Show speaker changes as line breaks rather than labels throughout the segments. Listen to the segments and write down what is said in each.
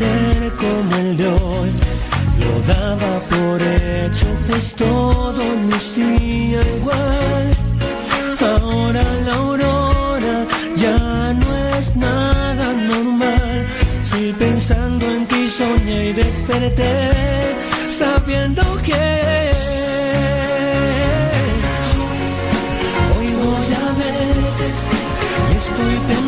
Amanecer como el de hoy lo daba por hecho, pues todo lucía igual. Ahora la aurora ya no es nada normal. Si pensando en ti soñé y desperté, sabiendo que hoy voy a verte y estoy pendiente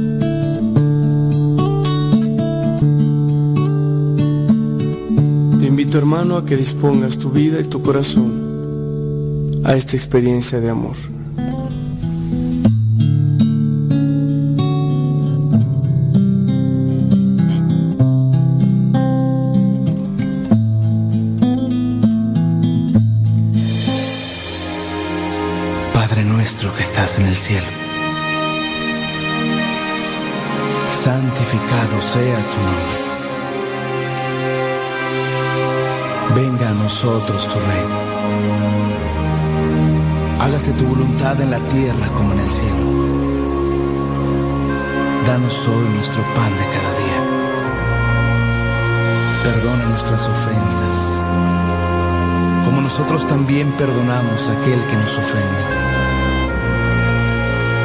Invito hermano a que dispongas tu vida y tu corazón a esta experiencia de amor.
Padre nuestro que estás en el cielo, santificado sea tu nombre. Nosotros tu reino. Hágase tu voluntad en la tierra como en el cielo. Danos hoy nuestro pan de cada día. Perdona nuestras ofensas, como nosotros también perdonamos a aquel que nos ofende.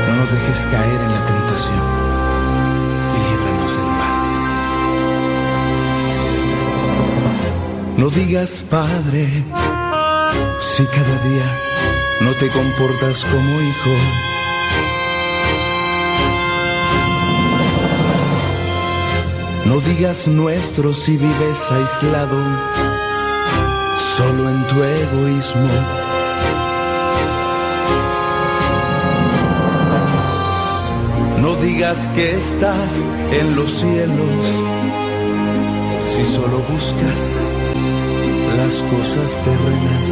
No nos dejes caer en la tentación No digas, Padre, si cada día no te comportas como hijo. No digas nuestro si vives aislado, solo en tu egoísmo. No digas que estás en los cielos, si solo buscas las cosas terrenas.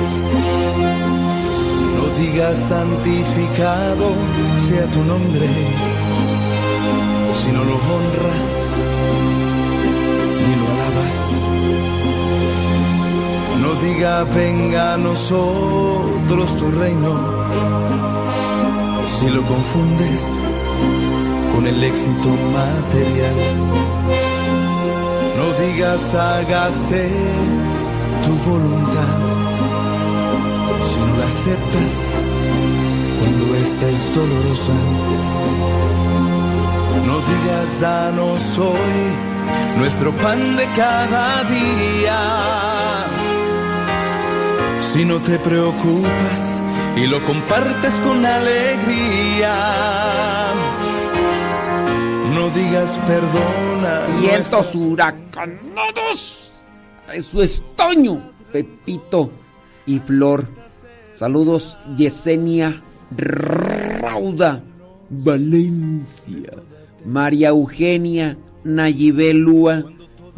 No digas santificado sea tu nombre, si no lo honras ni lo alabas. No diga venga a nosotros tu reino, si lo confundes con el éxito material. Digas hágase tu voluntad, si no la aceptas cuando esta es dolorosa. No digas danos hoy nuestro pan de cada día. Si no te preocupas y lo compartes con alegría. No digas perdona.
Vientos huracanados. Eso es Toño, Pepito y Flor. Saludos, Yesenia Rauda, Valencia. María Eugenia Nayibelúa,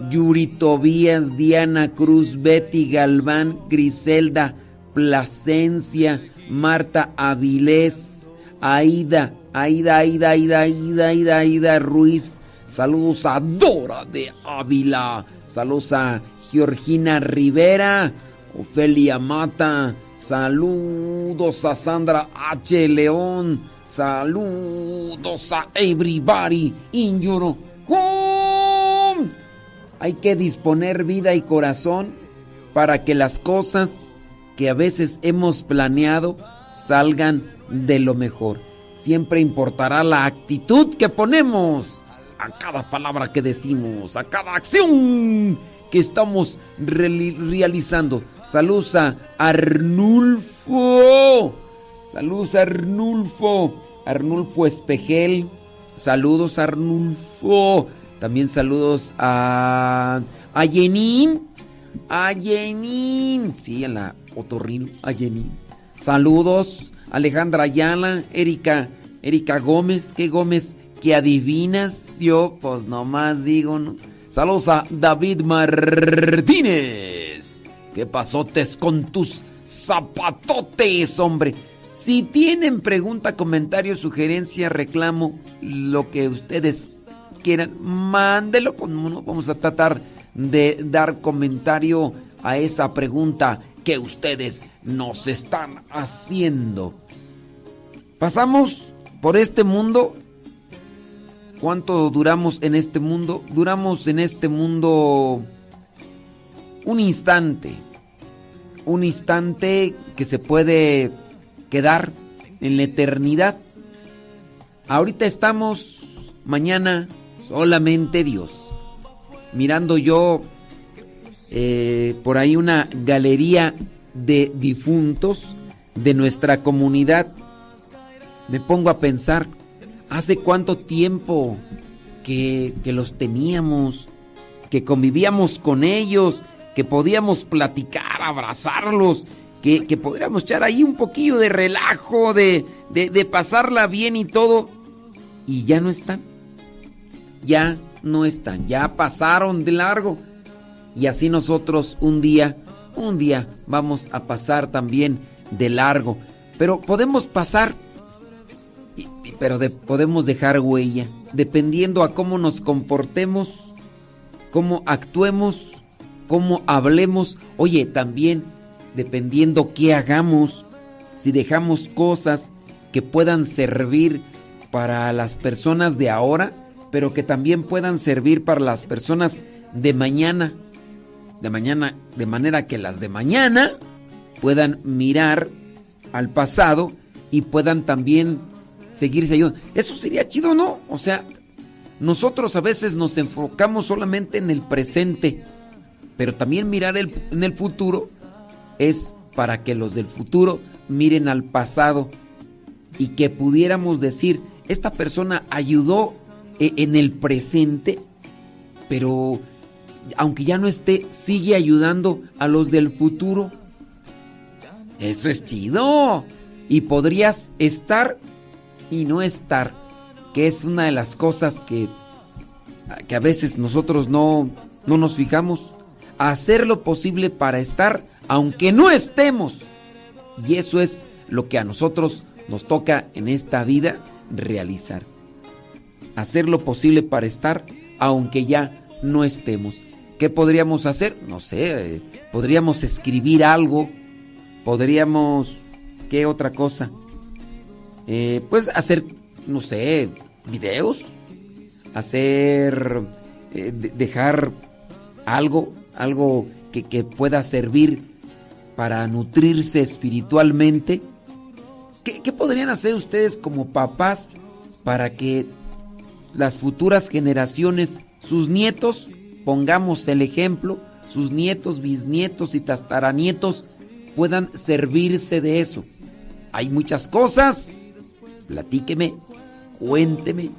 Yuri Tobías, Diana Cruz, Betty Galván, Griselda Plasencia, Marta Avilés, Aida, Aida, Aida, Aida, Aida, Aida, Aida Ruiz. Saludos a Dora de Ávila. Saludos a Georgina Rivera, Ofelia Mata. Saludos a Sandra H. León. Saludos a everybody in your home. hay que disponer vida y corazón para que las cosas que a veces hemos planeado salgan de lo mejor. Siempre importará la actitud que ponemos a cada palabra que decimos, a cada acción que estamos realizando. Saludos a Arnulfo. Saludos a Arnulfo. Arnulfo Espejel. Saludos Arnulfo. También saludos a, a Jenin. A Jenin. Sí, a la otorrino. A Jenin. Saludos. Alejandra Ayala. Erika. Erika Gómez. ¿Qué Gómez? ¿Qué adivinas? Yo, pues nomás digo, ¿no? Saludos a David Martínez. ¿Qué pasotes con tus zapatotes, hombre? Si tienen pregunta, comentario, sugerencia, reclamo, lo que ustedes quieran, mándelo. Vamos a tratar de dar comentario a esa pregunta que ustedes nos están haciendo. Pasamos por este mundo. ¿Cuánto duramos en este mundo? Duramos en este mundo un instante. Un instante que se puede quedar en la eternidad. Ahorita estamos, mañana solamente Dios. Mirando yo eh, por ahí una galería de difuntos de nuestra comunidad, me pongo a pensar, ¿hace cuánto tiempo que, que los teníamos, que convivíamos con ellos, que podíamos platicar, abrazarlos, que, podríamos echar ahí un poquillo de relajo, de, de, pasarla bien y todo. Y ya no están. Ya no están. Ya pasaron de largo. Y así nosotros un día, un día vamos a pasar también de largo. Pero podemos pasar, pero podemos dejar huella. Dependiendo a cómo nos comportemos, cómo actuemos, cómo hablemos. Oye, también dependiendo qué hagamos, si dejamos cosas que puedan servir para las personas de ahora, pero que también puedan servir para las personas de mañana. De mañana, de manera que las de mañana puedan mirar al pasado y puedan también seguirse ayudando. Eso sería chido, ¿no? O sea, nosotros a veces nos enfocamos solamente en el presente, pero también mirar en el futuro es para que los del futuro miren al pasado y que pudiéramos decir, esta persona ayudó e-, en el presente, pero aunque ya no esté, sigue ayudando a los del futuro. Eso es chido. Y podrías estar y no estar, que es una de las cosas que, que a veces nosotros no, no nos fijamos. Hacer lo posible para estar aunque no estemos. Y eso es lo que a nosotros nos toca en esta vida realizar. Hacer lo posible para estar aunque ya no estemos. ¿Qué podríamos hacer? No sé, podríamos escribir algo, podríamos... ¿Qué otra cosa? Eh, pues hacer, no sé, videos, hacer, eh, dejar algo, algo que, que pueda servir para nutrirse espiritualmente. ¿Qué, podrían hacer ustedes como papás para que las futuras generaciones, sus nietos, pongamos el ejemplo, sus nietos, bisnietos y tataranietos puedan servirse de eso? Hay muchas cosas. Platíqueme, cuénteme.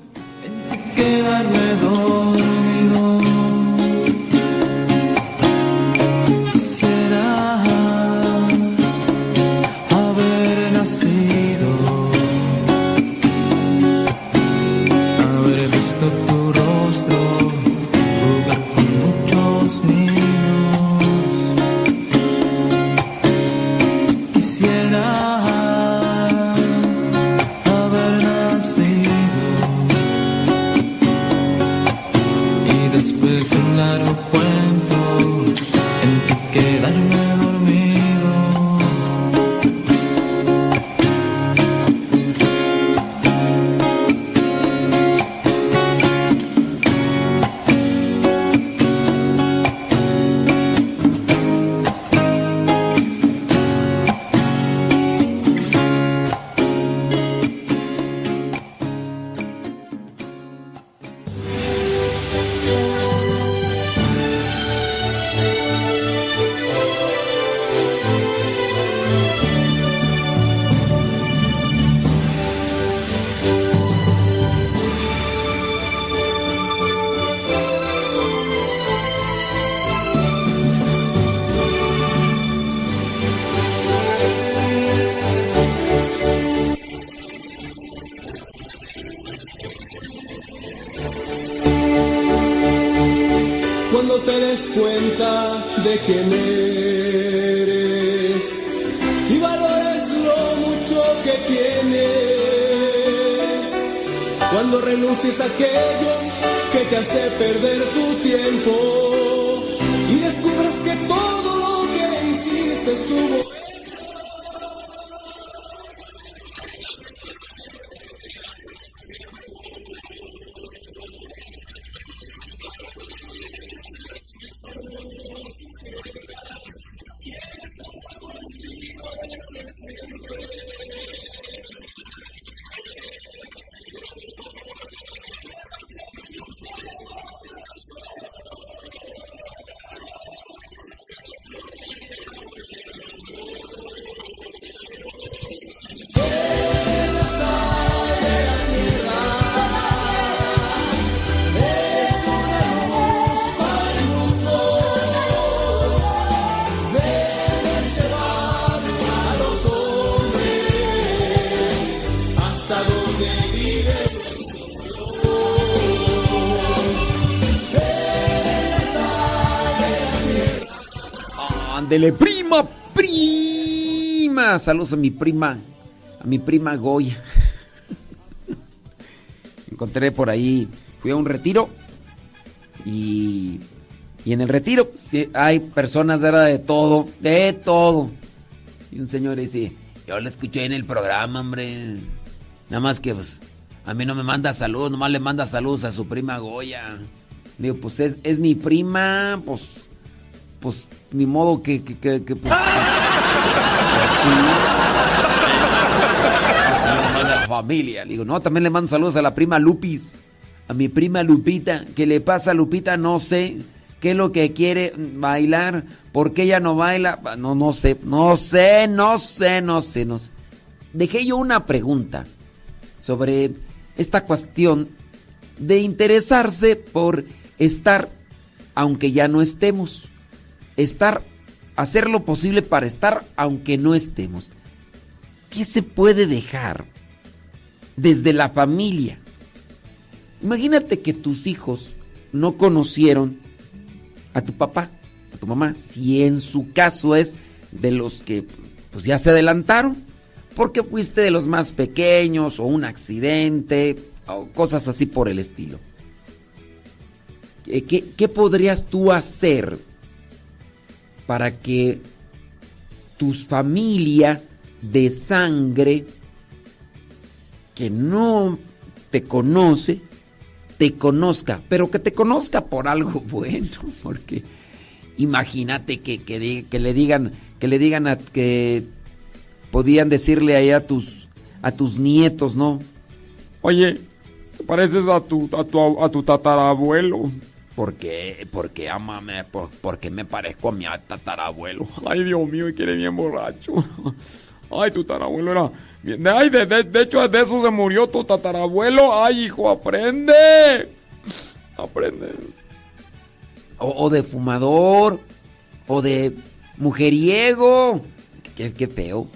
Ándele, prima, prima. Saludos a mi prima, a mi prima Goya. Encontré por ahí, fui a un retiro y, y en el retiro hay personas de, de todo, de todo. Y un señor dice, yo lo escuché en el programa, hombre. Nada más que pues, a mí no me manda saludos, nomás le manda saludos a su prima Goya. Digo, pues es, es mi prima, pues pues ni modo que, que, que, que pues, la familia. Digo, no, también le mando saludos a la prima Lupis, a mi prima Lupita. ¿Qué le pasa a Lupita? No sé. ¿Qué es lo que quiere bailar? ¿Por qué ella no baila? No, no sé, no sé, no sé, no sé, no sé. Dejé yo una pregunta sobre esta cuestión de interesarse por estar aunque ya no estemos estar, hacer lo posible para estar aunque no estemos. ¿Qué se puede dejar desde la familia? Imagínate que tus hijos no conocieron a tu papá, a tu mamá, si en su caso es de los que pues ya se adelantaron, porque fuiste de los más pequeños o un accidente o cosas así por el estilo. ¿Qué, qué podrías tú hacer para que tu familia de sangre que no te conoce, te conozca, pero que te conozca por algo bueno, porque imagínate que, que, le digan, que le digan que podían decirle ahí a tus a tus nietos, ¿no? Oye, te pareces a tu, a tu, a tu tatarabuelo. ¿Por qué? ¿Por qué, amame? ¿Por, qué me parezco a mi tatarabuelo? Ay, Dios mío, y que eres bien borracho. Ay, tu tatarabuelo era... Ay, de, hecho, de eso se murió tu tatarabuelo. Ay, hijo, aprende. Aprende. O, de fumador. O de mujeriego. Qué, qué feo.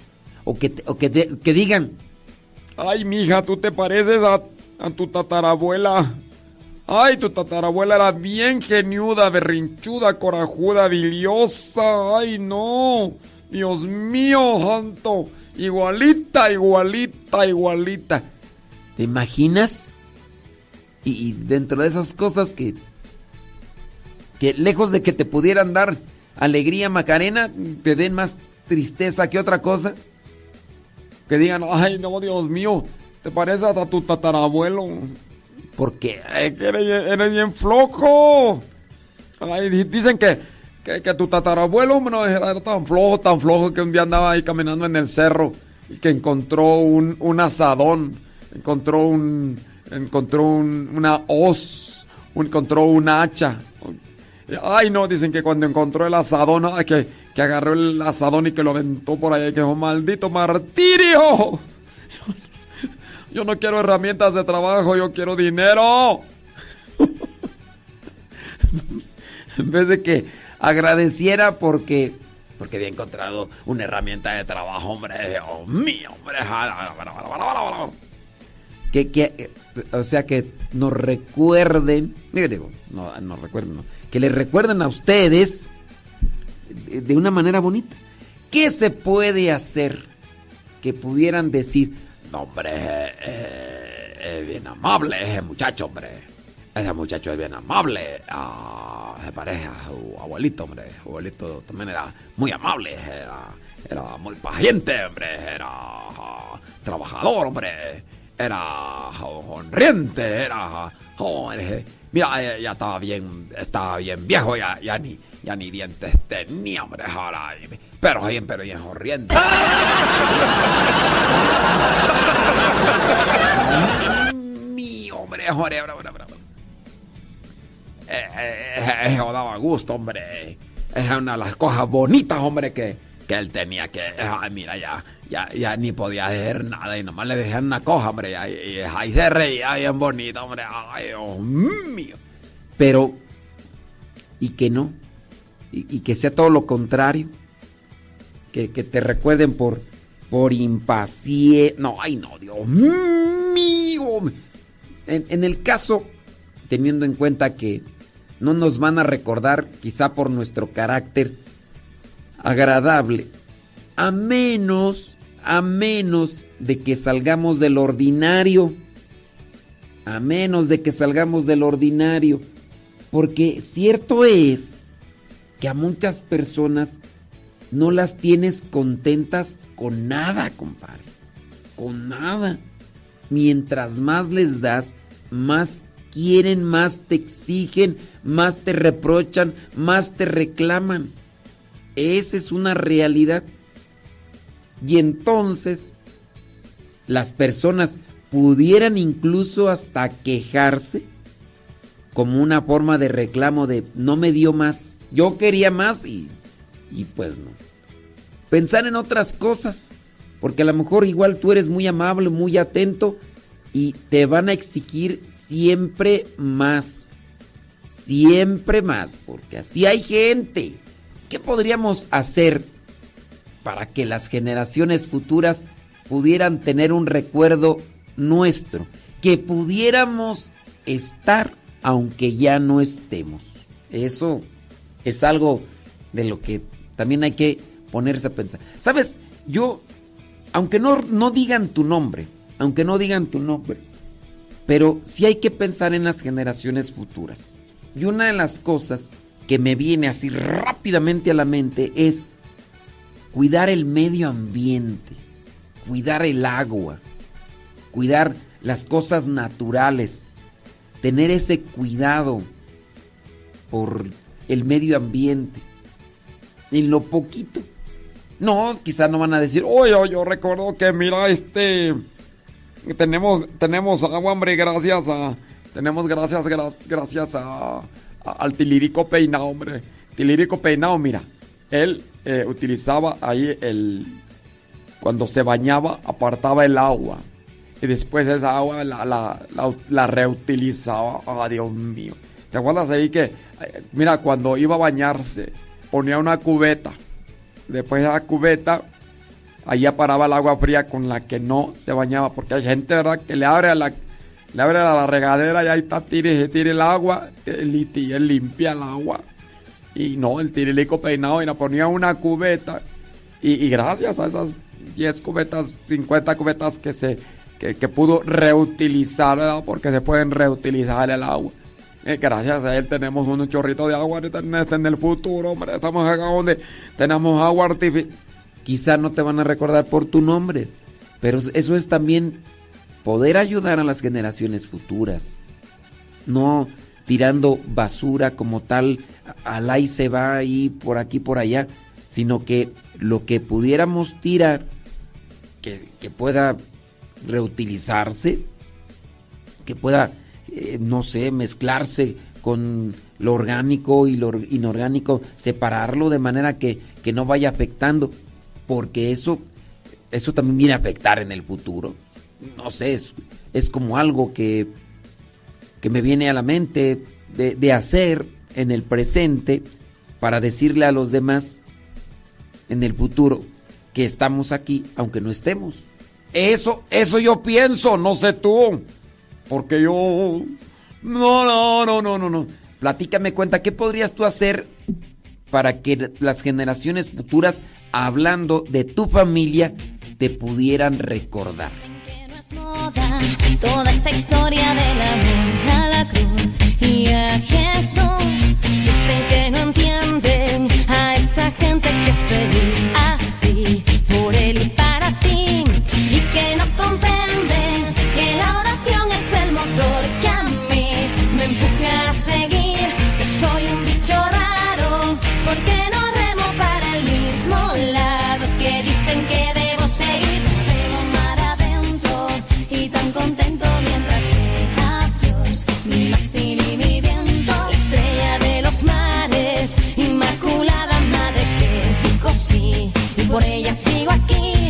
O que, o que, que digan. Ay, mija, tú te pareces a, a tu tatarabuela. Ay, tu tatarabuela era bien geniuda, berrinchuda, corajuda, biliosa. Ay, no. Dios mío, santo. Igualita, igualita, igualita. ¿Te imaginas? Y, dentro de esas cosas que, que lejos de que te pudieran dar alegría, Macarena, te den más tristeza que otra cosa. Que digan, ay, no, Dios mío, te parece a tu tatarabuelo. Porque eres, bien flojo. dicen que, que, tu tatarabuelo era tan flojo, tan flojo que un día andaba ahí caminando en el cerro y que encontró un, un asadón, encontró un encontró una hoz, encontró un hacha. Ay, no, dicen que cuando encontró el asadón, que, que agarró el asadón y que lo aventó por ahí, que dijo, maldito martirio. Yo no quiero herramientas de trabajo, yo quiero dinero. en vez de que agradeciera porque porque había encontrado una herramienta de trabajo, hombre, Dios mío, hombre. que, que, o sea, que nos recuerden, digo, no, no recuerden, no, que les recuerden a ustedes de una manera bonita. ¿Qué se puede hacer que pudieran decir, hombre, es bien amable ese muchacho, hombre? Ese muchacho es bien amable. Ah, se parece a su abuelito, hombre. Su abuelito también era muy amable. Era, muy paciente, hombre. Era ah, trabajador, hombre. Era sonriente. Era. mira, ya estaba bien, estaba bien viejo, ya, ya ni ya ni dientes tenía, hombre, ahora. Pero bien, pero bien sonriente. Mi hombre, hombre, hombre, hombre. Eh, eh, eso daba gusto, hombre. Es una de las cosas bonitas, hombre, que, que él tenía que. mira, ya, ya, ya ni podía hacer nada y nomás le dejé una cosa, hombre. Y, ahí se reía bien bonito, hombre. Ay, Dios mío. Pero, ¿y que no? y, que sea todo lo contrario. Que, te recuerden por, por. No, ay no, Dios mío. En, en el caso, teniendo en cuenta que no nos van a recordar quizá por nuestro carácter agradable, a menos, a menos de que salgamos del ordinario, a menos de que salgamos del ordinario, porque cierto es que a muchas personas no las tienes contentas con nada, compadre. Con nada. Mientras más les das, más quieren, más te exigen, más te reprochan, más te reclaman. Esa es una realidad. Y entonces las personas pudieran incluso hasta quejarse como una forma de reclamo de no me dio más yo quería más y, y pues no. Pensar en otras cosas, porque a lo mejor igual tú eres muy amable, muy atento y te van a exigir siempre más. Siempre más, porque así hay gente. ¿Qué podríamos hacer para que las generaciones futuras pudieran tener un recuerdo nuestro? Que pudiéramos estar aunque ya no estemos. Eso es algo de lo que también hay que ponerse a pensar. Sabes, yo, aunque no, no digan tu nombre, aunque no digan tu nombre, pero sí hay que pensar en las generaciones futuras. Y una de las cosas que me viene así rápidamente a la mente es cuidar el medio ambiente, cuidar el agua, cuidar las cosas naturales, tener ese cuidado por el medio ambiente. En lo poquito. No, quizás no van a decir, oye, yo recuerdo que mira, este, tenemos, tenemos agua, hombre, gracias a, tenemos gracias, gracias a, al tilírico peinado, hombre. Tilírico peinado, mira, él eh, utilizaba ahí el, cuando se bañaba, apartaba el agua. Y después esa agua la, la, la reutilizaba. Ah, Dios mío. ¿Te acuerdas ahí que mira, cuando iba a bañarse, ponía una cubeta. Después de la cubeta, ahí paraba el agua fría con la que no se bañaba. Porque hay gente, ¿verdad?, que le abre a la, le abre la regadera y ahí está, tire, tire el agua, y él limpia el agua. Y no, el tirilico peinado y le ponía una cubeta. Y, gracias a esas 10 cubetas, 50 cubetas que se que, pudo reutilizar, porque se pueden reutilizar el agua. Eh, gracias a él tenemos un chorrito de agua en el futuro, hombre. Estamos acá donde tenemos agua artificial. Quizá no te van a recordar por tu nombre, pero eso es también poder ayudar a las generaciones futuras. No tirando basura como tal, al ahí se va ahí por aquí por allá, sino que lo que pudiéramos tirar, que, que pueda reutilizarse, que pueda eh, no sé, mezclarse con lo orgánico y lo inorgánico, separarlo de manera que, no vaya afectando, porque eso, eso también viene a afectar en el futuro. No sé, es, como algo que, que me viene a la mente de, de hacer en el presente para decirle a los demás en el futuro que estamos aquí, aunque no estemos. Eso, eso yo pienso, no sé tú. Porque yo... No, no, no, no, no, no. Platícame cuenta, ¿qué podrías tú hacer para que las generaciones futuras, hablando de tu familia, te pudieran recordar?
Toda esta historia del amor a la cruz y a Jesús. Dicen que no entienden a esa gente que es feliz así, por él y para ti. Y que no comprenden porque no remo para el mismo lado que dicen que debo seguir. Pero mar adentro y tan contento mientras sea Dios, mi mástil y mi viento, la estrella de los mares, inmaculada madre que dijo sí, y por ella sigo aquí.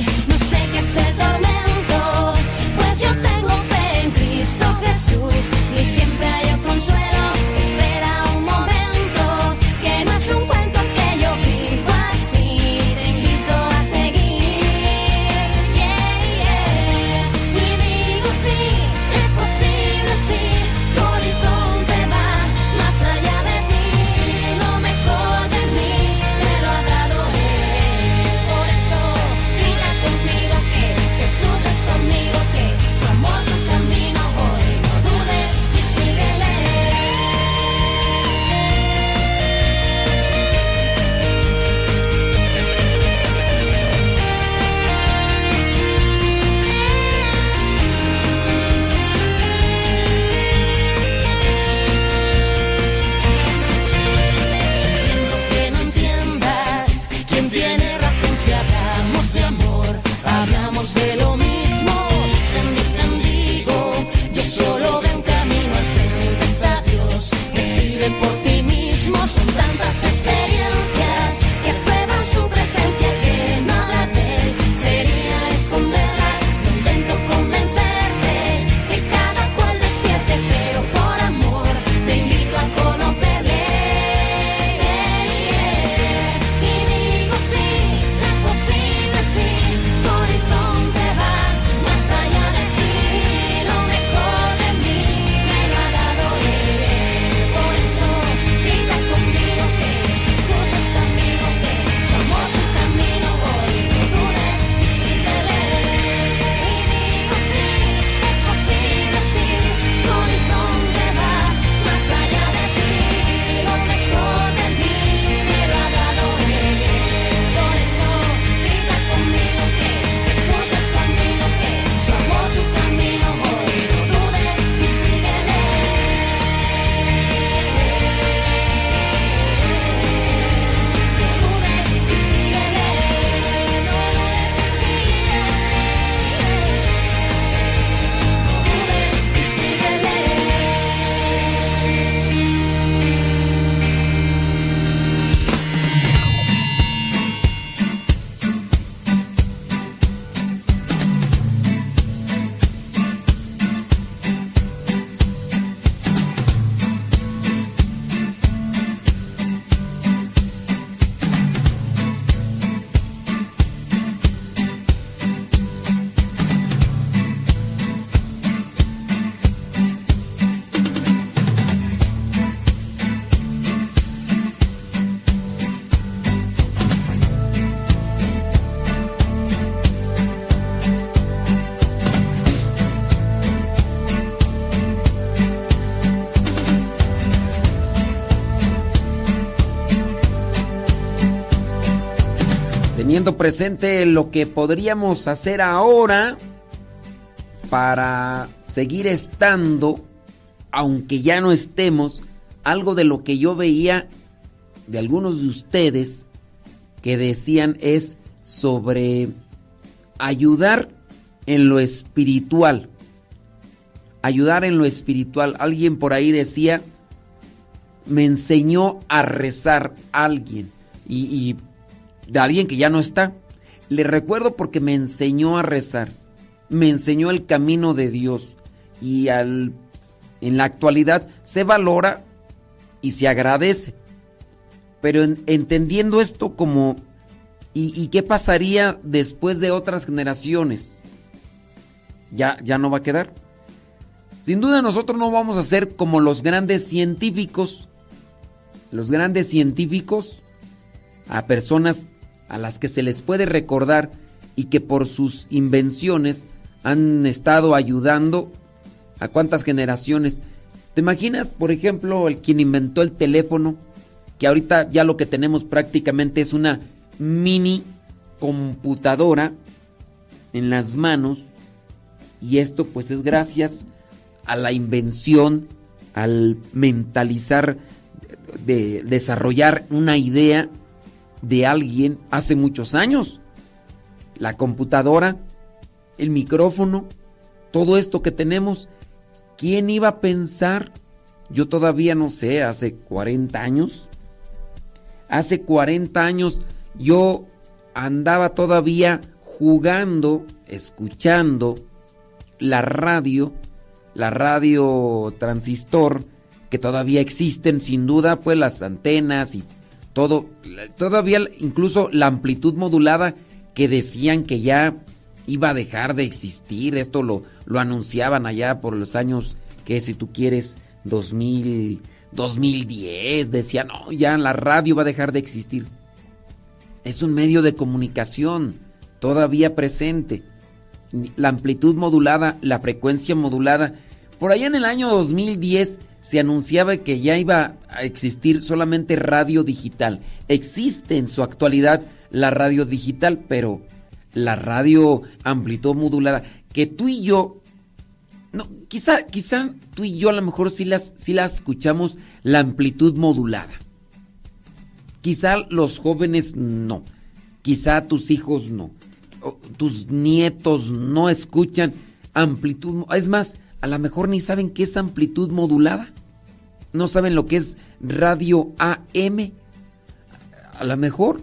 Teniendo presente lo que podríamos hacer ahora para seguir estando, aunque ya no estemos, algo de lo que yo veía de algunos de ustedes que decían es sobre ayudar en lo espiritual. Ayudar en lo espiritual. Alguien por ahí decía, me enseñó a rezar alguien. Y, y de alguien que ya no está. Le recuerdo porque me enseñó a rezar. Me enseñó el camino de Dios. Y al, en la actualidad se valora y se agradece. Pero en- entendiendo esto como... ¿y, y qué pasaría después de otras generaciones? ya, ya no va a quedar. Sin duda nosotros no vamos a ser como los grandes científicos. Los grandes científicos a personas a las que se les puede recordar y que por sus invenciones han estado ayudando a cuántas generaciones. ¿Te imaginas, por ejemplo, el quien inventó el teléfono? Que ahorita ya lo que tenemos prácticamente es una mini computadora en las manos. Y esto pues es gracias a la invención, al mentalizar, de desarrollar una idea de alguien hace muchos años. La computadora, el micrófono, todo esto que tenemos, ¿quién iba a pensar? Yo todavía no sé, hace 40 años. Hace 40 años yo andaba todavía jugando, escuchando la radio, la radio transistor, que todavía existen sin duda, pues las antenas y todo, todavía incluso la amplitud modulada que decían que ya iba a dejar de existir, esto lo, lo anunciaban allá por los años que si tú quieres 2000, 2010, decían, no, ya la radio va a dejar de existir. Es un medio de comunicación todavía presente. La amplitud modulada, la frecuencia modulada. Por allá en el año 2010 se anunciaba que ya iba a existir solamente radio digital. Existe en su actualidad la radio digital, pero la radio amplitud modulada, que tú y yo, no, quizá, quizá tú y yo a lo mejor sí las, sí las escuchamos la amplitud modulada. Quizá los jóvenes no, quizá tus hijos no, tus nietos no escuchan amplitud, es más, a lo mejor ni saben qué es amplitud modulada. No saben lo que es radio AM. A lo mejor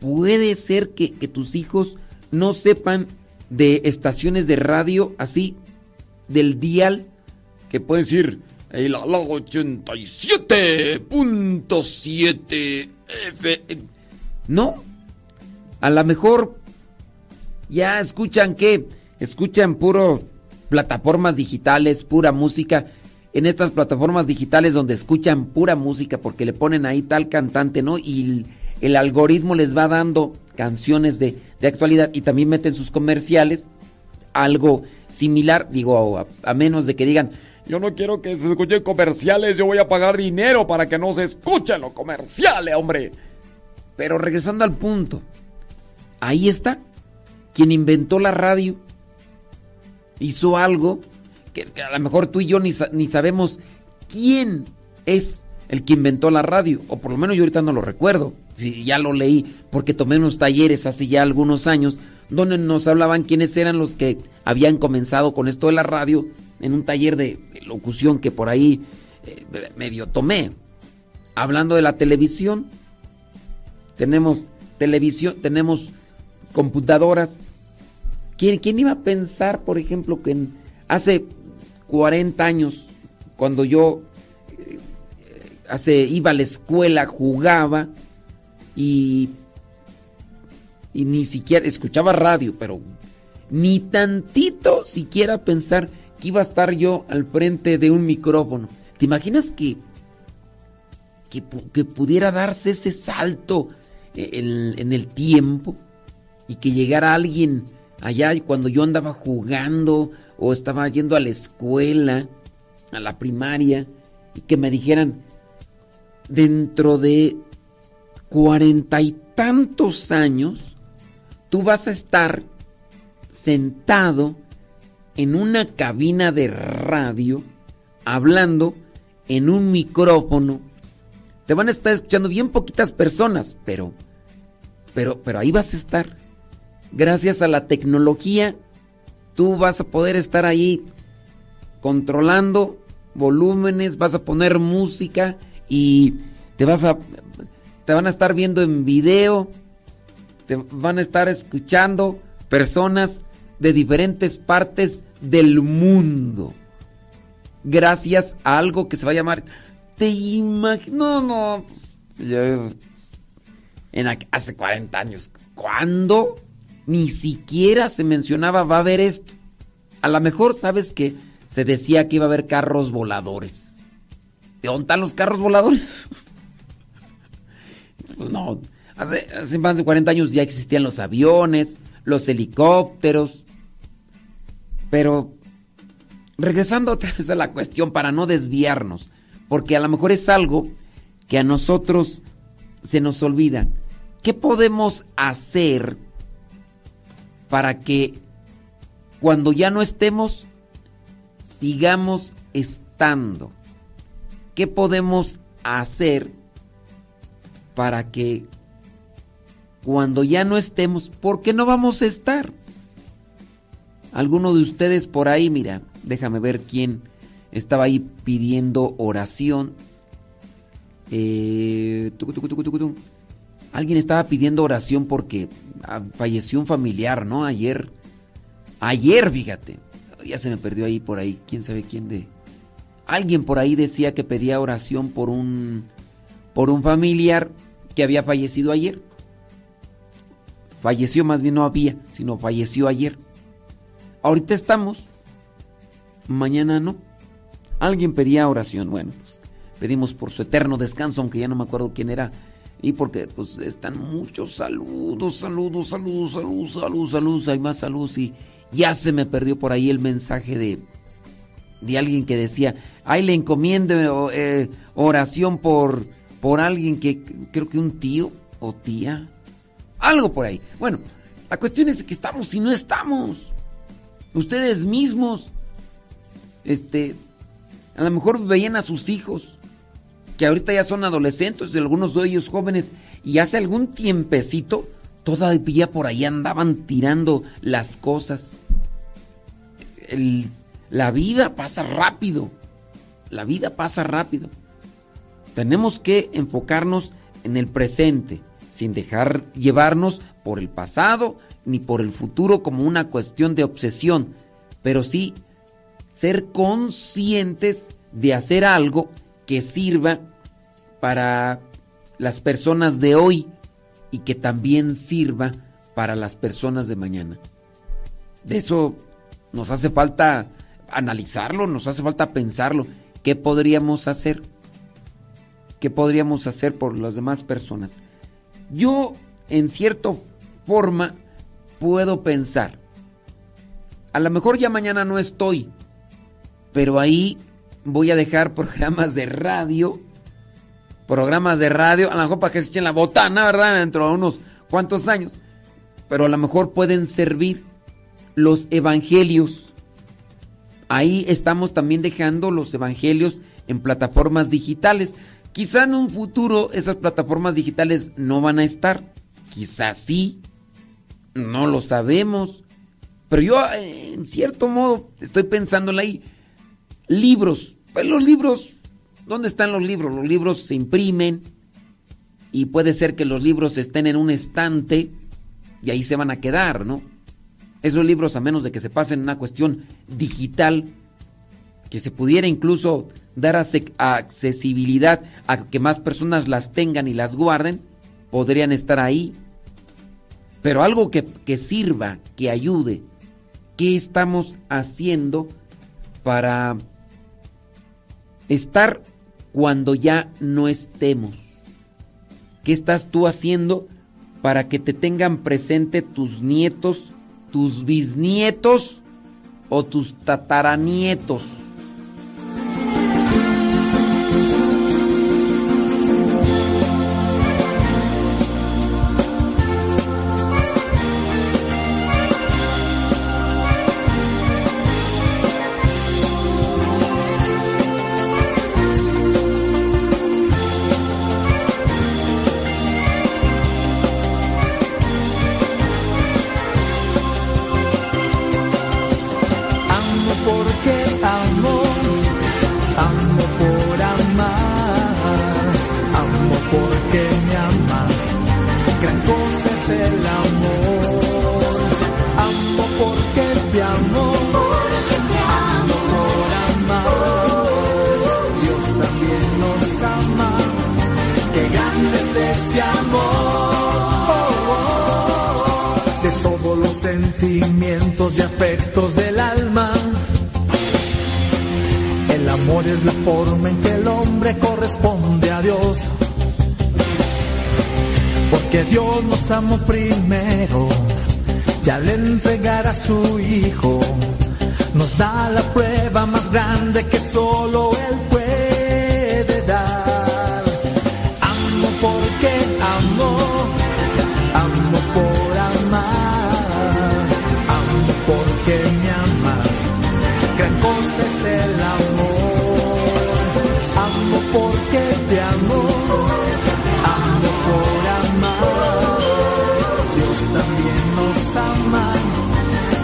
puede ser que, tus hijos no sepan de estaciones de radio así del dial que pueden decir el 87.7 F. No. A lo mejor ya escuchan que escuchan puro plataformas digitales, pura música, en estas plataformas digitales donde escuchan pura música porque le ponen ahí tal cantante, ¿no? Y el, algoritmo les va dando canciones de, actualidad y también meten sus comerciales, algo similar, digo, a, menos de que digan, yo no quiero que se escuchen comerciales, yo voy a pagar dinero para que no se escuchen los comerciales, hombre. Pero regresando al punto, ahí está, quien inventó la radio hizo algo que, a lo mejor tú y yo ni, ni, sabemos quién es el que inventó la radio, o por lo menos yo ahorita no lo recuerdo, si ya lo leí, porque tomé unos talleres hace ya algunos años, donde nos hablaban quiénes eran los que habían comenzado con esto de la radio, en un taller de, locución que por ahí eh, medio tomé. Hablando de la televisión, tenemos televisión, tenemos computadoras, ¿Quién, iba a pensar, por ejemplo, que hace 40 años, cuando yo eh, hace, iba a la escuela, jugaba y, y ni siquiera escuchaba radio, pero ni tantito siquiera pensar que iba a estar yo al frente de un micrófono. ¿Te imaginas que, que, pudiera darse ese salto en, en el tiempo y que llegara alguien allá cuando yo andaba jugando o estaba yendo a la escuela, a la primaria, y que me dijeran, dentro de cuarenta y tantos años, tú vas a estar sentado en una cabina de radio, hablando en un micrófono. Te van a estar escuchando bien poquitas personas, pero, pero, pero ahí vas a estar gracias a la tecnología, tú vas a poder estar ahí controlando volúmenes, vas a poner música y te vas a te van a estar viendo en video, te van a estar escuchando personas de diferentes partes del mundo. Gracias a algo que se va a llamar te imagino no no pues, en hace 40 años, ¿cuándo? Ni siquiera se mencionaba va a haber esto. A lo mejor, ¿sabes que Se decía que iba a haber carros voladores. ¿De dónde están los carros voladores? pues no. Hace, hace más de 40 años ya existían los aviones, los helicópteros. Pero regresando otra vez a la cuestión para no desviarnos, porque a lo mejor es algo que a nosotros se nos olvida. ¿Qué podemos hacer para que cuando ya no estemos, sigamos estando? ¿Qué podemos hacer para que cuando ya no estemos, porque no vamos a estar? Alguno de ustedes por ahí, mira, déjame ver quién estaba ahí pidiendo oración. Eh, Alguien estaba pidiendo oración porque ah, falleció un familiar, ¿no? Ayer. Ayer, fíjate. Ya se me perdió ahí por ahí. ¿Quién sabe quién de...? Alguien por ahí decía que pedía oración por un... Por un familiar que había fallecido ayer. Falleció, más bien no había, sino falleció ayer. Ahorita estamos. Mañana no. Alguien pedía oración. Bueno, pues pedimos por su eterno descanso, aunque ya no me acuerdo quién era. Y porque pues están muchos saludos, saludos, saludos, saludos, saludos, saludos, hay más saludos y ya se me perdió por ahí el mensaje de, de alguien que decía, ay, le encomiendo eh, oración por, por alguien que creo que un tío o tía, algo por ahí. Bueno, la cuestión es que estamos y no estamos. Ustedes mismos, este, a lo mejor veían a sus hijos que ahorita ya son adolescentes, algunos de ellos jóvenes, y hace algún tiempecito todavía por ahí andaban tirando las cosas. la vida pasa rápido, la vida pasa rápido. Tenemos que enfocarnos en el presente, sin dejar llevarnos por el pasado ni por el futuro como una cuestión de obsesión, pero sí ser conscientes de hacer algo que sirva para las personas de hoy y que también sirva para las personas de mañana. De eso nos hace falta analizarlo, nos hace falta pensarlo. ¿Qué podríamos hacer? ¿Qué podríamos hacer por las demás personas? Yo, en cierta forma, puedo pensar, a lo mejor ya mañana no estoy, pero ahí voy a dejar programas de radio programas de radio, a lo mejor para que se echen la botana, ¿verdad? Dentro de unos cuantos años. Pero a lo mejor pueden servir los evangelios. Ahí estamos también dejando los evangelios en plataformas digitales. Quizá en un futuro esas plataformas digitales no van a estar. Quizá sí. No lo sabemos. Pero yo, en cierto modo, estoy pensando en ahí. Libros. Pues los libros ¿Dónde están los libros? Los libros se imprimen y puede ser que los libros estén en un estante y ahí se van a quedar, ¿no? Esos libros, a menos de que se pasen en una cuestión digital, que se pudiera incluso dar accesibilidad a que más personas las tengan y las guarden, podrían estar ahí. Pero algo que, que sirva, que ayude, ¿qué estamos haciendo para estar cuando ya no estemos? ¿Qué estás tú haciendo para que te tengan presente tus nietos, tus bisnietos o tus tataranietos?
del alma. El amor es la forma en que el hombre corresponde a Dios. Porque Dios nos amó primero, ya le entregará a su Hijo. Nos da la prueba más grande que solo Él puede cosa es el amor. Amo porque te amo, amo por amar, Dios también nos ama,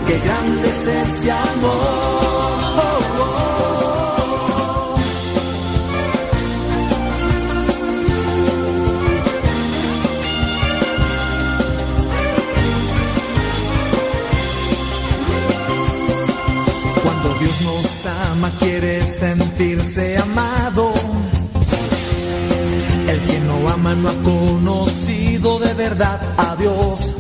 qué grande es ese amor. Quiere sentirse amado. El que no ama no ha conocido de verdad a Dios.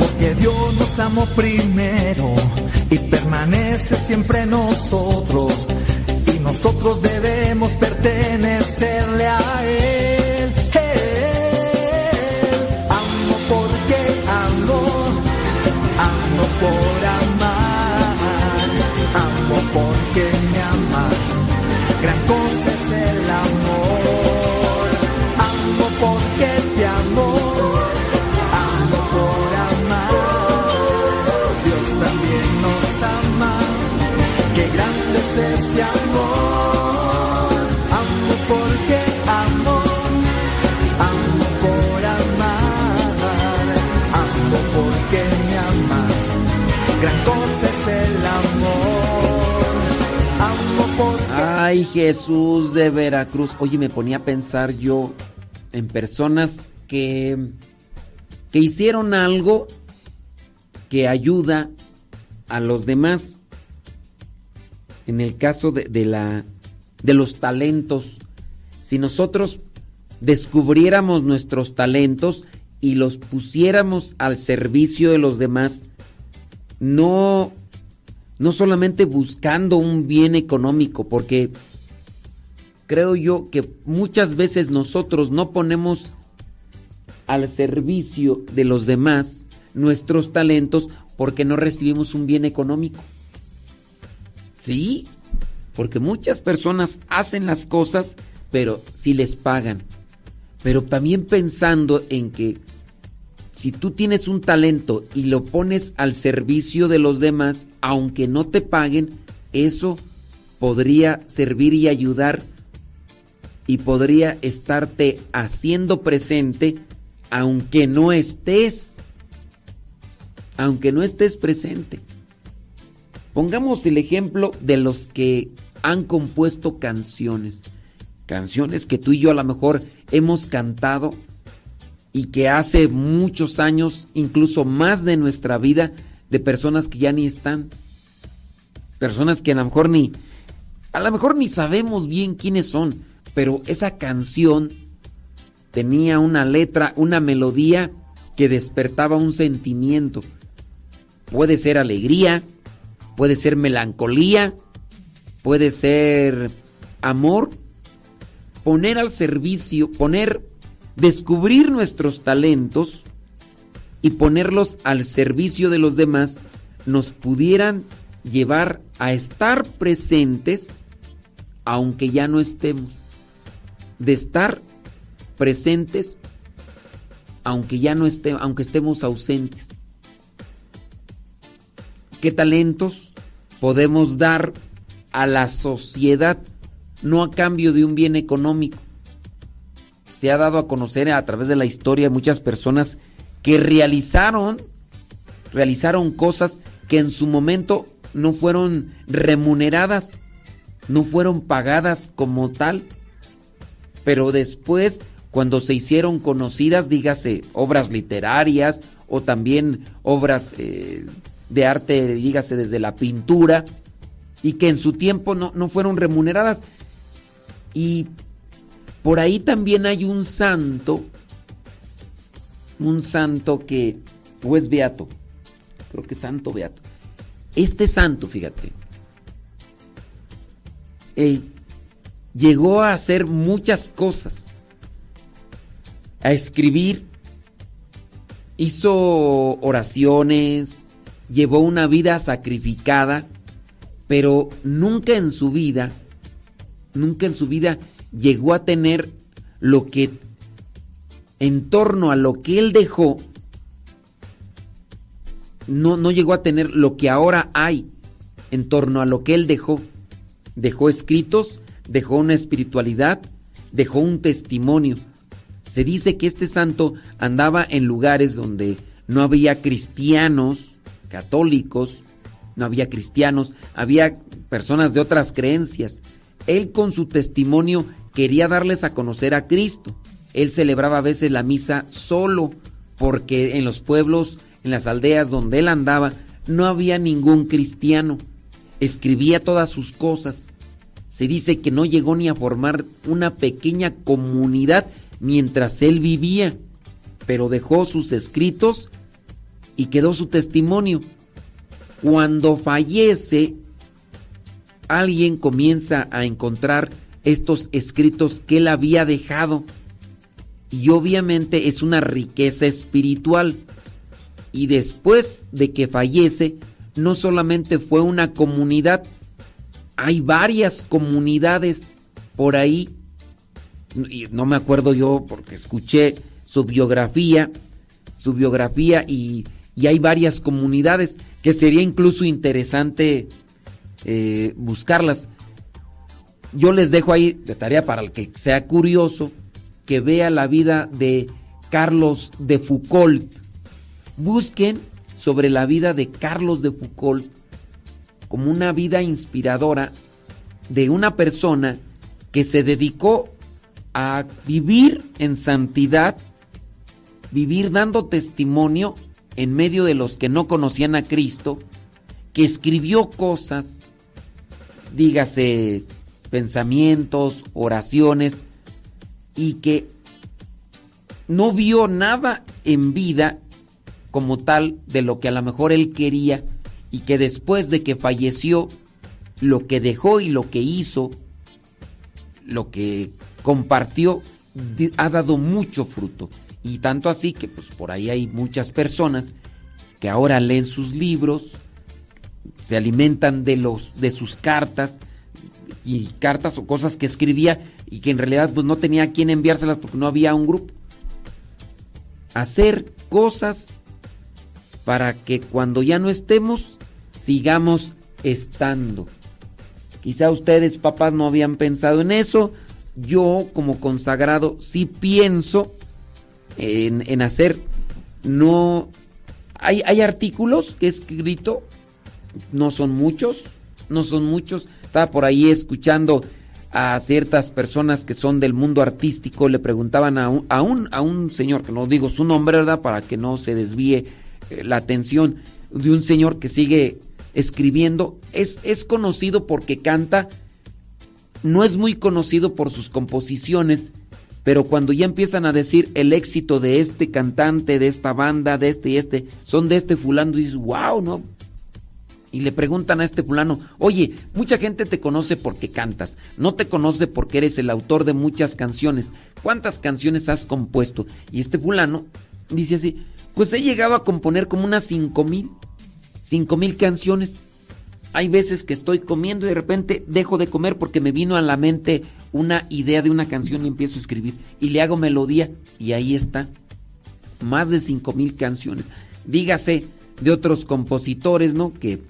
Porque Dios nos amó primero y permanece siempre nosotros. Y nosotros debemos pertenecerle a Él. Él. Amo porque amo, amo por amar, Gran cosa es el amor. Amo porque te amo, amo por amar. Dios también nos ama. Qué grande es ese amor. Amo porque amo, amo por amar. Amo porque me amas. Gran cosa es el amor.
Ay, Jesús de Veracruz. Oye, me ponía a pensar yo en personas que, que hicieron algo que ayuda a los demás. En el caso de, de la, de los talentos, si nosotros descubriéramos nuestros talentos y los pusiéramos al servicio de los demás, no no solamente buscando un bien económico, porque creo yo que muchas veces nosotros no ponemos al servicio de los demás nuestros talentos porque no recibimos un bien económico. Sí, porque muchas personas hacen las cosas, pero sí les pagan. Pero también pensando en que si tú tienes un talento y lo pones al servicio de los demás, aunque no te paguen, eso podría servir y ayudar y podría estarte haciendo presente aunque no estés, aunque no estés presente. Pongamos el ejemplo de los que han compuesto canciones, canciones que tú y yo a lo mejor hemos cantado y que hace muchos años, incluso más de nuestra vida, de personas que ya ni están. Personas que a lo mejor ni, a lo mejor ni sabemos bien quiénes son, pero esa canción tenía una letra, una melodía que despertaba un sentimiento. Puede ser alegría, puede ser melancolía, puede ser amor. Poner al servicio, poner descubrir nuestros talentos y ponerlos al servicio de los demás nos pudieran llevar a estar presentes aunque ya no estemos. De estar presentes aunque ya no estemos, aunque estemos ausentes. ¿Qué talentos podemos dar a la sociedad no a cambio de un bien económico? Se ha dado a conocer a través de la historia muchas personas que realizaron realizaron cosas que en su momento no fueron remuneradas, no fueron pagadas como tal, pero después cuando se hicieron conocidas, dígase obras literarias o también obras eh, de arte, dígase desde la pintura, y que en su tiempo no, no fueron remuneradas. Y por ahí también hay un santo, un santo que, o es beato, creo que santo beato. Este santo, fíjate, eh, llegó a hacer muchas cosas. A escribir, hizo oraciones, llevó una vida sacrificada, pero nunca en su vida, nunca en su vida llegó a tener lo que en torno a lo que él dejó, no, no llegó a tener lo que ahora hay en torno a lo que él dejó. Dejó escritos, dejó una espiritualidad, dejó un testimonio. Se dice que este santo andaba en lugares donde no había cristianos, católicos, no había cristianos, había personas de otras creencias. Él con su testimonio quería darles a conocer a Cristo. Él celebraba a veces la misa solo, porque en los pueblos, en las aldeas donde él andaba, no había ningún cristiano. Escribía todas sus cosas. Se dice que no llegó ni a formar una pequeña comunidad mientras él vivía, pero dejó sus escritos y quedó su testimonio. Cuando fallece, alguien comienza a encontrar estos escritos que él había dejado. Y obviamente es una riqueza espiritual. Y después de que fallece, no solamente fue una comunidad, hay varias comunidades por ahí. Y no me acuerdo yo porque escuché su biografía, su biografía y, y hay varias comunidades que sería incluso interesante eh, buscarlas. Yo les dejo ahí de tarea para el que sea curioso que vea la vida de Carlos de Foucault. Busquen sobre la vida de Carlos de Foucault como una vida inspiradora de una persona que se dedicó a vivir en santidad, vivir dando testimonio en medio de los que no conocían a Cristo, que escribió cosas, dígase pensamientos, oraciones, y que no vio nada en vida como tal de lo que a lo mejor él quería y que después de que falleció, lo que dejó y lo que hizo, lo que compartió, ha dado mucho fruto. Y tanto así que pues por ahí hay muchas personas que ahora leen sus libros, se alimentan de los de sus cartas, y cartas o cosas que escribía y que en realidad pues no tenía a quién enviárselas porque no había un grupo. Hacer cosas para que cuando ya no estemos sigamos estando. Quizá ustedes papás no habían pensado en eso. Yo como consagrado sí pienso en, en hacer, no... Hay, hay artículos que he escrito, no son muchos, no son muchos, estaba por ahí escuchando a ciertas personas que son del mundo artístico, le preguntaban a un, a un, a un señor, que no digo su nombre, ¿verdad? Para que no se desvíe eh, la atención, de un señor que sigue escribiendo. Es, es conocido porque canta, no es muy conocido por sus composiciones, pero cuando ya empiezan a decir el éxito de este cantante, de esta banda, de este y este, son de este fulano, y dices, wow, ¿no? Y le preguntan a este fulano, oye, mucha gente te conoce porque cantas, no te conoce porque eres el autor de muchas canciones. ¿Cuántas canciones has compuesto? Y este fulano dice así, pues he llegado a componer como unas cinco mil, cinco mil canciones. Hay veces que estoy comiendo y de repente dejo de comer porque me vino a la mente una idea de una canción y empiezo a escribir y le hago melodía y ahí está. Más de cinco mil canciones. Dígase de otros compositores, ¿no? Que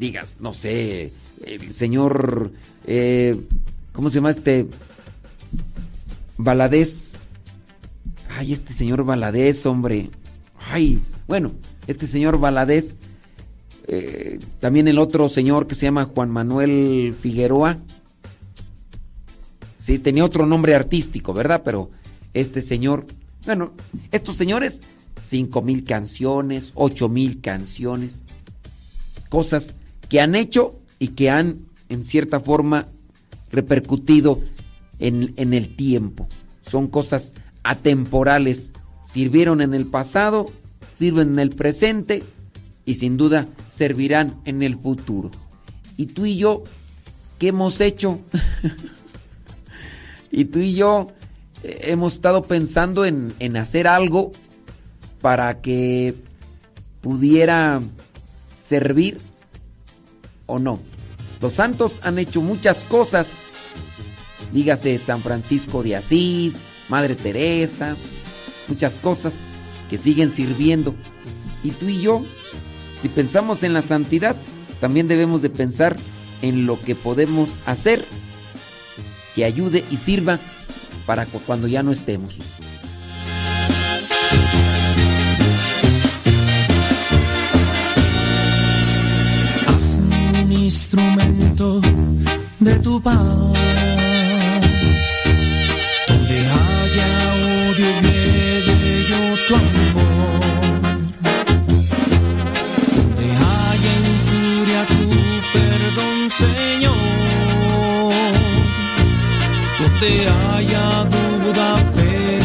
digas, no sé, el señor, eh, ¿cómo se llama este? Baladés. Ay, este señor Baladés, hombre. Ay, bueno, este señor Baladés. Eh, también el otro señor que se llama Juan Manuel Figueroa. Sí, tenía otro nombre artístico, ¿verdad? Pero este señor, bueno, estos señores, cinco mil canciones, ocho mil canciones, cosas que han hecho y que han, en cierta forma, repercutido en, en el tiempo. Son cosas atemporales. Sirvieron en el pasado, sirven en el presente y sin duda servirán en el futuro. Y tú y yo ¿qué hemos hecho? y tú y yo eh, hemos estado pensando en, en hacer algo para que pudiera servir o no. Los santos han hecho muchas cosas, dígase San Francisco de Asís, Madre Teresa, muchas cosas que siguen sirviendo. Y tú y yo, si pensamos en la santidad, también debemos de pensar en lo que podemos hacer que ayude y sirva para cuando ya no estemos.
Instrumento de tu paz, donde haya odio, lleve yo tu amor, donde haya en furia tu perdón, Señor, donde haya duda, fe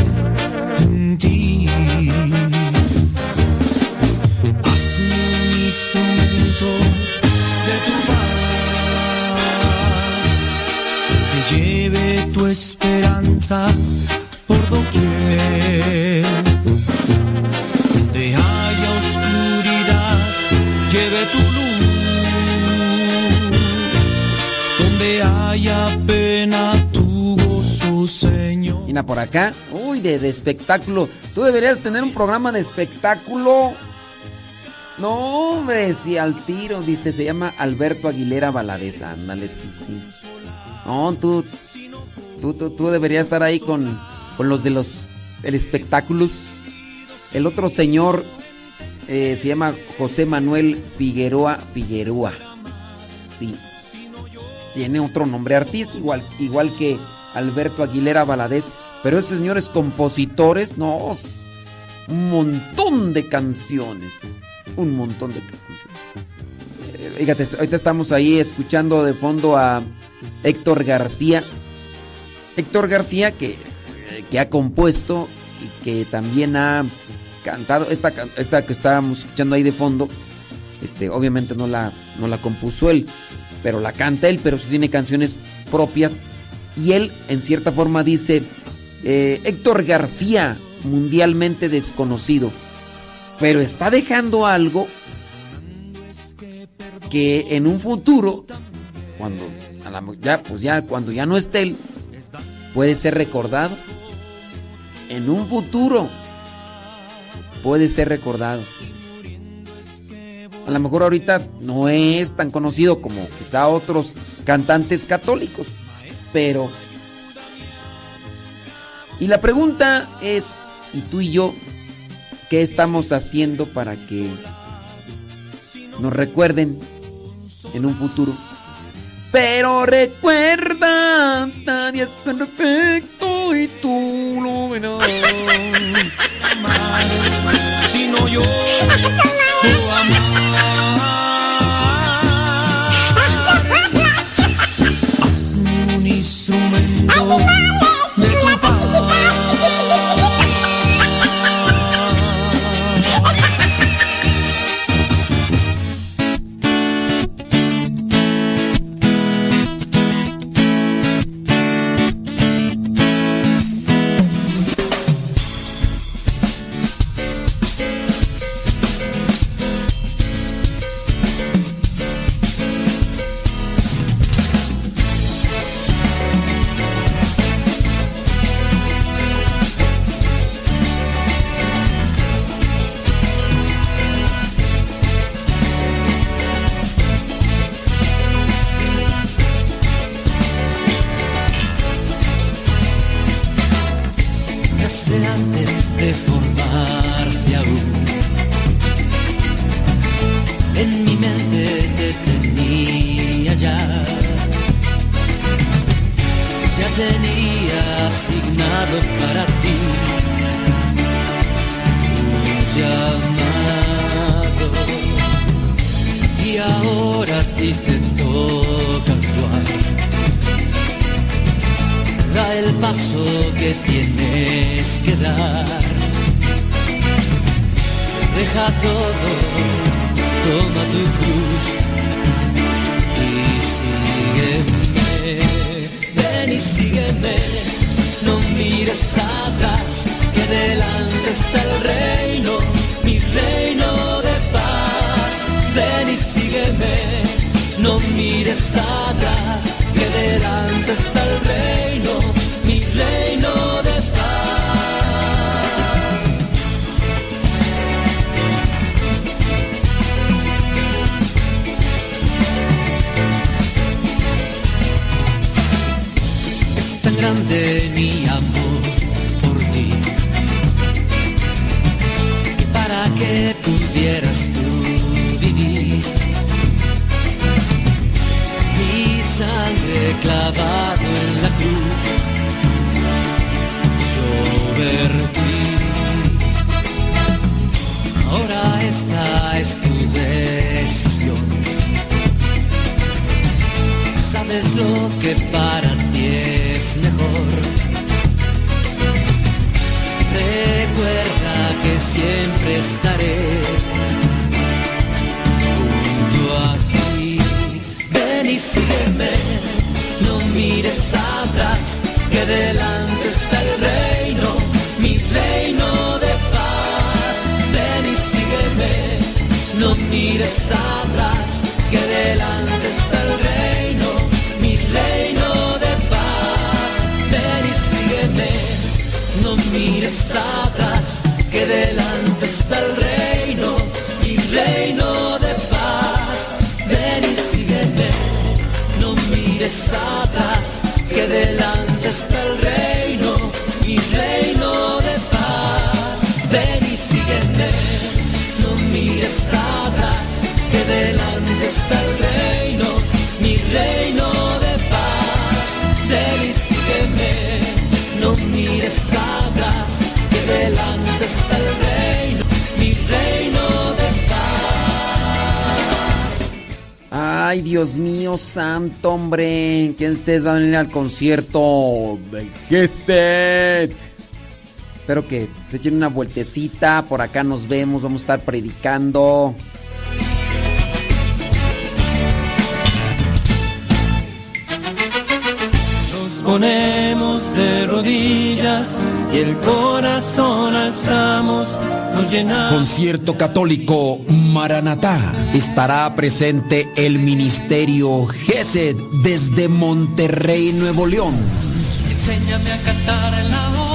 en ti. Esperanza por doquier. Donde haya oscuridad, lleve tu luz. Donde haya pena, tu gozo, Señor.
Mira por acá, uy, de, de espectáculo. Tú deberías tener un programa de espectáculo. No, hombre, si al tiro, dice, se llama Alberto Aguilera Valadez. Ándale, tú sí. No, tú, tú, tú, tú deberías estar ahí con, con los de los el espectáculos. El otro señor eh, se llama José Manuel Figueroa Figueroa. Sí. Tiene otro nombre artista, igual, igual que Alberto Aguilera Valadez. Pero esos señores compositores, no, un montón de canciones. Un montón de canciones. Eh, Fíjate, ahorita estamos ahí escuchando de fondo a Héctor García. Héctor García que, que ha compuesto y que también ha cantado. Esta, esta que estábamos escuchando ahí de fondo, este, obviamente no la, no la compuso él, pero la canta él, pero sí tiene canciones propias. Y él, en cierta forma, dice, eh, Héctor García, mundialmente desconocido, pero está dejando algo que en un futuro, cuando ya, pues ya, cuando ya no esté él, puede ser recordado. En un futuro puede ser recordado. A lo mejor ahorita no es tan conocido como quizá otros cantantes católicos, pero... Y la pregunta es, ¿y tú y yo qué estamos haciendo para que nos recuerden en un futuro? Pero recuerda, nadie es perfecto y tú lo verás.
sino yo puedo amar. Hazme un instrumento
al concierto? de Geset? Espero que se echen una vueltecita. Por acá nos vemos. Vamos a estar predicando.
Ponemos de rodillas y el corazón alzamos, nos llenamos.
Concierto católico Maranatá. Estará presente el Ministerio GESED desde Monterrey, Nuevo León.
Enséñame a cantar en la boda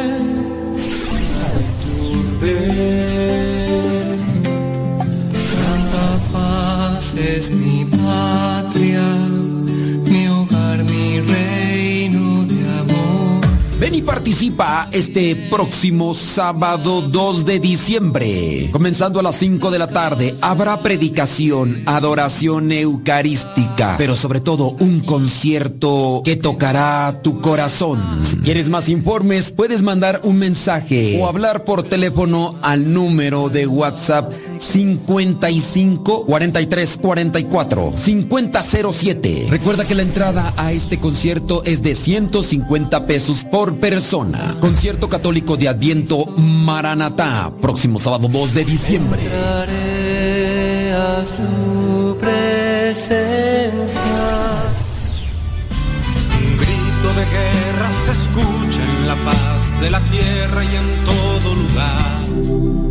Santa Faz es mi patria,
Ven y participa este próximo sábado 2 de diciembre. Comenzando a las 5 de la tarde, habrá predicación, adoración eucarística, pero sobre todo un concierto que tocará tu corazón. Si quieres más informes, puedes mandar un mensaje o hablar por teléfono al número de WhatsApp 55 43 44 5007. Recuerda que la entrada a este concierto es de 150 pesos por persona. Concierto católico de Adviento Maranatá, próximo sábado 2 de diciembre.
A su presencia.
Un grito de guerra se escucha en la paz de la tierra y en todo lugar.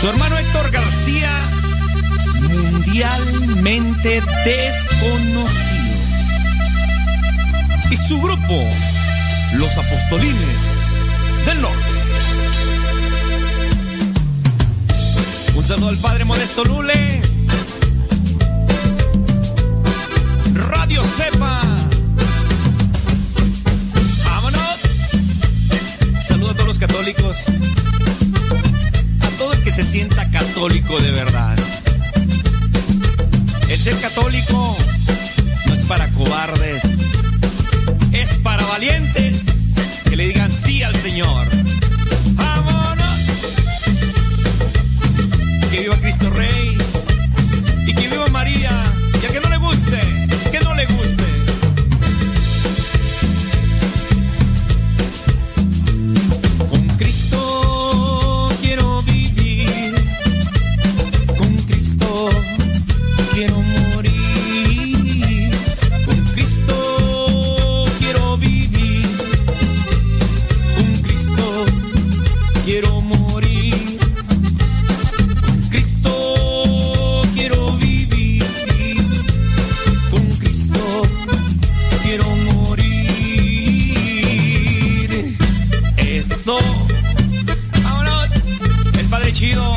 Su hermano Héctor García, mundialmente desconocido y su grupo, los Apostolines del Norte. Un saludo al Padre Modesto Lule. Radio Cepa. Vámonos. Saludo a todos los católicos. Que se sienta católico de verdad. El ser católico no es para cobardes es para valientes que le digan sí al Señor. ¡Vámonos! Que viva Cristo Rey y que viva María. Chido.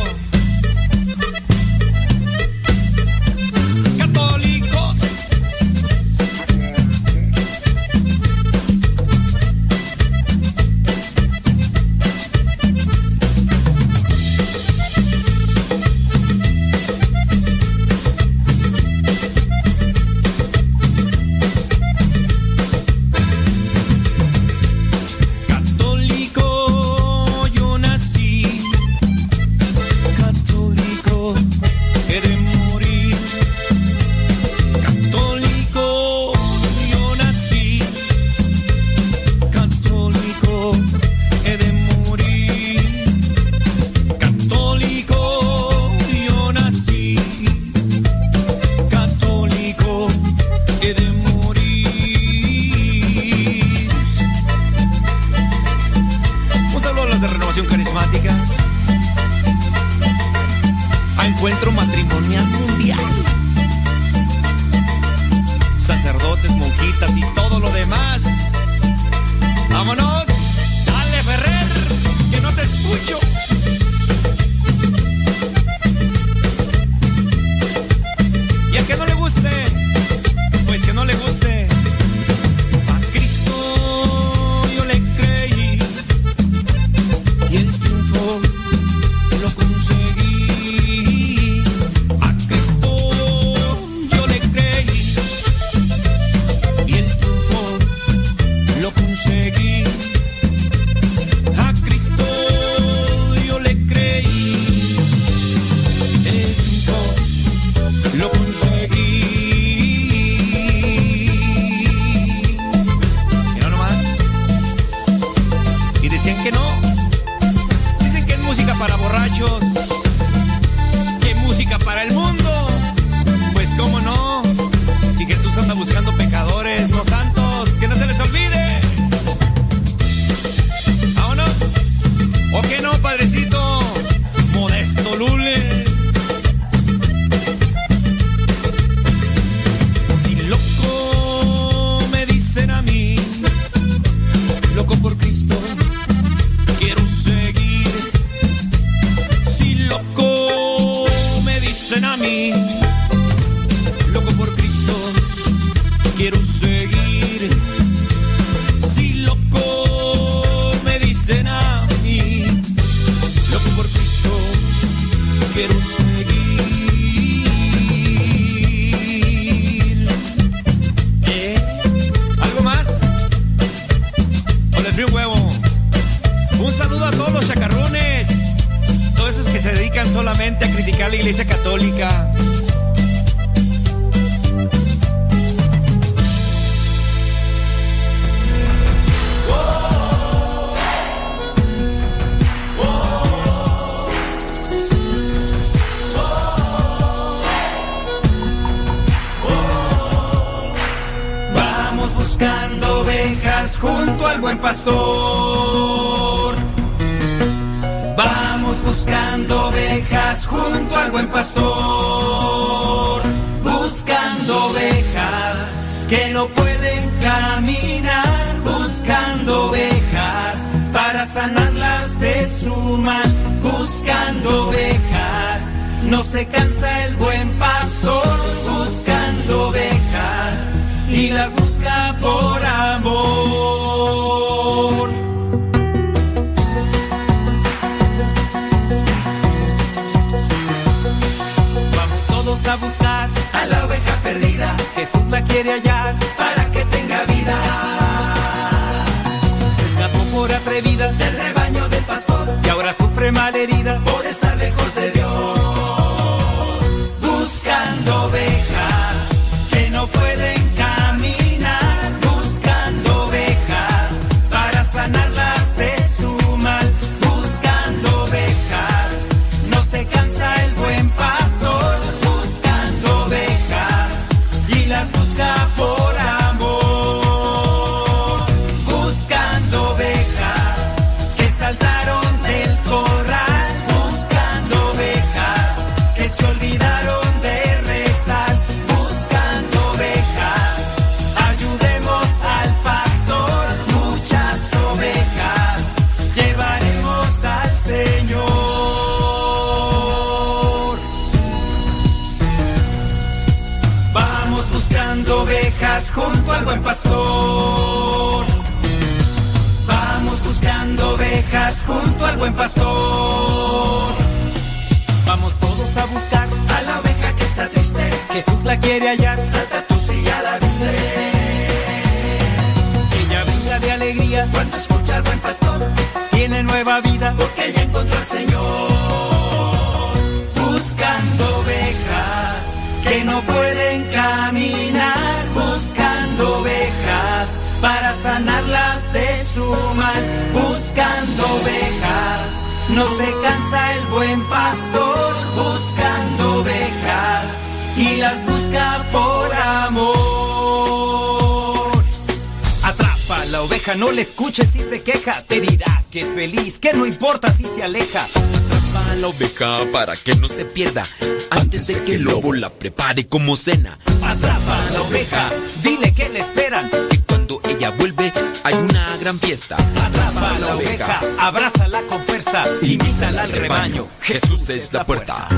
antes de que el lobo la prepare como cena.
Atrapa a la oveja, dile que le esperan.
Que cuando ella vuelve hay una gran fiesta.
Atrapa a la oveja, abrázala con fuerza, imítala al rebaño.
Jesús es la puerta.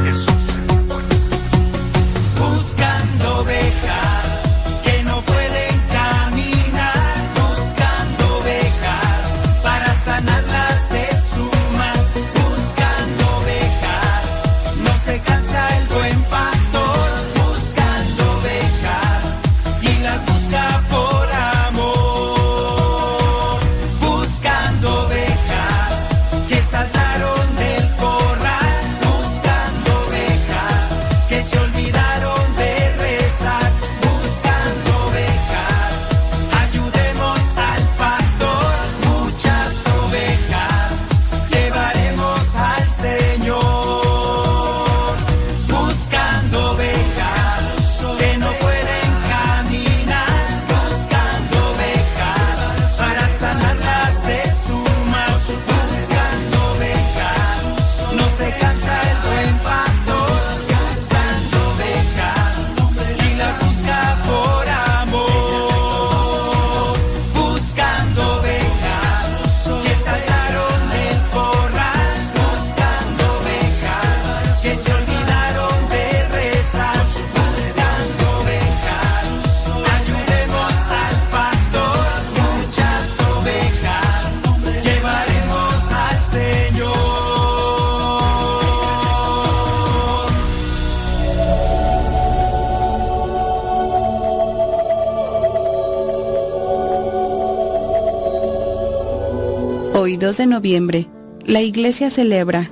de noviembre, la iglesia celebra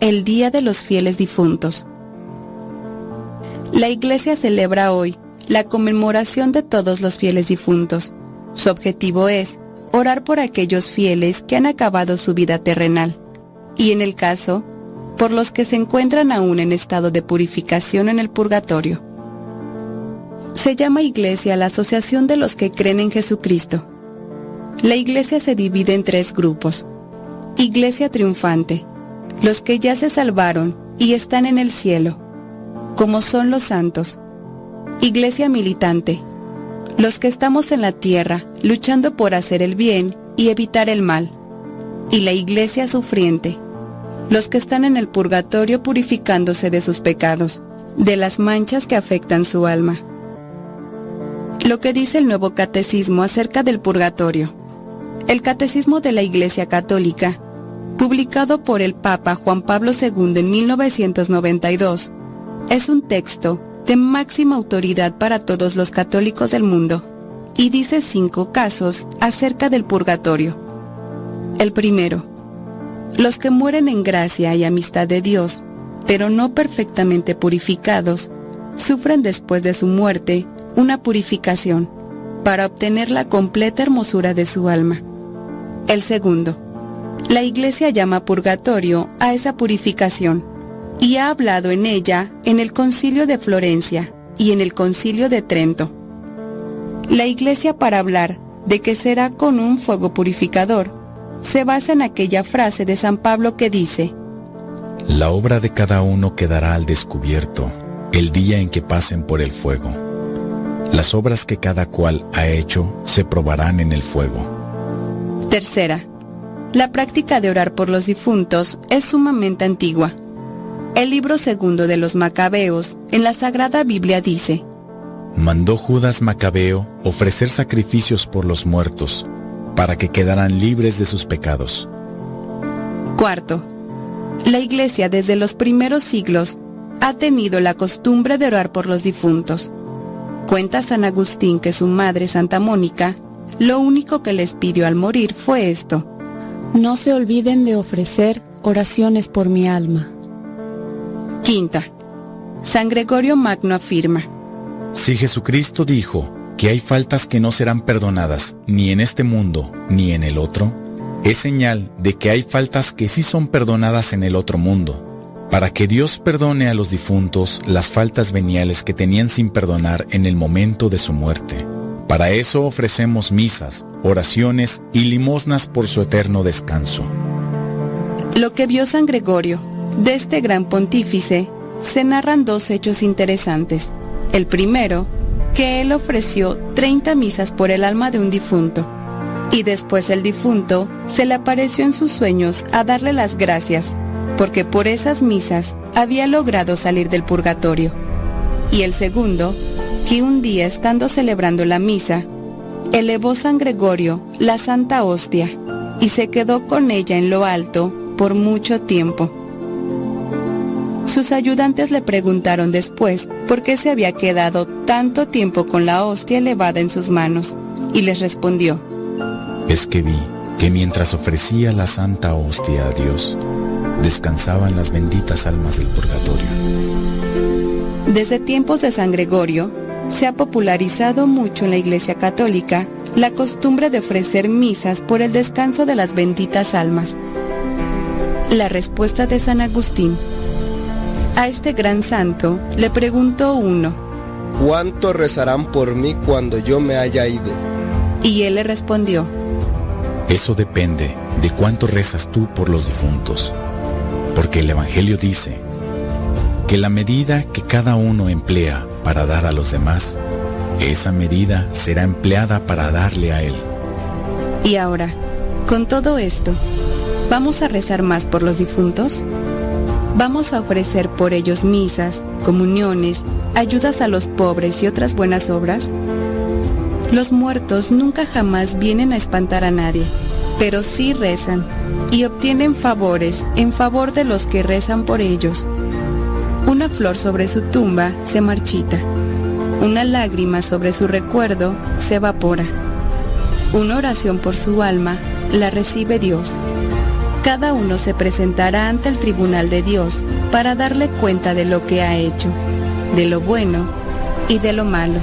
el Día de los Fieles Difuntos. La iglesia celebra hoy la conmemoración de todos los fieles difuntos. Su objetivo es orar por aquellos fieles que han acabado su vida terrenal y en el caso, por los que se encuentran aún en estado de purificación en el purgatorio. Se llama iglesia la asociación de los que creen en Jesucristo la Iglesia se divide en tres grupos. Iglesia triunfante, los que ya se salvaron y están en el cielo, como son los santos. Iglesia militante, los que estamos en la tierra luchando por hacer el bien y evitar el mal. Y la iglesia sufriente, los que están en el purgatorio purificándose de sus pecados, de las manchas que afectan su alma. Lo que dice el nuevo catecismo acerca del purgatorio. El catecismo de la Iglesia Católica, publicado por el Papa Juan Pablo II en 1992, es un texto de máxima autoridad para todos los católicos del mundo y dice cinco casos acerca del purgatorio. El primero, los que mueren en gracia y amistad de Dios, pero no perfectamente purificados, sufren después de su muerte una purificación para obtener la completa hermosura de su alma. El segundo, la Iglesia llama purgatorio a esa purificación y ha hablado en ella en el concilio de Florencia y en el concilio de Trento. La Iglesia para hablar de que será con un fuego purificador se basa en aquella frase de San Pablo que dice,
La obra de cada uno quedará al descubierto el día en que pasen por el fuego. Las obras que cada cual ha hecho se probarán en el fuego.
Tercera, la práctica de orar por los difuntos es sumamente antigua. El libro segundo de los Macabeos en la Sagrada Biblia dice,
Mandó Judas Macabeo ofrecer sacrificios por los muertos para que quedaran libres de sus pecados.
Cuarto, la Iglesia desde los primeros siglos ha tenido la costumbre de orar por los difuntos. Cuenta San Agustín que su madre Santa Mónica, lo único que les pidió al morir fue esto.
No se olviden de ofrecer oraciones por mi alma.
Quinta, San Gregorio Magno afirma.
Si Jesucristo dijo, que hay faltas que no serán perdonadas ni en este mundo ni en el otro, es señal de que hay faltas que sí son perdonadas en el otro mundo, para que Dios perdone a los difuntos las faltas veniales que tenían sin perdonar en el momento de su muerte. Para eso ofrecemos misas, oraciones y limosnas por su eterno descanso.
Lo que vio San Gregorio de este gran pontífice se narran dos hechos interesantes. El primero que él ofreció 30 misas por el alma de un difunto. Y después el difunto se le apareció en sus sueños a darle las gracias, porque por esas misas había logrado salir del purgatorio. Y el segundo, que un día estando celebrando la misa, elevó San Gregorio la Santa Hostia y se quedó con ella en lo alto por mucho tiempo. Sus ayudantes le preguntaron después por qué se había quedado tanto tiempo con la hostia elevada en sus manos, y les respondió,
Es que vi que mientras ofrecía la santa hostia a Dios, descansaban las benditas almas del purgatorio.
Desde tiempos de San Gregorio, se ha popularizado mucho en la Iglesia Católica la costumbre de ofrecer misas por el descanso de las benditas almas. La respuesta de San Agustín a este gran santo le preguntó uno,
¿cuánto rezarán por mí cuando yo me haya ido?
Y él le respondió,
Eso depende de cuánto rezas tú por los difuntos, porque el Evangelio dice que la medida que cada uno emplea para dar a los demás, esa medida será empleada para darle a él.
Y ahora, con todo esto, ¿vamos a rezar más por los difuntos? Vamos a ofrecer por ellos misas, comuniones, ayudas a los pobres y otras buenas obras. Los muertos nunca jamás vienen a espantar a nadie, pero sí rezan y obtienen favores en favor de los que rezan por ellos. Una flor sobre su tumba se marchita. Una lágrima sobre su recuerdo se evapora. Una oración por su alma
la recibe Dios. Cada uno se presentará ante el tribunal de Dios para darle cuenta de lo que ha hecho, de lo bueno y de lo malo.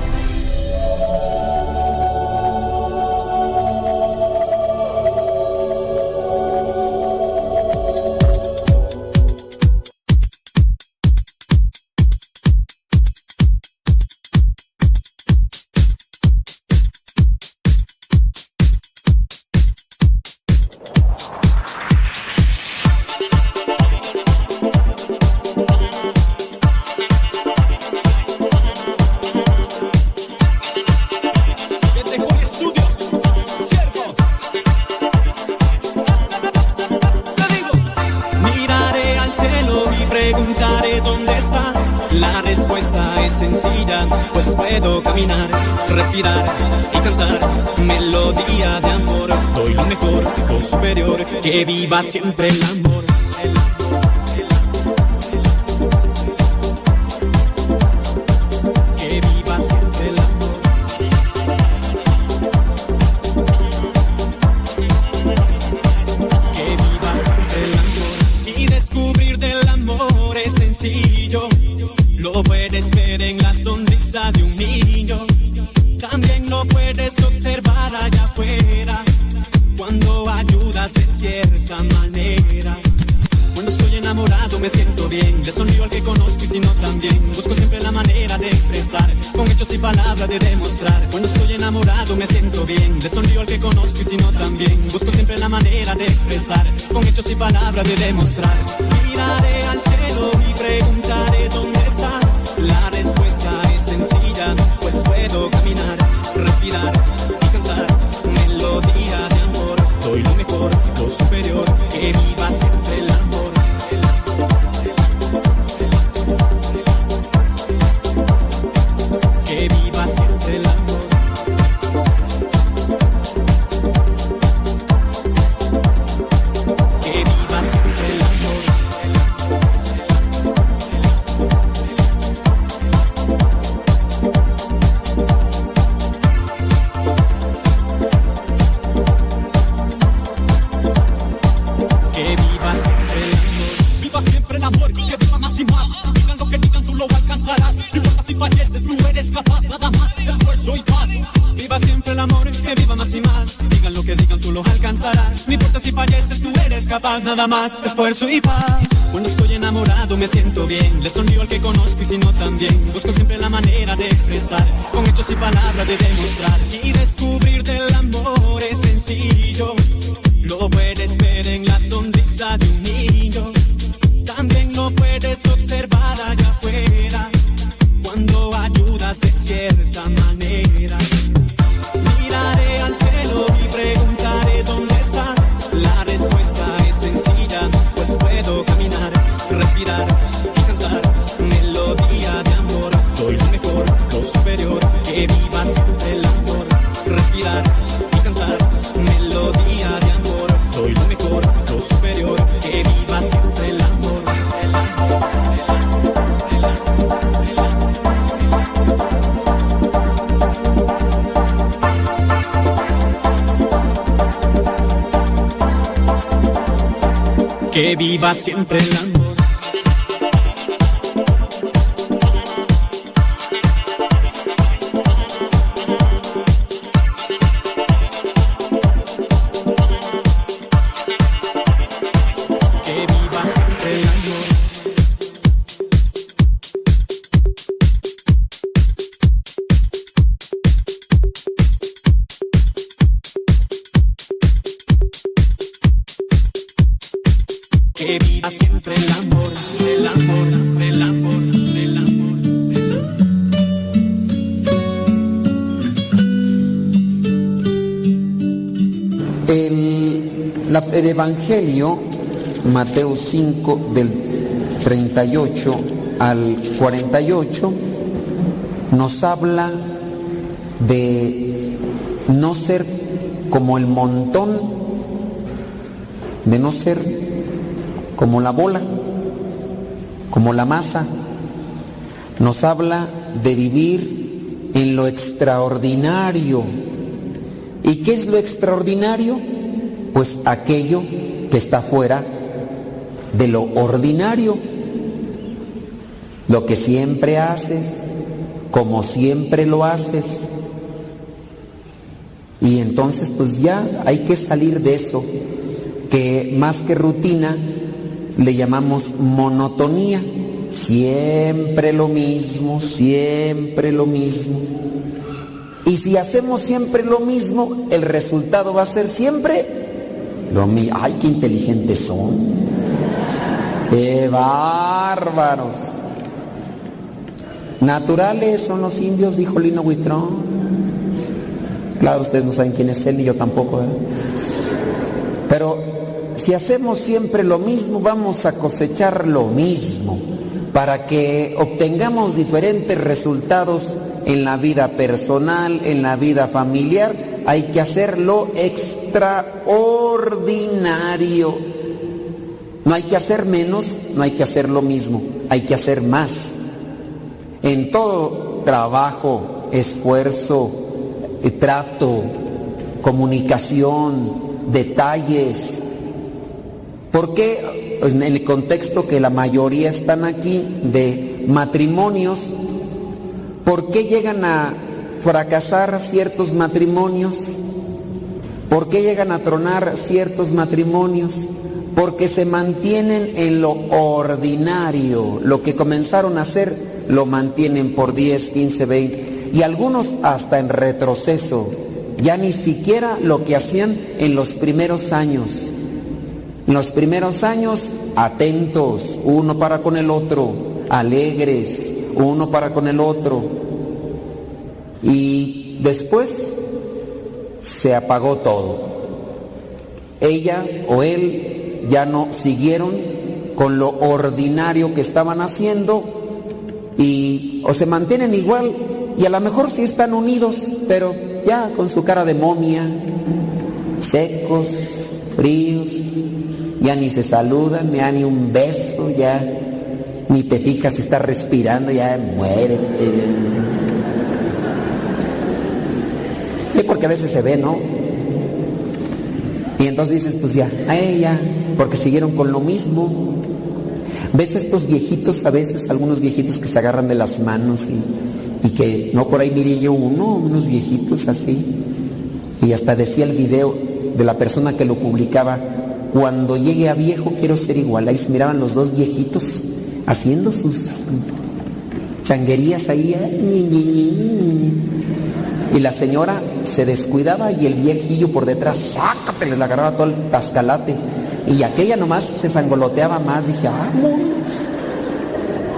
verso y del
38 al 48 nos habla de no ser como el montón, de no ser como la bola, como la masa. Nos habla de vivir en lo extraordinario. ¿Y qué es lo extraordinario? Pues aquello que está fuera de lo ordinario, lo que siempre haces, como siempre lo haces. Y entonces pues ya hay que salir de eso, que más que rutina le llamamos monotonía. Siempre lo mismo, siempre lo mismo. Y si hacemos siempre lo mismo, el resultado va a ser siempre lo mismo. ¡Ay, qué inteligentes son! ¡Qué bárbaros! Naturales son los indios, dijo Lino Huitrón. Claro, ustedes no saben quién es él, ni yo tampoco. ¿eh? Pero si hacemos siempre lo mismo, vamos a cosechar lo mismo para que obtengamos diferentes resultados en la vida personal, en la vida familiar, hay que hacer lo extraordinario. No hay que hacer menos, no hay que hacer lo mismo, hay que hacer más. En todo trabajo, esfuerzo, eh, trato, comunicación, detalles. ¿Por qué? Pues en el contexto que la mayoría están aquí de matrimonios, ¿por qué llegan a fracasar ciertos matrimonios? ¿Por qué llegan a tronar ciertos matrimonios? Porque se mantienen en lo ordinario. Lo que comenzaron a hacer lo mantienen por 10, 15, 20 y algunos hasta en retroceso. Ya ni siquiera lo que hacían en los primeros años. En los primeros años, atentos, uno para con el otro, alegres, uno para con el otro. Y después se apagó todo. Ella o él ya no siguieron con lo ordinario que estaban haciendo y o se mantienen igual y a lo mejor sí están unidos, pero ya con su cara de momia, secos, fríos, ya ni se saludan, ya ni un beso, ya ni te fijas si está respirando, ya muere. Y porque a veces se ve, ¿no? Y entonces dices, pues ya, a ella, porque siguieron con lo mismo. ¿Ves estos viejitos, a veces algunos viejitos que se agarran de las manos y, y que, no, por ahí miré yo uno, unos viejitos así, y hasta decía el video de la persona que lo publicaba, cuando llegue a viejo quiero ser igual. Ahí se miraban los dos viejitos haciendo sus changuerías ahí. ¿eh? Y la señora se descuidaba y el viejillo por detrás, sácate, le agarraba todo el tascalate. Y aquella nomás se sangoloteaba más. Dije, vámonos.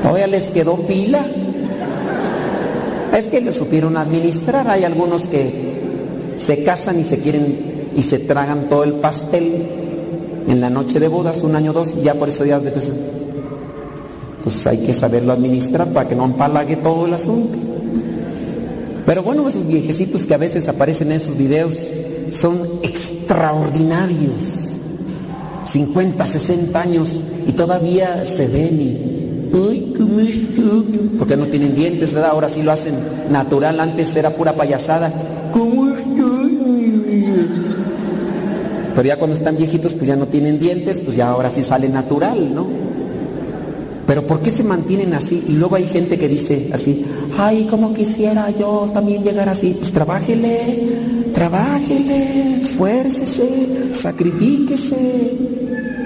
Todavía les quedó pila. Es que le supieron administrar. Hay algunos que se casan y se quieren y se tragan todo el pastel en la noche de bodas, un año o dos, y ya por eso ya Entonces hay que saberlo administrar para que no empalague todo el asunto. Pero bueno, esos viejecitos que a veces aparecen en esos videos son extraordinarios. 50, 60 años y todavía se ven y, ay, ¿cómo? Porque no tienen dientes, ¿verdad? Ahora sí lo hacen natural, antes era pura payasada. ¿Cómo? Pero ya cuando están viejitos, pues ya no tienen dientes, pues ya ahora sí sale natural, ¿no? Pero ¿por qué se mantienen así? Y luego hay gente que dice así, ay, como quisiera yo también llegar así. Pues trabájele, trabájele, esfuércese, sacrifíquese.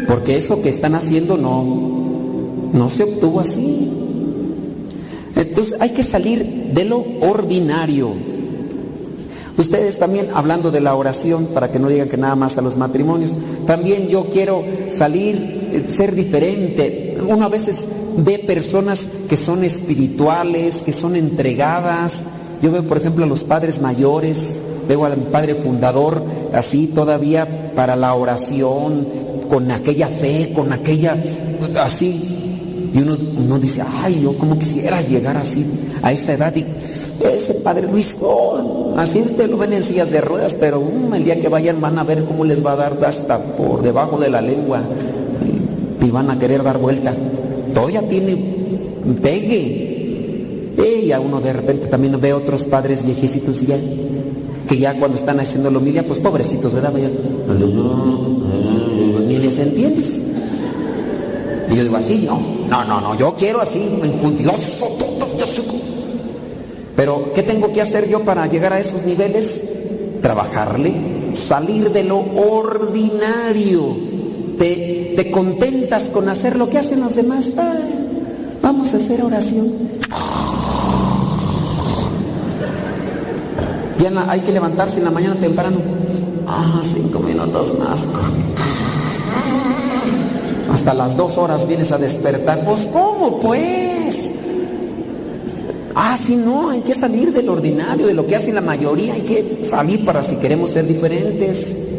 Porque eso que están haciendo no, no se obtuvo así. Entonces hay que salir de lo ordinario. Ustedes también, hablando de la oración, para que no digan que nada más a los matrimonios, también yo quiero salir, ser diferente. Uno a veces ve personas que son espirituales, que son entregadas. Yo veo, por ejemplo, a los padres mayores, veo al padre fundador, así todavía para la oración, con aquella fe, con aquella, así. Y uno, dice, ay, yo como quisiera llegar así, a esa edad. Y ese padre Luis, oh, así usted lo ven en sillas de ruedas, pero um, el día que vayan van a ver cómo les va a dar hasta por debajo de la lengua y van a querer dar vuelta. Todavía tiene pegue. Y a uno de repente también ve otros padres viejecitos ya, que ya cuando están haciendo la homilia, pues pobrecitos, ¿verdad? Ni les entiendes. Y yo digo así, no, no, no, no, yo quiero así, enjundioso. Pero, ¿qué tengo que hacer yo para llegar a esos niveles? Trabajarle, salir de lo ordinario. Te, te contentas con hacer lo que hacen los demás. vamos a hacer oración. Ya hay que levantarse en la mañana temprano. Ah, cinco minutos más. Hasta las dos horas vienes a despertar. Pues, ¿cómo pues? Ah, si no, hay que salir del ordinario, de lo que hace la mayoría, hay que salir para si queremos ser diferentes.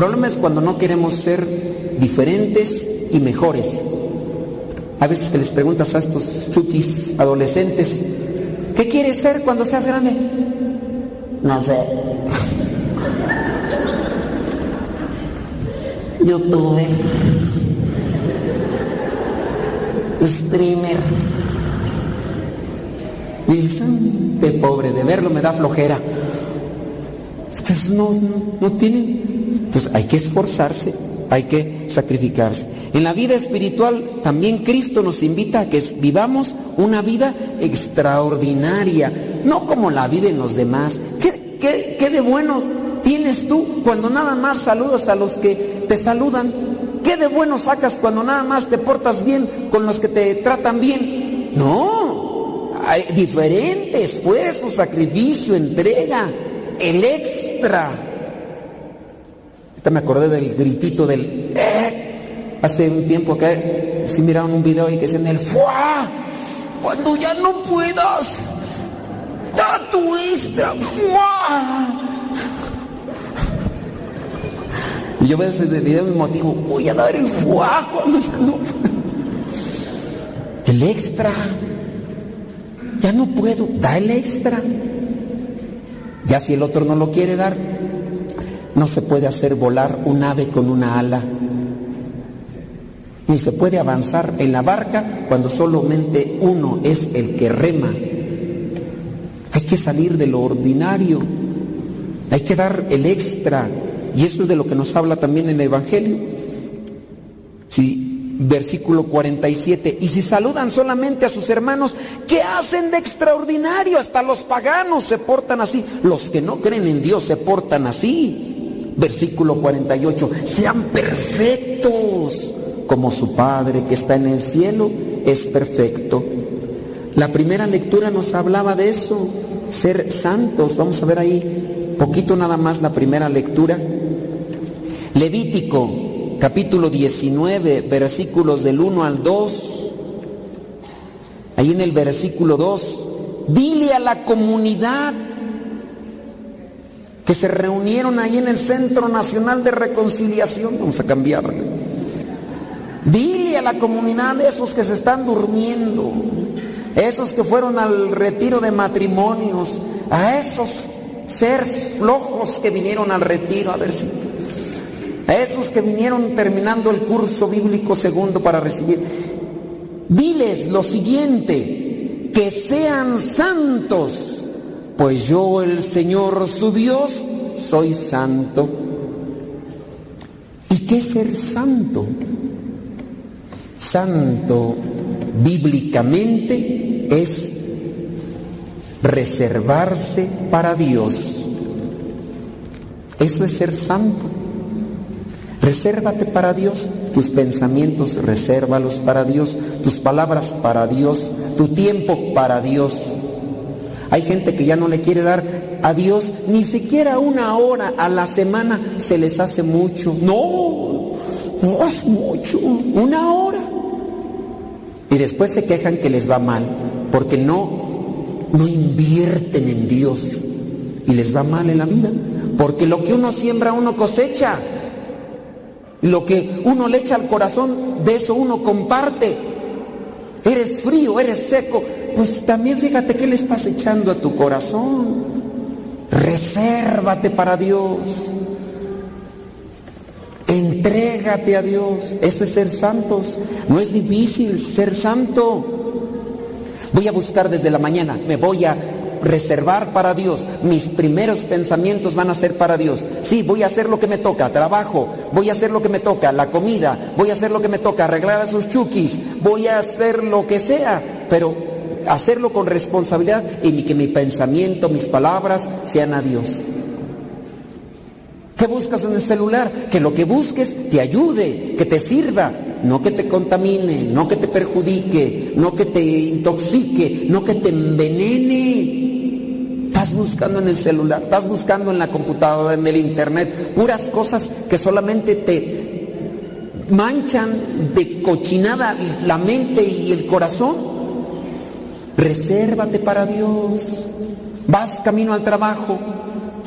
El problema es cuando no queremos ser diferentes y mejores. A veces que les preguntas a estos chukis adolescentes, ¿qué quieres ser cuando seas grande? No sé. Youtuber. Streamer. de pobre, de verlo me da flojera. Ustedes no, no tienen. Pues hay que esforzarse, hay que sacrificarse. En la vida espiritual también Cristo nos invita a que vivamos una vida extraordinaria, no como la viven los demás. ¿Qué, qué, qué de bueno tienes tú cuando nada más saludas a los que te saludan? ¿Qué de bueno sacas cuando nada más te portas bien con los que te tratan bien? No, hay diferente esfuerzo, sacrificio, entrega, el extra. Me acordé del gritito del eh. hace un tiempo que si miraron un video y que decían el fuá cuando ya no puedas da tu extra fuá y yo veo ese video y me motivo voy a dar el fuá cuando ya no el extra ya no puedo, da el extra. Ya si el otro no lo quiere dar, no se puede hacer volar un ave con una ala. Ni se puede avanzar en la barca cuando solamente uno es el que rema. Hay que salir de lo ordinario. Hay que dar el extra. Y eso es de lo que nos habla también en el Evangelio. Si versículo 47. Y si saludan solamente a sus hermanos, ¿qué hacen de extraordinario? Hasta los paganos se portan así. Los que no creen en Dios se portan así. Versículo 48. Sean perfectos como su Padre que está en el cielo es perfecto. La primera lectura nos hablaba de eso, ser santos. Vamos a ver ahí poquito nada más la primera lectura. Levítico capítulo 19, versículos del 1 al 2. Ahí en el versículo 2, dile a la comunidad que se reunieron ahí en el Centro Nacional de Reconciliación, vamos a cambiarle. Dile a la comunidad de esos que se están durmiendo, esos que fueron al retiro de matrimonios, a esos seres flojos que vinieron al retiro, a ver si a esos que vinieron terminando el curso bíblico segundo para recibir, diles lo siguiente, que sean santos, pues yo el Señor su Dios soy santo. ¿Y qué es ser santo? Santo bíblicamente es reservarse para Dios. Eso es ser santo. Resérvate para Dios, tus pensamientos resérvalos para Dios, tus palabras para Dios, tu tiempo para Dios. Hay gente que ya no le quiere dar a Dios ni siquiera una hora a la semana, se les hace mucho. No, no es mucho, una hora. Y después se quejan que les va mal, porque no, no invierten en Dios y les va mal en la vida, porque lo que uno siembra uno cosecha. Lo que uno le echa al corazón, de eso uno comparte. Eres frío, eres seco. Pues también fíjate qué le estás echando a tu corazón. Resérvate para Dios. Entrégate a Dios. Eso es ser santos. No es difícil ser santo. Voy a buscar desde la mañana. Me voy a reservar para Dios. Mis primeros pensamientos van a ser para Dios. Sí, voy a hacer lo que me toca, trabajo, voy a hacer lo que me toca, la comida, voy a hacer lo que me toca, arreglar a sus chukis, voy a hacer lo que sea, pero hacerlo con responsabilidad y que mi pensamiento, mis palabras sean a Dios. ¿Qué buscas en el celular? Que lo que busques te ayude, que te sirva, no que te contamine, no que te perjudique, no que te intoxique, no que te envenene. Estás buscando en el celular, estás buscando en la computadora, en el internet, puras cosas que solamente te manchan de cochinada la mente y el corazón. Resérvate para Dios. Vas camino al trabajo,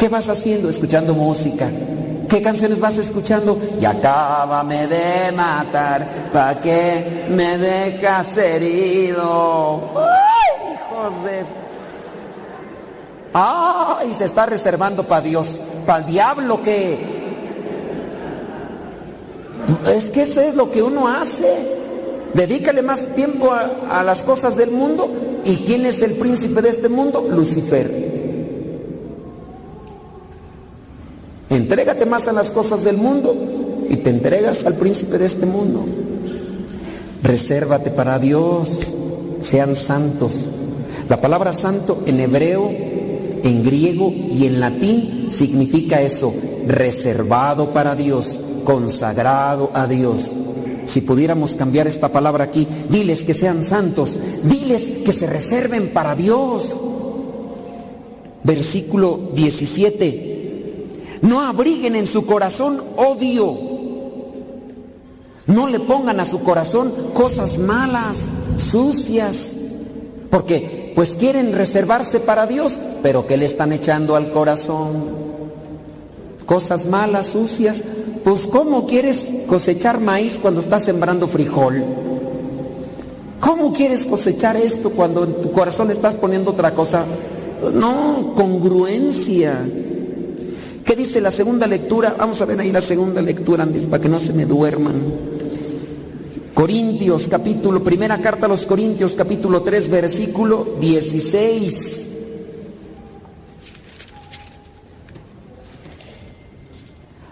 ¿Qué vas haciendo? Escuchando música. ¿Qué canciones vas escuchando? Y acábame de matar, ¿para qué me dejas herido? ¡Ay, de... ¡Ay! Se está reservando para Dios. ¿Para el diablo qué? Es que eso es lo que uno hace. Dedícale más tiempo a las cosas del mundo. ¿Y quién es el príncipe de este mundo? Lucifer. Entrégate más a las cosas del mundo y te entregas al príncipe de este mundo. Resérvate para Dios, sean santos. La palabra santo en hebreo, en griego y en latín significa eso, reservado para Dios, consagrado a Dios. Si pudiéramos cambiar esta palabra aquí, diles que sean santos, diles que se reserven para Dios. Versículo 17. No abriguen en su corazón odio. No le pongan a su corazón cosas malas, sucias. Porque pues quieren reservarse para Dios, pero ¿qué le están echando al corazón? Cosas malas, sucias. Pues ¿cómo quieres cosechar maíz cuando estás sembrando frijol? ¿Cómo quieres cosechar esto cuando en tu corazón estás poniendo otra cosa? No, congruencia. ¿Qué dice la segunda lectura? Vamos a ver ahí la segunda lectura, antes, para que no se me duerman. Corintios, capítulo, primera carta a los Corintios, capítulo 3, versículo 16.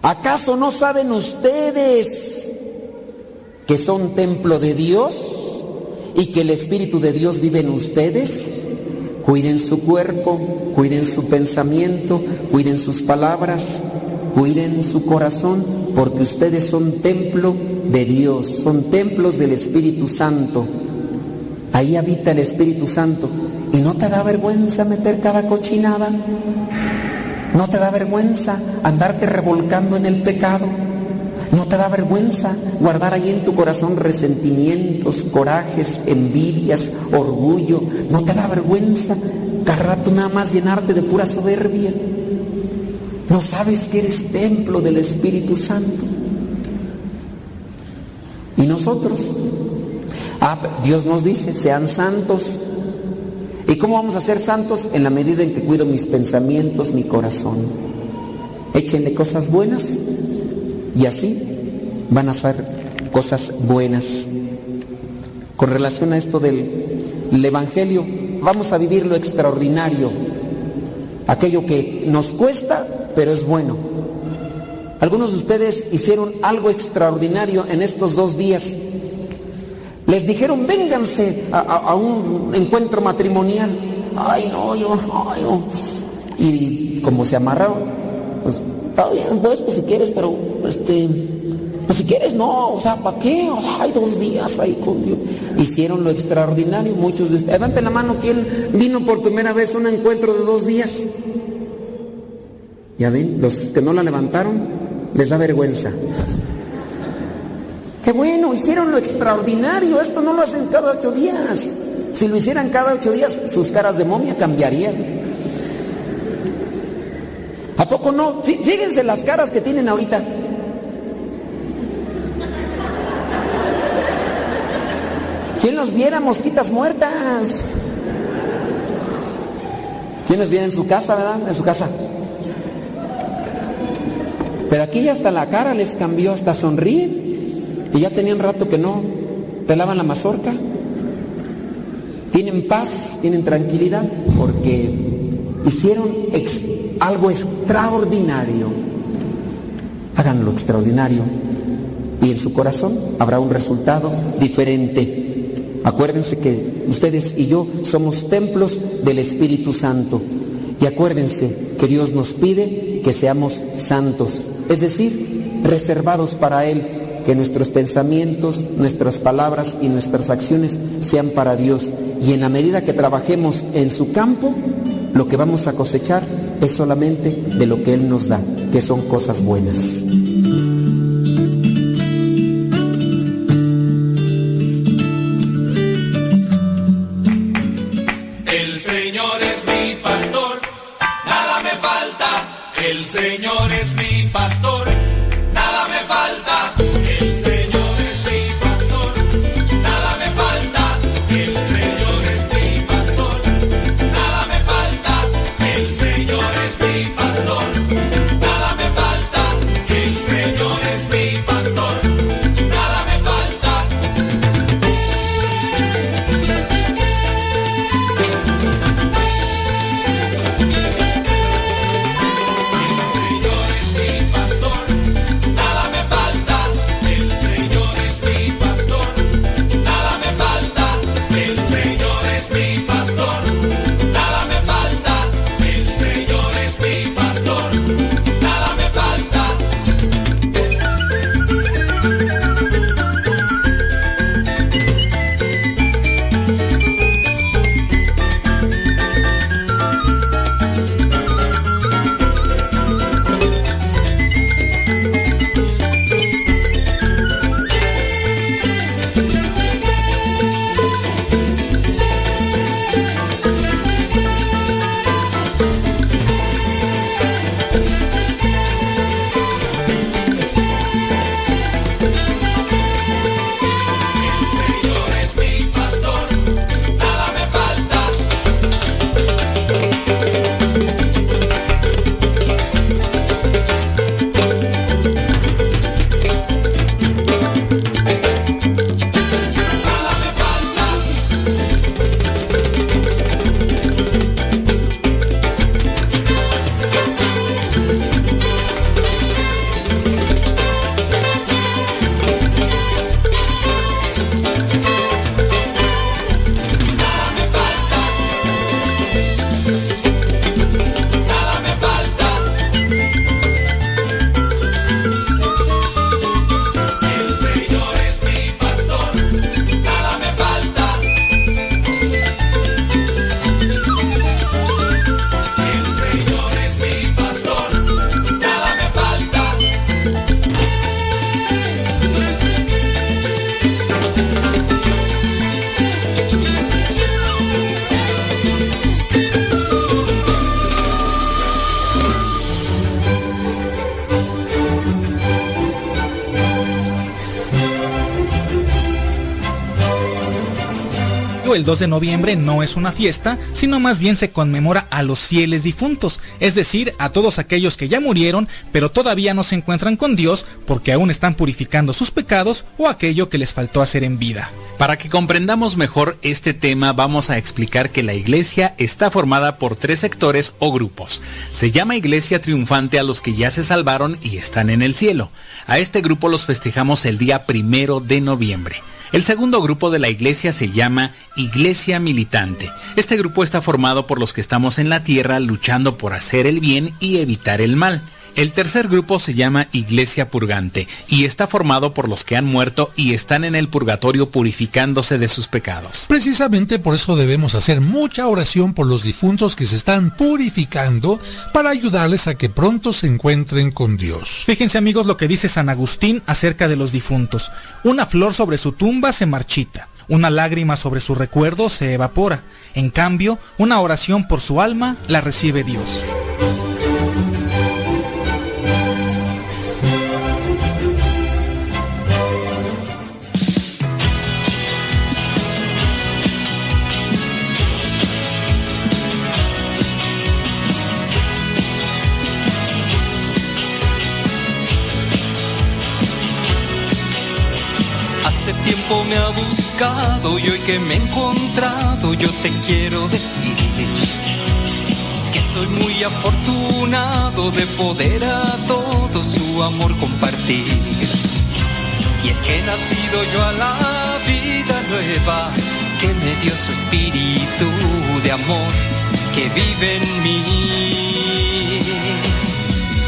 ¿Acaso no saben ustedes que son templo de Dios y que el Espíritu de Dios vive en ustedes? Cuiden su cuerpo, cuiden su pensamiento, cuiden sus palabras, cuiden su corazón, porque ustedes son templo de Dios, son templos del Espíritu Santo. Ahí habita el Espíritu Santo. ¿Y no te da vergüenza meter cada cochinada? ¿No te da vergüenza andarte revolcando en el pecado? ¿No te da vergüenza guardar ahí en tu corazón resentimientos, corajes, envidias, orgullo? ¿No te da vergüenza cada nada más llenarte de pura soberbia? ¿No sabes que eres templo del Espíritu Santo? ¿Y nosotros? Ah, Dios nos dice, sean santos. ¿Y cómo vamos a ser santos? En la medida en que cuido mis pensamientos, mi corazón. Échenle cosas buenas y así van a ser cosas buenas. Con relación a esto del Evangelio, vamos a vivir lo extraordinario, aquello que nos cuesta, pero es bueno. Algunos de ustedes hicieron algo extraordinario en estos dos días. Les dijeron, vénganse a, un encuentro matrimonial. Ay, no, yo, ay, no. Y como se amarraron, pues está bien, pues, pues si quieres, pero este, pues si quieres, no, o sea, ¿para qué? hay dos días ahí con Dios. Hicieron lo extraordinario, muchos de ustedes. Levanten la mano, ¿quién vino por primera vez a un encuentro de dos días? Ya ven, los que no la levantaron, les da vergüenza. Qué bueno, hicieron lo extraordinario, esto no lo hacen cada ocho días. Si lo hicieran cada ocho días, sus caras de momia cambiarían. ¿A poco no? Fíjense las caras que tienen ahorita. ¿Quién los viera mosquitas muertas? ¿Quién los viene en su casa, verdad? En su casa. Pero aquí hasta la cara les cambió, hasta sonríen. Y ya tenían rato que no pelaban la mazorca. Tienen paz, tienen tranquilidad, porque hicieron algo extraordinario. Hagan lo extraordinario y en su corazón habrá un resultado diferente. Acuérdense que ustedes y yo somos templos del Espíritu Santo. Y acuérdense que Dios nos pide que seamos santos, es decir, reservados para Él, que nuestros pensamientos, nuestras palabras y nuestras acciones sean para Dios. Y en la medida que trabajemos en su campo, lo que vamos a cosechar es solamente de lo que Él nos da, que son cosas buenas.
El 2 de noviembre no es una fiesta, sino más bien se conmemora a los fieles difuntos, es decir, a todos aquellos que ya murieron, pero todavía no se encuentran con Dios porque aún están purificando sus pecados o aquello que les faltó hacer en vida.
Para que comprendamos mejor este tema, vamos a explicar que la iglesia está formada por tres sectores o grupos. Se llama iglesia triunfante a los que ya se salvaron y están en el cielo. A este grupo los festejamos el día primero de noviembre. El segundo grupo de la iglesia se llama Iglesia Militante. Este grupo está formado por los que estamos en la tierra luchando por hacer el bien y evitar el mal. El tercer grupo se llama Iglesia Purgante y está formado por los que han muerto y están en el purgatorio purificándose de sus pecados.
Precisamente por eso debemos hacer mucha oración por los difuntos que se están purificando para ayudarles a que pronto se encuentren con Dios.
Fíjense amigos lo que dice San Agustín acerca de los difuntos. Una flor sobre su tumba se marchita. Una lágrima sobre su recuerdo se evapora. En cambio, una oración por su alma la recibe Dios.
Me ha buscado y hoy que me he encontrado yo te quiero decir que soy muy afortunado de poder a todo su amor compartir. Y es que he nacido yo a la vida nueva que me dio su espíritu de amor que vive en mí.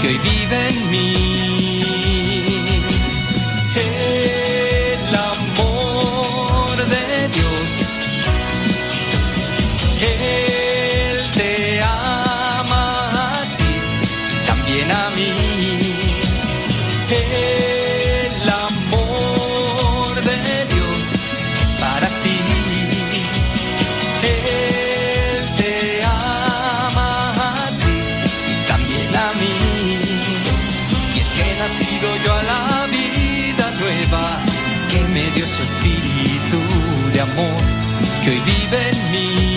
Que hoy vive en mí. Vive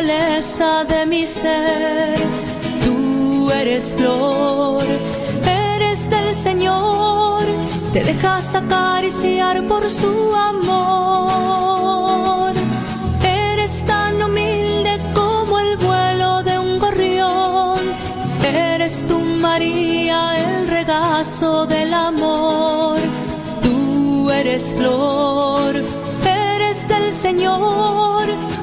de
mi ser. Tú eres flor, eres del Señor, te dejas acariciar por su amor. Eres tan humilde como el vuelo de un gorrión, eres tu María, el regazo del amor.
Tú eres flor, eres del Señor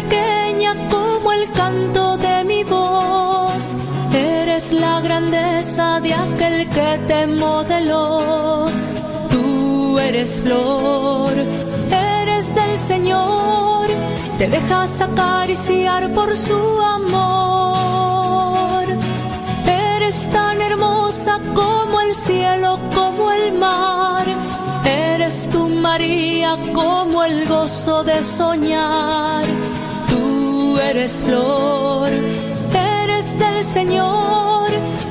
pequeña como el canto de mi voz. Eres la grandeza de aquel que te modeló. Tú eres flor, eres del Señor. Te dejas acariciar por su amor. Eres tan hermosa como el cielo, como el mar. Eres tu María como el gozo de soñar. Eres flor, eres del Señor.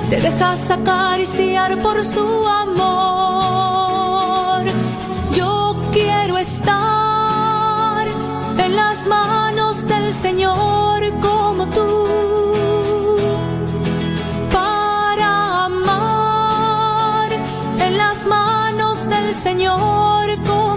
Te dejas acariciar por su amor. Yo quiero estar en las manos del Señor como tú. Para amar en las manos del Señor como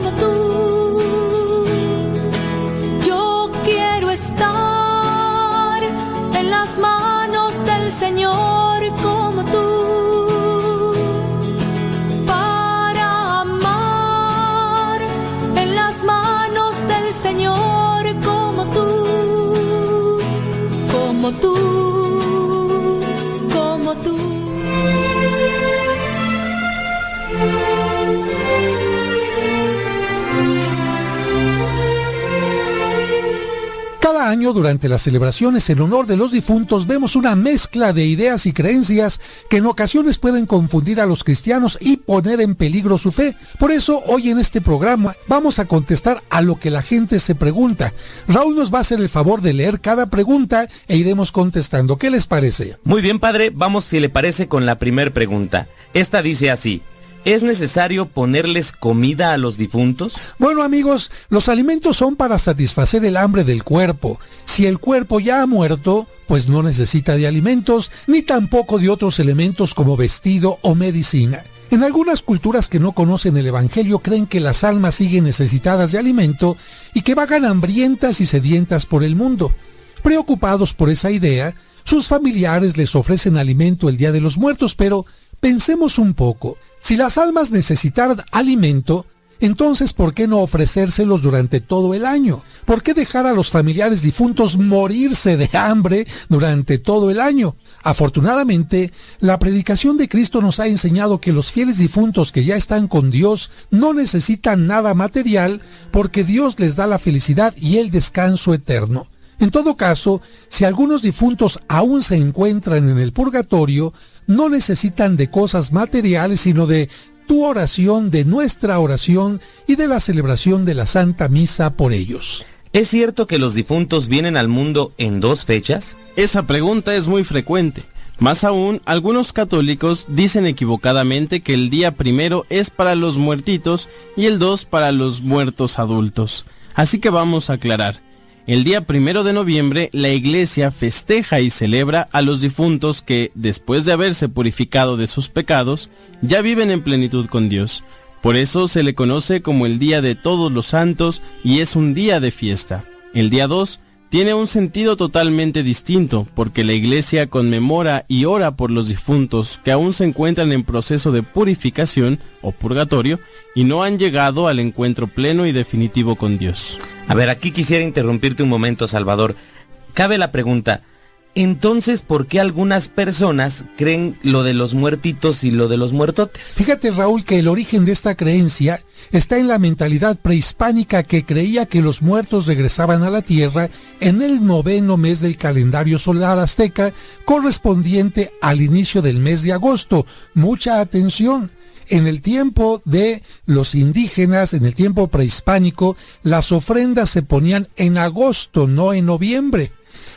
durante las celebraciones en honor de los difuntos vemos una mezcla de ideas y creencias que en ocasiones pueden confundir a los cristianos y poner en peligro su fe. Por eso hoy en este programa vamos a contestar a lo que la gente se pregunta. Raúl nos va a hacer el favor de leer cada pregunta e iremos contestando. ¿Qué les parece?
Muy bien, padre, vamos si le parece con la primer pregunta. Esta dice así. ¿Es necesario ponerles comida a los difuntos?
Bueno amigos, los alimentos son para satisfacer el hambre del cuerpo. Si el cuerpo ya ha muerto, pues no necesita de alimentos ni tampoco de otros elementos como vestido o medicina. En algunas culturas que no conocen el Evangelio creen que las almas siguen necesitadas de alimento y que vagan hambrientas y sedientas por el mundo. Preocupados por esa idea, sus familiares les ofrecen alimento el Día de los Muertos, pero pensemos un poco. Si las almas necesitaran alimento, entonces ¿por qué no ofrecérselos durante todo el año? ¿Por qué dejar a los familiares difuntos morirse de hambre durante todo el año? Afortunadamente, la predicación de Cristo nos ha enseñado que los fieles difuntos que ya están con Dios no necesitan nada material porque Dios les da la felicidad y el descanso eterno. En todo caso, si algunos difuntos aún se encuentran en el purgatorio, no necesitan de cosas materiales, sino de tu oración, de nuestra oración y de la celebración de la Santa Misa por ellos.
¿Es cierto que los difuntos vienen al mundo en dos fechas?
Esa pregunta es muy frecuente. Más aún, algunos católicos dicen equivocadamente que el día primero es para los muertitos y el 2 para los muertos adultos. Así que vamos a aclarar. El día primero de noviembre la iglesia festeja y celebra a los difuntos que, después de haberse purificado de sus pecados, ya viven en plenitud con Dios. Por eso se le conoce como el Día de Todos los Santos y es un día de fiesta. El día 2 tiene un sentido totalmente distinto porque la iglesia conmemora y ora por los difuntos que aún se encuentran en proceso de purificación o purgatorio y no han llegado al encuentro pleno y definitivo con Dios.
A ver, aquí quisiera interrumpirte un momento, Salvador. Cabe la pregunta, Entonces, ¿por qué algunas personas creen lo de los muertitos y lo de los muertotes?
Fíjate Raúl que el origen de esta creencia está en la mentalidad prehispánica que creía que los muertos regresaban a la tierra en el noveno mes del calendario solar azteca correspondiente al inicio del mes de agosto. Mucha atención. En el tiempo de los indígenas, en el tiempo prehispánico, las ofrendas se ponían en agosto, no en noviembre.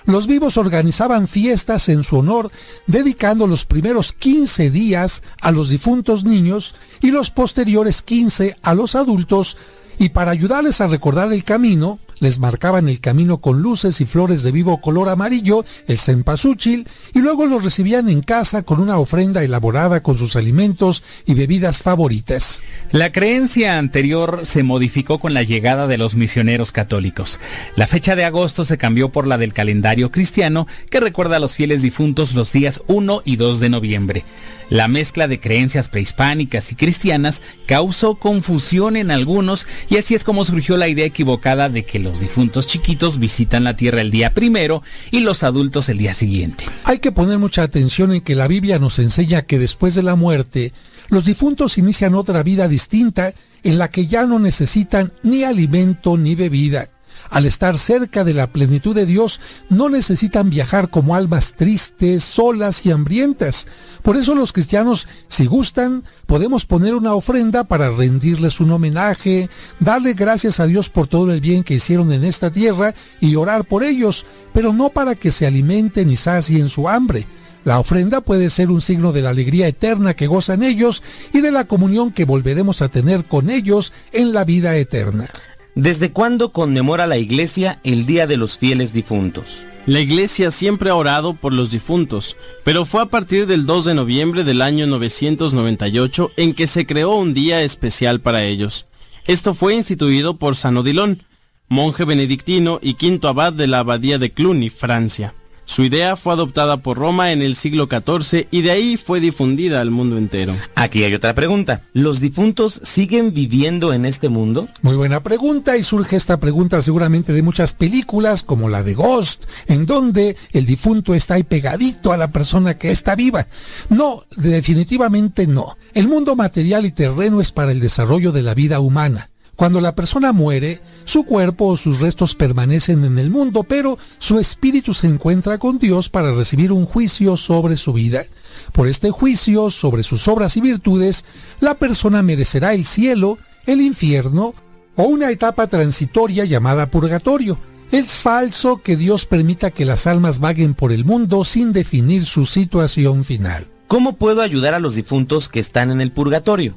Los vivos organizaban fiestas en su honor, dedicando los primeros 15 días a los difuntos niños y los posteriores 15 a los adultos, y para ayudarles a recordar el camino, les marcaban el camino con luces y flores de vivo color amarillo, el cempasúchil, y luego los recibían en casa con una ofrenda elaborada con sus alimentos y bebidas favoritas.
La creencia anterior se modificó con la llegada de los misioneros católicos. La fecha de agosto se cambió por la del calendario cristiano, que recuerda a los fieles difuntos los días 1 y 2 de noviembre. La mezcla de creencias prehispánicas y cristianas causó confusión en algunos y así es como surgió la idea equivocada de que los difuntos chiquitos visitan la tierra el día primero y los adultos el día siguiente.
Hay que poner mucha atención en que la Biblia nos enseña que después de la muerte, los difuntos inician otra vida distinta en la que ya no necesitan ni alimento ni bebida. Al estar cerca de la plenitud de Dios, no necesitan viajar como almas tristes, solas y hambrientas. Por eso los cristianos, si gustan, podemos poner una ofrenda para rendirles un homenaje, darle gracias a Dios por todo el bien que hicieron en esta tierra y orar por ellos, pero no para que se alimenten y sacien su hambre. La ofrenda puede ser un signo de la alegría eterna que gozan ellos y de la comunión que volveremos a tener con ellos en la vida eterna.
¿Desde cuándo conmemora la Iglesia el Día de los Fieles Difuntos?
La Iglesia siempre ha orado por los difuntos, pero fue a partir del 2 de noviembre del año 998 en que se creó un día especial para ellos. Esto fue instituido por San Odilon, monje benedictino y quinto abad de la abadía de Cluny, Francia. Su idea fue adoptada por Roma en el siglo XIV y de ahí fue difundida al mundo entero.
Aquí hay otra pregunta. ¿Los difuntos siguen viviendo en este mundo?
Muy buena pregunta y surge esta pregunta seguramente de muchas películas como la de Ghost, en donde el difunto está ahí pegadito a la persona que está viva. No, definitivamente no. El mundo material y terreno es para el desarrollo de la vida humana. Cuando la persona muere, su cuerpo o sus restos permanecen en el mundo, pero su espíritu se encuentra con Dios para recibir un juicio sobre su vida. Por este juicio sobre sus obras y virtudes, la persona merecerá el cielo, el infierno o una etapa transitoria llamada purgatorio. Es falso que Dios permita que las almas vaguen por el mundo sin definir su situación final.
¿Cómo puedo ayudar a los difuntos que están en el purgatorio?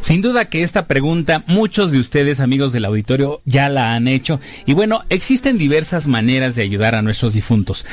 Sin duda que esta pregunta muchos de ustedes amigos del auditorio ya la han hecho y bueno, existen diversas maneras de ayudar a nuestros difuntos.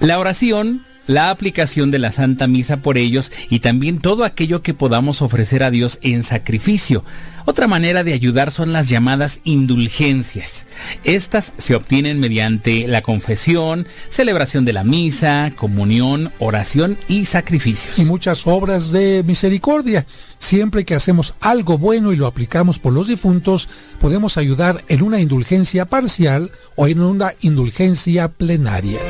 La oración la aplicación de la Santa Misa por ellos y también todo aquello que podamos ofrecer a Dios en sacrificio. Otra manera de ayudar son las llamadas indulgencias. Estas se obtienen mediante la confesión, celebración de la misa, comunión, oración y sacrificios.
Y muchas obras de misericordia. Siempre que hacemos algo bueno y lo aplicamos por los difuntos, podemos ayudar en una indulgencia parcial o en una indulgencia plenaria.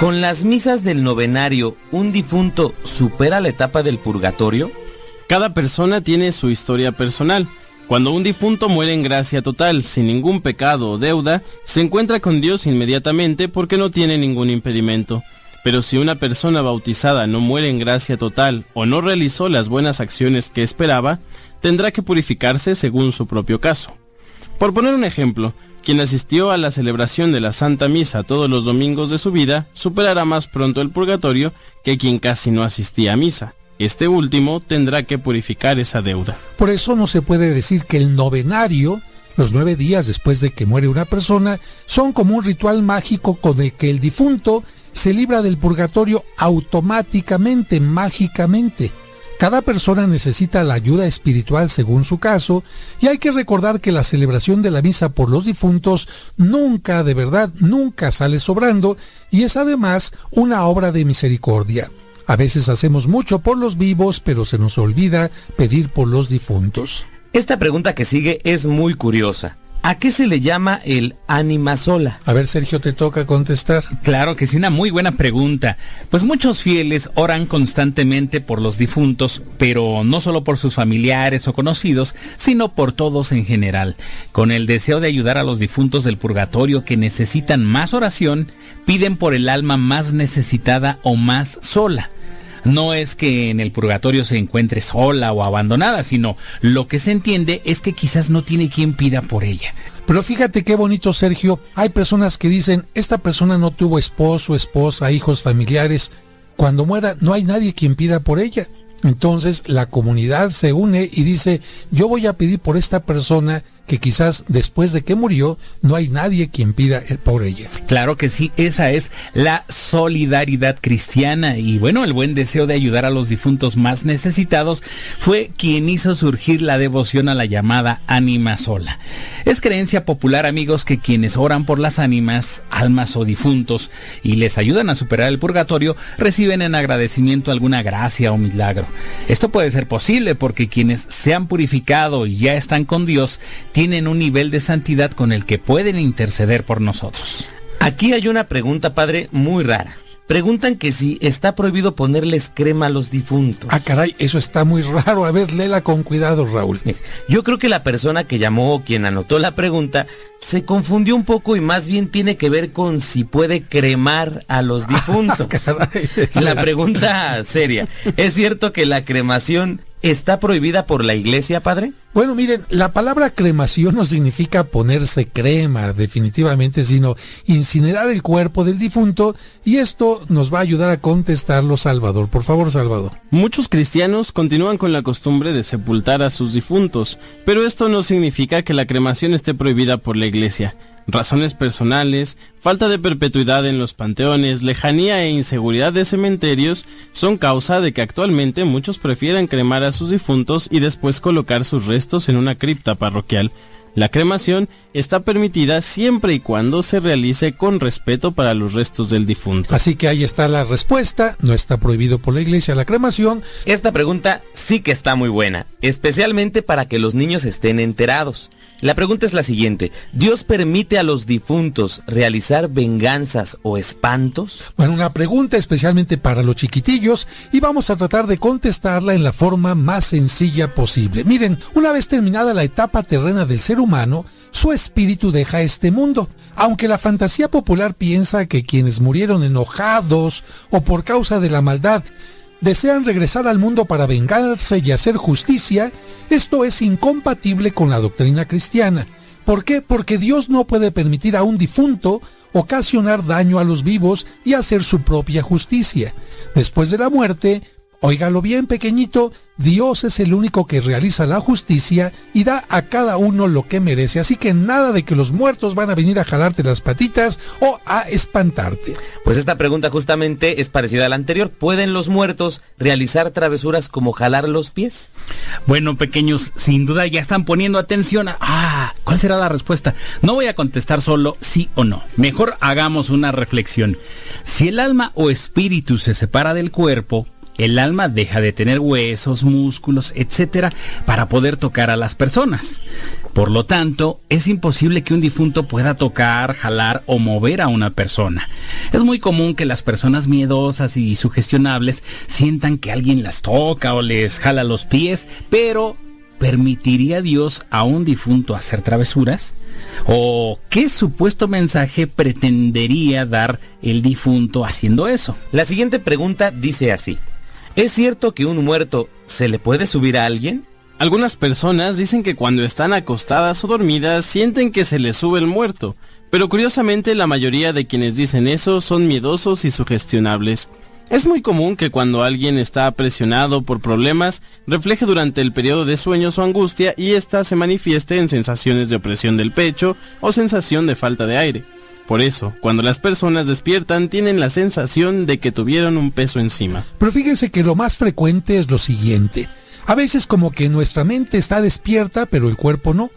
¿Con las misas del novenario un difunto supera la etapa del purgatorio?
Cada persona tiene su historia personal. Cuando un difunto muere en gracia total, sin ningún pecado o deuda, se encuentra con Dios inmediatamente porque no tiene ningún impedimento. Pero si una persona bautizada no muere en gracia total o no realizó las buenas acciones que esperaba, tendrá que purificarse según su propio caso. Por poner un ejemplo, quien asistió a la celebración de la Santa Misa todos los domingos de su vida superará más pronto el purgatorio que quien casi no asistía a misa. Este último tendrá que purificar esa deuda.
Por eso no se puede decir que el novenario, los nueve días después de que muere una persona, son como un ritual mágico con el que el difunto se libra del purgatorio automáticamente, mágicamente. Cada persona necesita la ayuda espiritual según su caso y hay que recordar que la celebración de la misa por los difuntos nunca, de verdad, nunca sale sobrando y es además una obra de misericordia. A veces hacemos mucho por los vivos, pero se nos olvida pedir por los difuntos.
Esta pregunta que sigue es muy curiosa. ¿A qué se le llama el ánima sola?
A ver, Sergio, te toca contestar.
Claro que sí, una muy buena pregunta. Pues muchos fieles oran constantemente por los difuntos, pero no solo por sus familiares o conocidos, sino por todos en general, con el deseo de ayudar a los difuntos del purgatorio que necesitan más oración, piden por el alma más necesitada o más sola no es que en el purgatorio se encuentre sola o abandonada, sino lo que se entiende es que quizás no tiene quien pida por ella.
Pero fíjate qué bonito, Sergio. Hay personas que dicen, esta persona no tuvo esposo, esposa, hijos, familiares. Cuando muera, no hay nadie quien pida por ella. Entonces la comunidad se une y dice, yo voy a pedir por esta persona que quizás después de que murió no hay nadie quien pida por ella.
Claro que sí, esa es la solidaridad cristiana y bueno, el buen deseo de ayudar a los difuntos más necesitados fue quien hizo surgir la devoción a la llamada ánima sola. Es creencia popular, amigos, que quienes oran por las ánimas, almas o difuntos y les ayudan a superar el purgatorio, reciben en agradecimiento alguna gracia o milagro. Esto puede ser posible porque quienes se han purificado y ya están con Dios tienen un nivel de santidad con el que pueden interceder por nosotros.
Aquí hay una pregunta, padre, muy rara. Preguntan que si está prohibido ponerles crema a los difuntos.
Ah, caray, eso está muy raro. A ver, léela con cuidado, Raúl.
Yo creo que la persona que llamó o quien anotó la pregunta se confundió un poco y más bien tiene que ver con si puede cremar a los ah, difuntos. la pregunta seria. ¿Es cierto que la cremación ¿Está prohibida por la iglesia, padre?
Bueno, miren, la palabra cremación no significa ponerse crema, definitivamente, sino incinerar el cuerpo del difunto y esto nos va a ayudar a contestarlo, Salvador. Por favor, Salvador.
Muchos cristianos continúan con la costumbre de sepultar a sus difuntos, pero esto no significa que la cremación esté prohibida por la iglesia razones personales, falta de perpetuidad en los panteones, lejanía e inseguridad de cementerios son causa de que actualmente muchos prefieran cremar a sus difuntos y después colocar sus restos en una cripta parroquial. La cremación está permitida siempre y cuando se realice con respeto para los restos del difunto.
Así que ahí está la respuesta, no está prohibido por la iglesia la cremación.
Esta pregunta sí que está muy buena, especialmente para que los niños estén enterados. La pregunta es la siguiente, ¿Dios permite a los difuntos realizar venganzas o espantos?
Bueno, una pregunta especialmente para los chiquitillos y vamos a tratar de contestarla en la forma más sencilla posible. Miren, una vez terminada la etapa terrena del ser humano, su espíritu deja este mundo. Aunque la fantasía popular piensa que quienes murieron enojados o por causa de la maldad desean regresar al mundo para vengarse y hacer justicia, esto es incompatible con la doctrina cristiana. ¿Por qué? Porque Dios no puede permitir a un difunto ocasionar daño a los vivos y hacer su propia justicia. Después de la muerte, Óigalo bien, pequeñito, Dios es el único que realiza la justicia y da a cada uno lo que merece, así que nada de que los muertos van a venir a jalarte las patitas o a espantarte.
Pues esta pregunta justamente es parecida a la anterior. ¿Pueden los muertos realizar travesuras como jalar los pies?
Bueno, pequeños, sin duda ya están poniendo atención a... Ah, ¿cuál será la respuesta? No voy a contestar solo sí o no. Mejor hagamos una reflexión. Si el alma o espíritu se separa del cuerpo, el alma deja de tener huesos, músculos, etcétera, para poder tocar a las personas. Por lo tanto, es imposible que un difunto pueda tocar, jalar o mover a una persona. Es muy común que las personas miedosas y sugestionables sientan que alguien las toca o les jala los pies, pero ¿permitiría Dios a un difunto hacer travesuras? ¿O qué supuesto mensaje pretendería dar el difunto haciendo eso?
La siguiente pregunta dice así. ¿Es cierto que un muerto se le puede subir a alguien?
Algunas personas dicen que cuando están acostadas o dormidas sienten que se les sube el muerto, pero curiosamente la mayoría de quienes dicen eso son miedosos y sugestionables. Es muy común que cuando alguien está presionado por problemas, refleje durante el periodo de sueño su angustia y ésta se manifieste en sensaciones de opresión del pecho o sensación de falta de aire. Por eso, cuando las personas despiertan tienen la sensación de que tuvieron un peso encima.
Pero fíjense que lo más frecuente es lo siguiente. A veces como que nuestra mente está despierta pero el cuerpo no.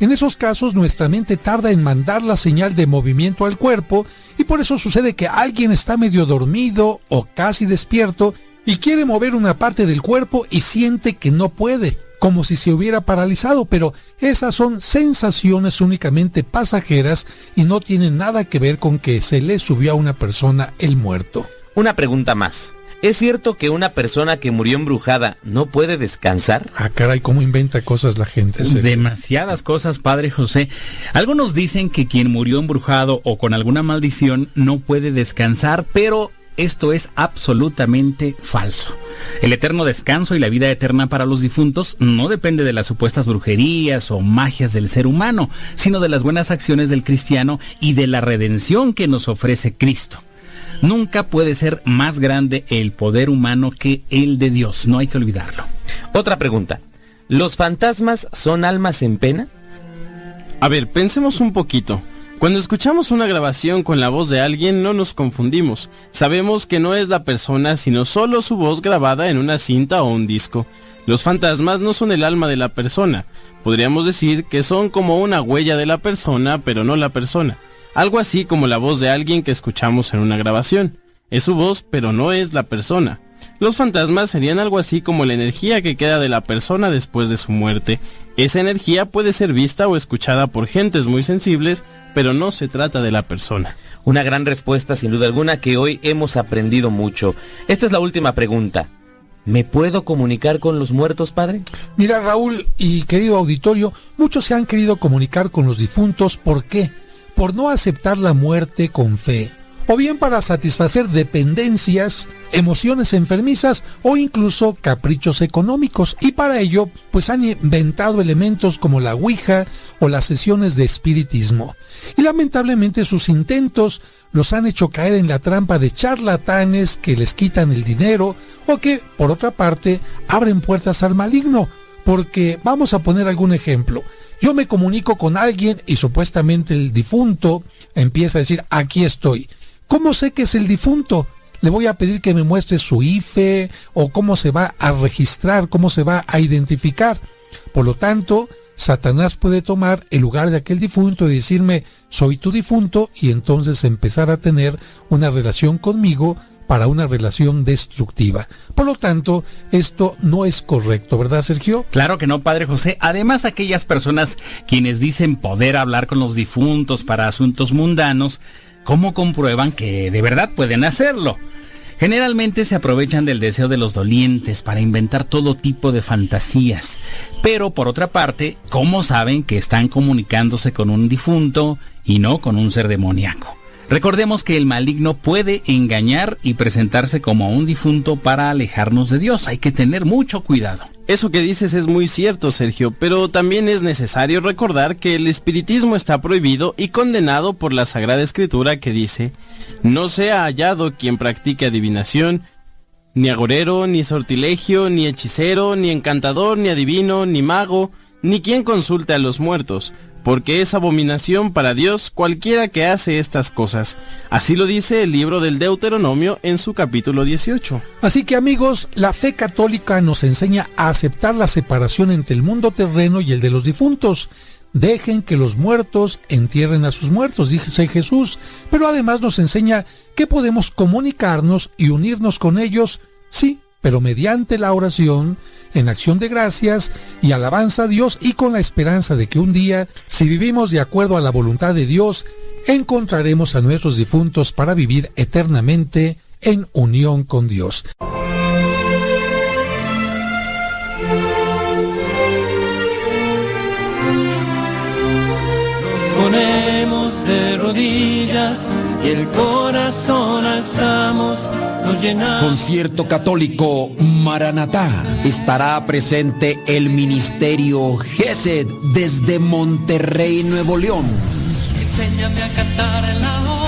En esos casos nuestra mente tarda en mandar la señal de movimiento al cuerpo y por eso sucede que alguien está medio dormido o casi despierto y quiere mover una parte del cuerpo y siente que no puede. Como si se hubiera paralizado, pero esas son sensaciones únicamente pasajeras y no tienen nada que ver con que se le subió a una persona el muerto.
Una pregunta más. ¿Es cierto que una persona que murió embrujada no puede descansar?
Ah, caray, cómo inventa cosas la gente.
Demasiadas cosas, Padre José. Algunos dicen que quien murió embrujado o con alguna maldición no puede descansar, pero esto es absolutamente falso. El eterno descanso y la vida eterna para los difuntos no depende de las supuestas brujerías o magias del ser humano, sino de las buenas acciones del cristiano y de la redención que nos ofrece Cristo. Nunca puede ser más grande el poder humano que el de Dios, no hay que olvidarlo.
Otra pregunta. ¿Los fantasmas son almas en pena?
A ver, pensemos un poquito. Cuando escuchamos una grabación con la voz de alguien no nos confundimos. Sabemos que no es la persona, sino solo su voz grabada en una cinta o un disco. Los fantasmas no son el alma de la persona. Podríamos decir que son como una huella de la persona, pero no la persona. Algo así como la voz de alguien que escuchamos en una grabación. Es su voz, pero no es la persona. Los fantasmas serían algo así como la energía que queda de la persona después de su muerte. Esa energía puede ser vista o escuchada por gentes muy sensibles, pero no se trata de la persona.
Una gran respuesta sin duda alguna que hoy hemos aprendido mucho. Esta es la última pregunta. ¿Me puedo comunicar con los muertos, padre?
Mira, Raúl y querido auditorio, muchos se han querido comunicar con los difuntos. ¿Por qué? Por no aceptar la muerte con fe o bien para satisfacer dependencias, emociones enfermizas o incluso caprichos económicos. Y para ello, pues han inventado elementos como la Ouija o las sesiones de espiritismo. Y lamentablemente sus intentos los han hecho caer en la trampa de charlatanes que les quitan el dinero o que, por otra parte, abren puertas al maligno. Porque vamos a poner algún ejemplo. Yo me comunico con alguien y supuestamente el difunto empieza a decir, aquí estoy. ¿Cómo sé que es el difunto? Le voy a pedir que me muestre su IFE o cómo se va a registrar, cómo se va a identificar. Por lo tanto, Satanás puede tomar el lugar de aquel difunto y decirme, soy tu difunto, y entonces empezar a tener una relación conmigo para una relación destructiva. Por lo tanto, esto no es correcto, ¿verdad, Sergio?
Claro que no, Padre José. Además, aquellas personas quienes dicen poder hablar con los difuntos para asuntos mundanos, ¿cómo comprueban que de verdad pueden hacerlo? Generalmente se aprovechan del deseo de los dolientes para inventar todo tipo de fantasías. Pero por otra parte, ¿cómo saben que están comunicándose con un difunto y no con un ser demoníaco? Recordemos que el maligno puede engañar y presentarse como un difunto para alejarnos de Dios. Hay que tener mucho cuidado.
Eso que dices es muy cierto, Sergio, pero también es necesario recordar que el espiritismo está prohibido y condenado por la Sagrada Escritura que dice, no sea hallado quien practique adivinación, ni agorero, ni sortilegio, ni hechicero, ni encantador, ni adivino, ni mago, ni quien consulte a los muertos, porque es abominación para Dios cualquiera que hace estas cosas. Así lo dice el libro del Deuteronomio en su capítulo 18.
Así que amigos, la fe católica nos enseña a aceptar la separación entre el mundo terreno y el de los difuntos. Dejen que los muertos entierren a sus muertos, dice Jesús, pero además nos enseña que podemos comunicarnos y unirnos con ellos, sí, pero mediante la oración, en acción de gracias y alabanza a Dios y con la esperanza de que un día, si vivimos de acuerdo a la voluntad de Dios, encontraremos a nuestros difuntos para vivir eternamente en unión con Dios.
Nos ponemos de rodillas y el corazón alzamos
Concierto católico Maranatá. Estará presente el Ministerio GESED desde Monterrey, Nuevo León.
Enséñame a cantar en la oda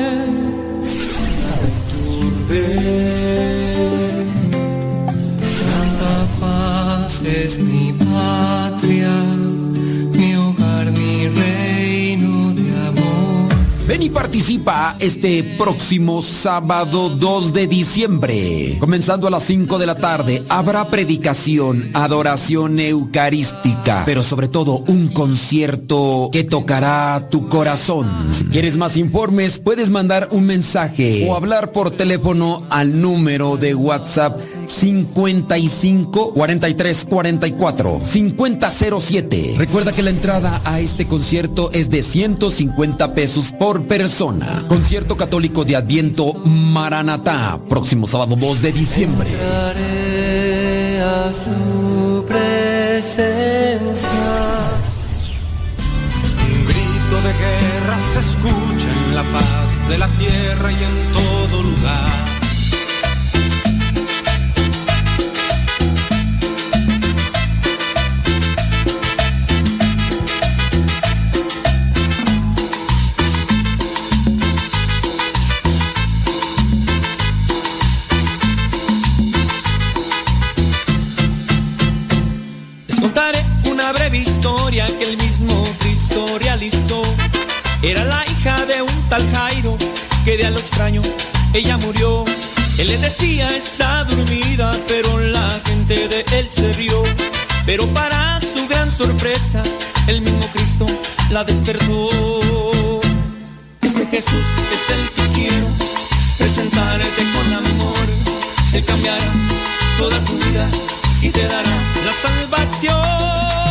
Santa Faz es mi patria,
Ven y participa este próximo sábado 2 de diciembre. Comenzando a las 5 de la tarde, habrá predicación, adoración eucarística, pero sobre todo un concierto que tocará tu corazón. Si quieres más informes, puedes mandar un mensaje o hablar por teléfono al número de WhatsApp 55 43 44 5007. Recuerda que la entrada a este concierto es de 150 pesos por persona. Concierto católico de Adviento Maranatá, próximo sábado 2 de diciembre.
A su presencia.
Un grito de guerra se escucha en la paz de la tierra y en todo lugar.
Era la hija de un tal Jairo que de a lo extraño ella murió. Él le decía está dormida, pero la gente de él se rió. Pero para su gran sorpresa, el mismo Cristo la despertó. Ese Jesús es el que quiero presentarte con amor. Él cambiará toda tu vida y te dará la salvación.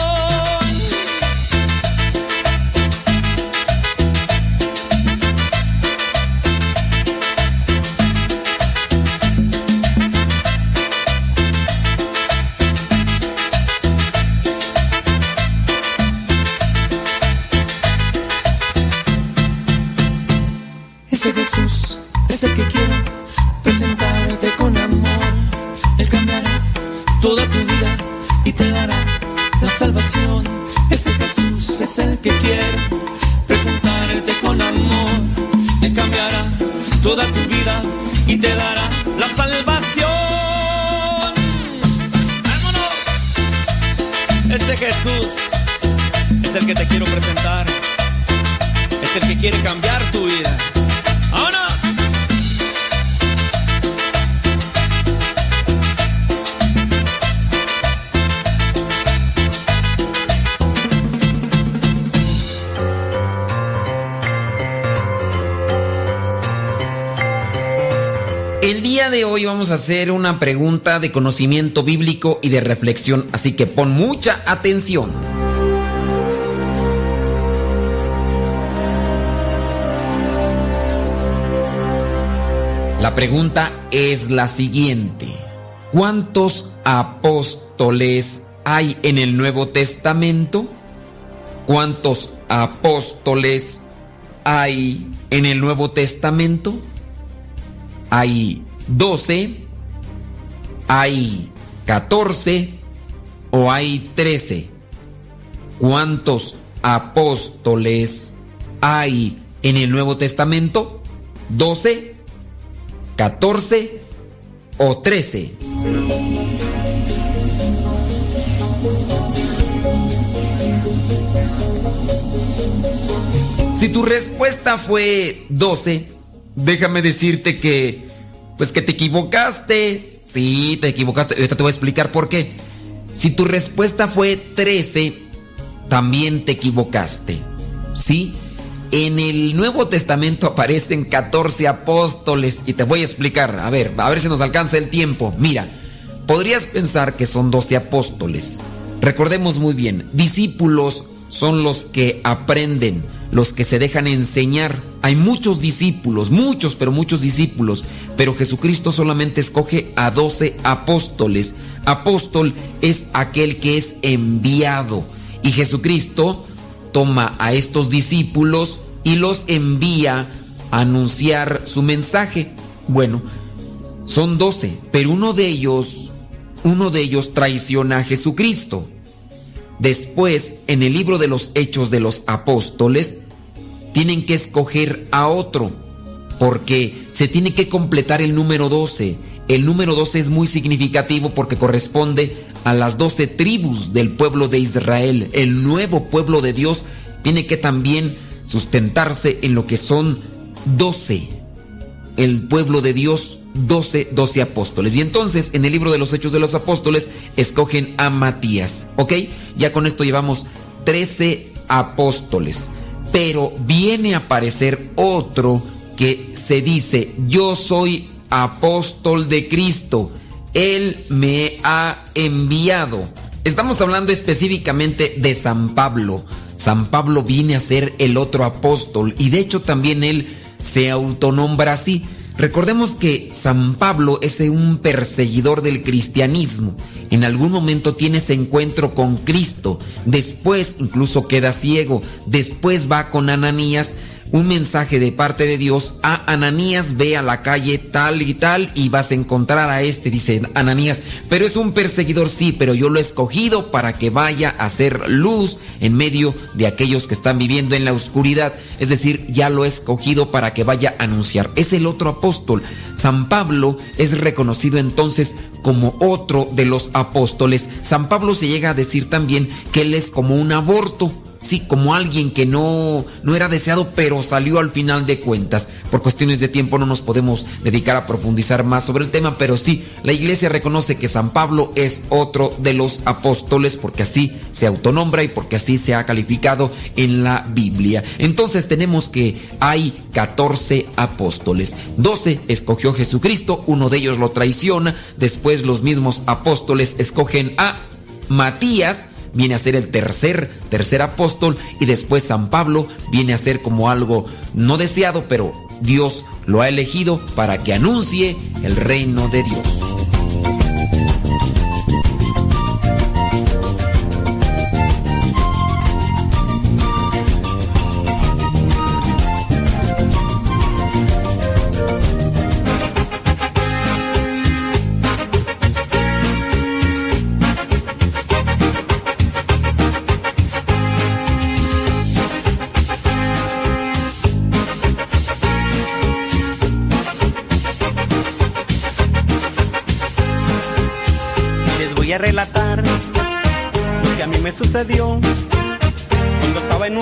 Jesús es el que
vamos a hacer una pregunta de conocimiento bíblico y de reflexión, así que pon mucha atención. La pregunta es la siguiente. ¿Cuántos apóstoles hay en el Nuevo Testamento? ¿Cuántos apóstoles hay en el Nuevo Testamento? ¿Hay 12? ¿Hay 14? ¿O hay 13? ¿Cuántos apóstoles hay en el Nuevo Testamento? ¿12, 14 o 13? Si tu respuesta fue 12, déjame decirte que pues que te equivocaste. Sí, te equivocaste. Ahorita te voy a explicar por qué. Si tu respuesta fue 13, también te equivocaste. ¿Sí? En el Nuevo Testamento aparecen 14 apóstoles y te voy a explicar. A ver, a ver si nos alcanza el tiempo. Mira, podrías pensar que son 12 apóstoles. Recordemos muy bien, discípulos son los que aprenden, los que se dejan enseñar. Hay muchos discípulos, muchos, pero muchos discípulos, pero Jesucristo solamente escoge a 12 apóstoles. Apóstol es aquel que es enviado y Jesucristo toma a estos discípulos y los envía a anunciar su mensaje. Bueno, son 12, pero uno de ellos, uno de ellos traiciona a Jesucristo. Después, en el libro de los Hechos de los Apóstoles, tienen que escoger a otro, porque se tiene que completar el número 12. El número 12 es muy significativo porque corresponde a las 12 tribus del pueblo de Israel. El nuevo pueblo de Dios tiene que también sustentarse en lo que son 12. El pueblo de Dios 12, 12 apóstoles. Y entonces en el libro de los Hechos de los Apóstoles escogen a Matías. ¿Ok? Ya con esto llevamos 13 apóstoles. Pero viene a aparecer otro que se dice, yo soy apóstol de Cristo. Él me ha enviado. Estamos hablando específicamente de San Pablo. San Pablo viene a ser el otro apóstol y de hecho también él se autonombra así. Recordemos que San Pablo es un perseguidor del cristianismo. En algún momento tiene ese encuentro con Cristo. Después incluso queda ciego. Después va con Ananías un mensaje de parte de Dios a Ananías, ve a la calle tal y tal y vas a encontrar a este, dice Ananías, pero es un perseguidor, sí, pero yo lo he escogido para que vaya a hacer luz en medio de aquellos que están viviendo en la oscuridad, es decir, ya lo he escogido para que vaya a anunciar. Es el otro apóstol. San Pablo es reconocido entonces como otro de los apóstoles. San Pablo se llega a decir también que él es como un aborto sí, como alguien que no, no era deseado, pero salió al final de cuentas. Por cuestiones de tiempo no nos podemos dedicar a profundizar más sobre el tema, pero sí, la iglesia reconoce que San Pablo es otro de los apóstoles porque así se autonombra y porque así se ha calificado en la Biblia. Entonces tenemos que hay 14 apóstoles. 12 escogió Jesucristo, uno de ellos lo traiciona, después los mismos apóstoles escogen a Matías, viene a ser el tercer, tercer apóstol y después San Pablo viene a ser como algo no deseado, pero Dios lo ha elegido para que anuncie el reino de Dios.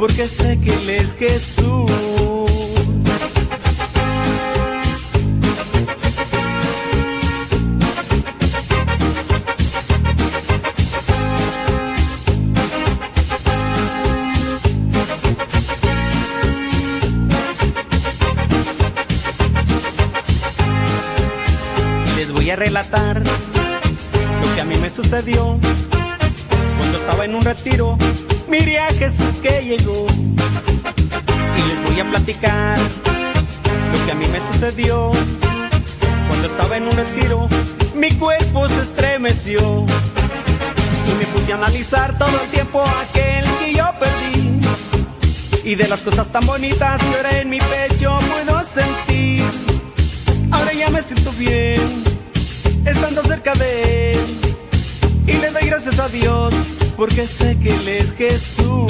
porque sé que Él es Jesús. Les voy a relatar lo que a mí me sucedió cuando estaba en un retiro. Y les voy a platicar lo que a mí me sucedió. Cuando estaba en un retiro, mi cuerpo se estremeció. Y me puse a analizar todo el tiempo aquel que yo perdí. Y de las cosas tan bonitas que ahora en mi pecho puedo sentir. Ahora ya me siento bien, estando cerca de él. Y le doy gracias a Dios, porque sé que Él es Jesús.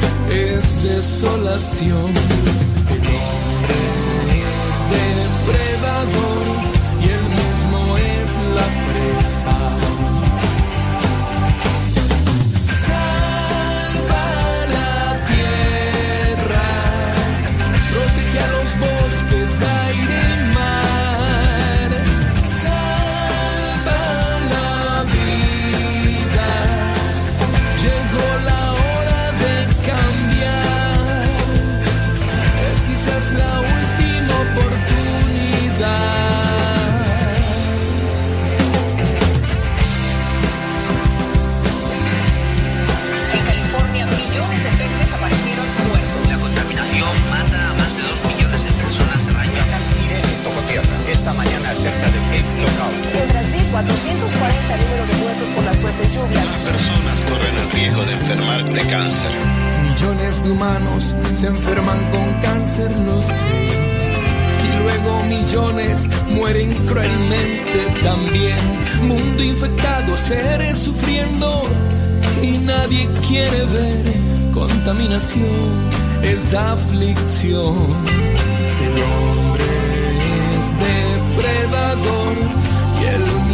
es desolación. El hombre es depredador y él mismo es la presa. Salva la tierra protege a los bosques, aire
440 número de muertos por las fuertes lluvias.
Personas corren el riesgo de enfermar de cáncer.
Millones de humanos se enferman con cáncer, lo sé. Y luego millones mueren cruelmente también. Mundo infectado, seres sufriendo. Y nadie quiere ver contaminación, es aflicción. El hombre es depredador y él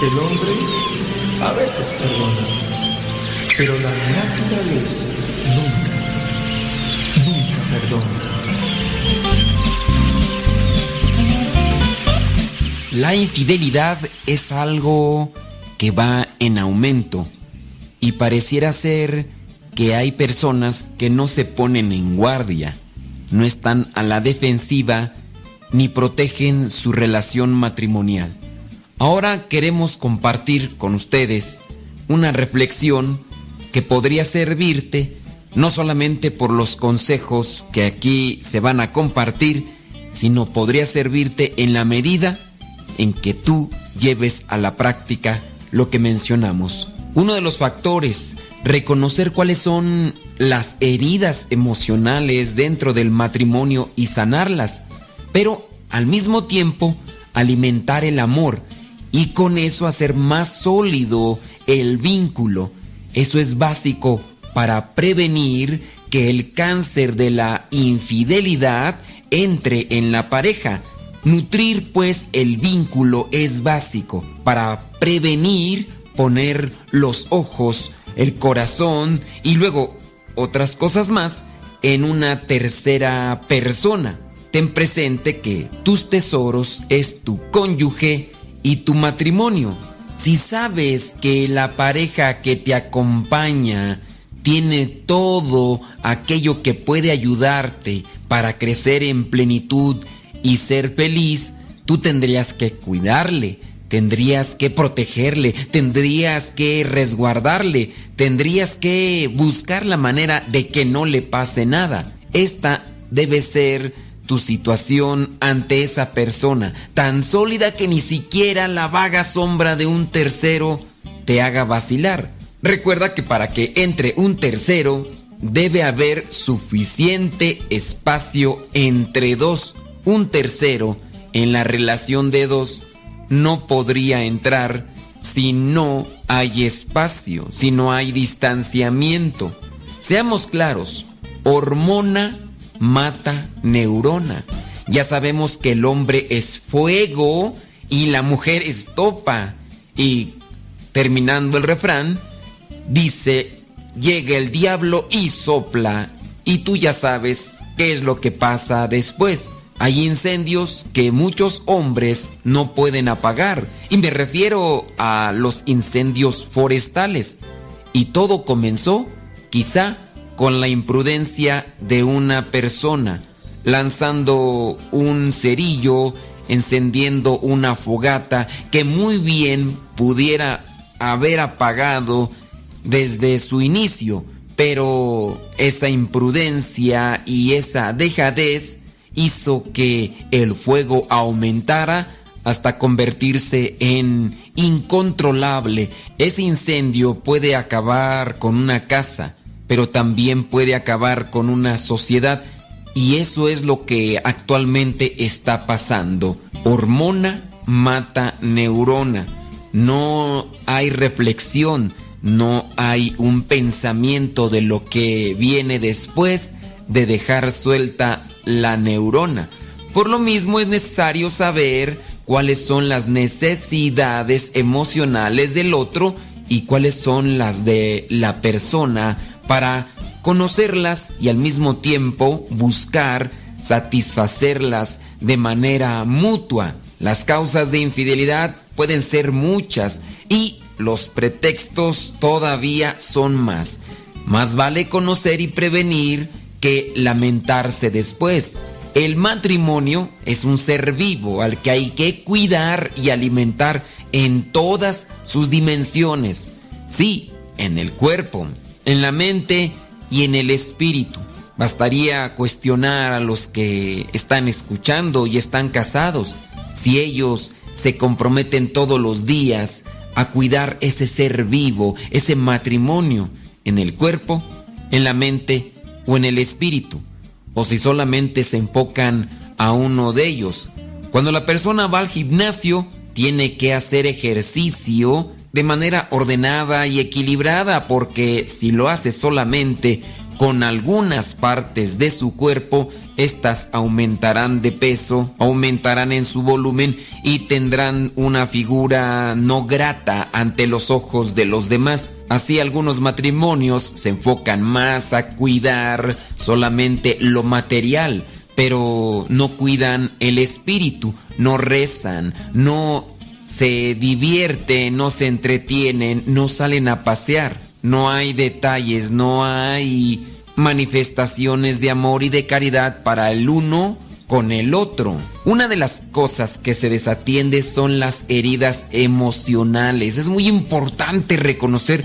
El hombre a veces perdona. Pero la naturaleza nunca, nunca perdona.
La infidelidad es algo que va en aumento y pareciera ser que hay personas que no se ponen en guardia, no están a la defensiva ni protegen su relación matrimonial. Ahora queremos compartir con ustedes una reflexión que podría servirte no solamente por los consejos que aquí se van a compartir, sino podría servirte en la medida en que tú lleves a la práctica lo que mencionamos. Uno de los factores, reconocer cuáles son las heridas emocionales dentro del matrimonio y sanarlas, pero al mismo tiempo alimentar el amor y con eso hacer más sólido el vínculo. Eso es básico para prevenir que el cáncer de la infidelidad entre en la pareja. Nutrir pues el vínculo es básico para prevenir poner los ojos, el corazón y luego otras cosas más en una tercera persona. Ten presente que tus tesoros es tu cónyuge y tu matrimonio. Si sabes que la pareja que te acompaña tiene todo aquello que puede ayudarte para crecer en plenitud y ser feliz, tú tendrías que cuidarle, tendrías que protegerle, tendrías que resguardarle, tendrías que buscar la manera de que no le pase nada. Esta debe ser tu situación ante esa persona, tan sólida que ni siquiera la vaga sombra de un tercero te haga vacilar. Recuerda que para que entre un tercero debe haber suficiente espacio entre dos. Un tercero en la relación de dos no podría entrar si no hay espacio, si no hay distanciamiento. Seamos claros, hormona mata neurona. Ya sabemos que el hombre es fuego y la mujer es topa. Y terminando el refrán, dice, llega el diablo y sopla. Y tú ya sabes qué es lo que pasa después. Hay incendios que muchos hombres no pueden apagar. Y me refiero a los incendios forestales. Y todo comenzó, quizá, con la imprudencia de una persona, lanzando un cerillo, encendiendo una fogata que muy bien pudiera haber apagado desde su inicio, pero esa imprudencia y esa dejadez hizo que el fuego aumentara hasta convertirse en incontrolable. Ese incendio puede acabar con una casa, pero también puede acabar con una sociedad y eso es lo que actualmente está pasando. Hormona mata neurona. No hay reflexión, no hay un pensamiento de lo que viene después de dejar suelta la neurona. Por lo mismo es necesario saber cuáles son las necesidades emocionales del otro y cuáles son las de la persona para conocerlas y al mismo tiempo buscar satisfacerlas de manera mutua. Las causas de infidelidad pueden ser muchas y los pretextos todavía son más. Más vale conocer y prevenir que lamentarse después. El matrimonio es un ser vivo al que hay que cuidar y alimentar en todas sus dimensiones. Sí, en el cuerpo, en la mente y en el espíritu. Bastaría cuestionar a los que están escuchando y están casados si ellos se comprometen todos los días a cuidar ese ser vivo, ese matrimonio, en el cuerpo, en la mente o en el espíritu, o si solamente se enfocan a uno de ellos. Cuando la persona va al gimnasio, tiene que hacer ejercicio de manera ordenada y equilibrada, porque si lo hace solamente con algunas partes de su cuerpo, estas aumentarán de peso, aumentarán en su volumen y tendrán una figura no grata ante los ojos de los demás. Así algunos matrimonios se enfocan más a cuidar solamente lo material, pero no cuidan el espíritu, no rezan, no se divierten, no se entretienen, no salen a pasear. No hay detalles, no hay manifestaciones de amor y de caridad para el uno con el otro. Una de las cosas que se desatiende son las heridas emocionales. Es muy importante reconocer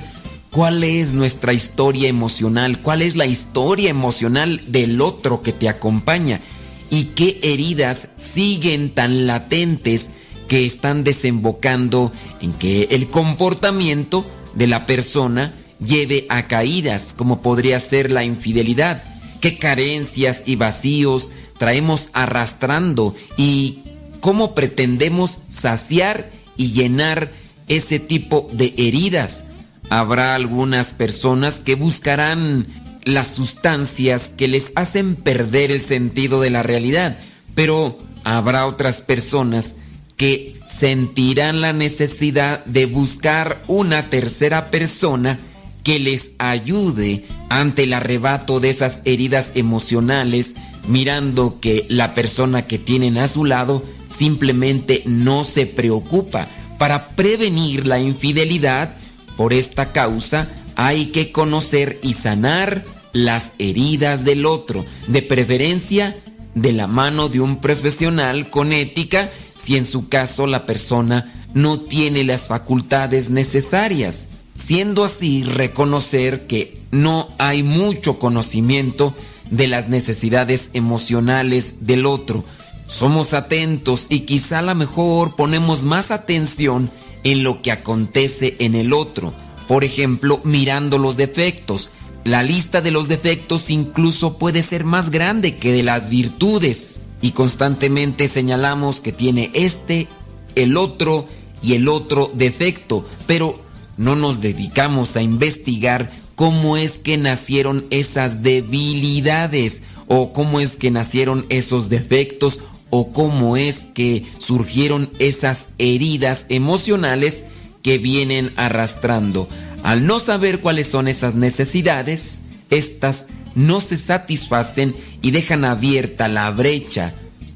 cuál es nuestra historia emocional, cuál es la historia emocional del otro que te acompaña y qué heridas siguen tan latentes que están desembocando en que el comportamiento de la persona lleve a caídas, como podría ser la infidelidad. ¿Qué carencias y vacíos traemos arrastrando y cómo pretendemos saciar y llenar ese tipo de heridas? Habrá algunas personas que buscarán las sustancias que les hacen perder el sentido de la realidad, pero habrá otras personas que sentirán la necesidad de buscar una tercera persona que les ayude ante el arrebato de esas heridas emocionales, mirando que la persona que tienen a su lado simplemente no se preocupa. Para prevenir la infidelidad, por esta causa, hay que conocer y sanar las heridas del otro, de preferencia de la mano de un profesional con ética, si en su caso la persona no tiene las facultades necesarias siendo así reconocer que no hay mucho conocimiento de las necesidades emocionales del otro. Somos atentos y quizá a lo mejor ponemos más atención en lo que acontece en el otro. Por ejemplo, mirando los defectos. La lista de los defectos incluso puede ser más grande que de las virtudes. Y constantemente señalamos que tiene este, el otro y el otro defecto. Pero no nos dedicamos a investigar cómo es que nacieron esas debilidades o cómo es que nacieron esos defectos o cómo es que surgieron esas heridas emocionales que vienen arrastrando. Al no saber cuáles son esas necesidades, estas no se satisfacen y dejan abierta la brecha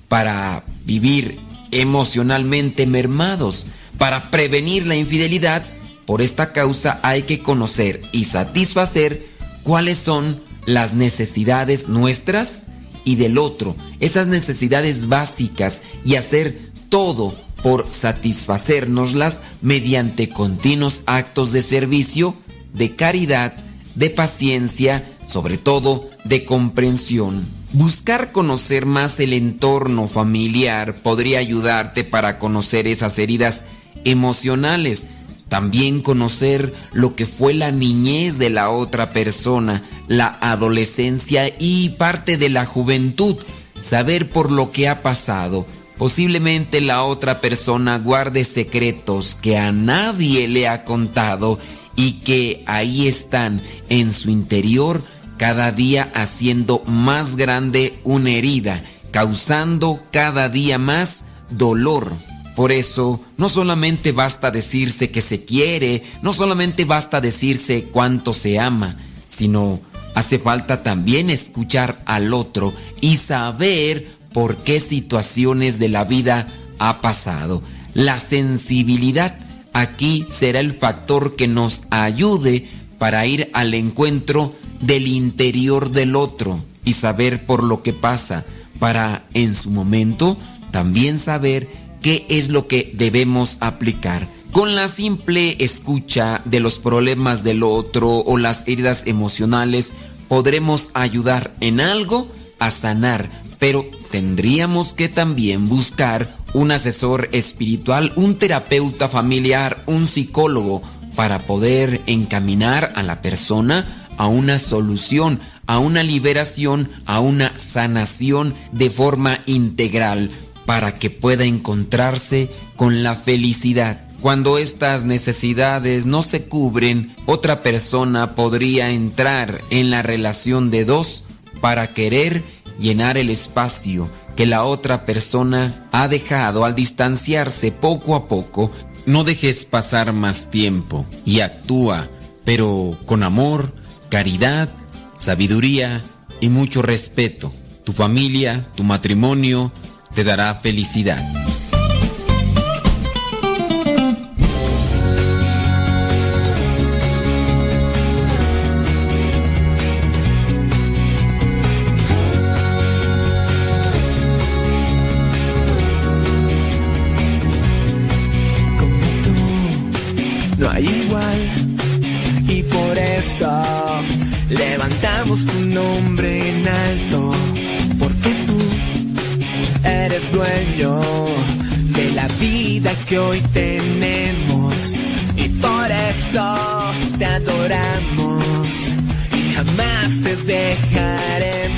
para vivir emocionalmente mermados. Para prevenir la infidelidad, por esta causa hay que conocer y satisfacer cuáles son las necesidades nuestras y del otro, esas necesidades básicas y hacer todo por satisfacernoslas mediante continuos actos de servicio, de caridad, de paciencia, sobre todo de comprensión. Buscar conocer más el entorno familiar podría ayudarte para conocer esas heridas emocionales también conocer lo que fue la niñez de la otra persona, la adolescencia y parte de la juventud. Saber por lo que ha pasado. Posiblemente la otra persona guarde secretos que a nadie le ha contado y que ahí están en su interior cada día haciendo más grande una herida, causando cada día más dolor. Por eso, no solamente basta decirse que se quiere, no solamente basta decirse cuánto se ama, sino hace falta también escuchar al otro y saber por qué situaciones de la vida ha pasado. La sensibilidad aquí será el factor que nos ayude para ir al encuentro del interior del otro y saber por lo que pasa, para en su momento también saber qué es lo que debemos aplicar. Con la simple escucha de los problemas del otro o las heridas emocionales, podremos ayudar en algo a sanar, pero tendríamos que también buscar un asesor espiritual, un terapeuta familiar, un psicólogo, para poder encaminar a la persona a una solución, a una liberación, a una sanación de forma integral para que pueda encontrarse con la felicidad. Cuando estas necesidades no se cubren, otra persona podría entrar en la relación de dos para querer llenar el espacio que la otra persona ha dejado al distanciarse poco a poco. No dejes pasar más tiempo y actúa, pero con amor, caridad, sabiduría y mucho respeto. Tu familia, tu matrimonio, te dará felicidad.
No hay igual. Y por eso Levantamos tu nombre en alto, porque tú eres dueño de la vida
que hoy tenemos. Y por eso te adoramos y jamás te dejaremos.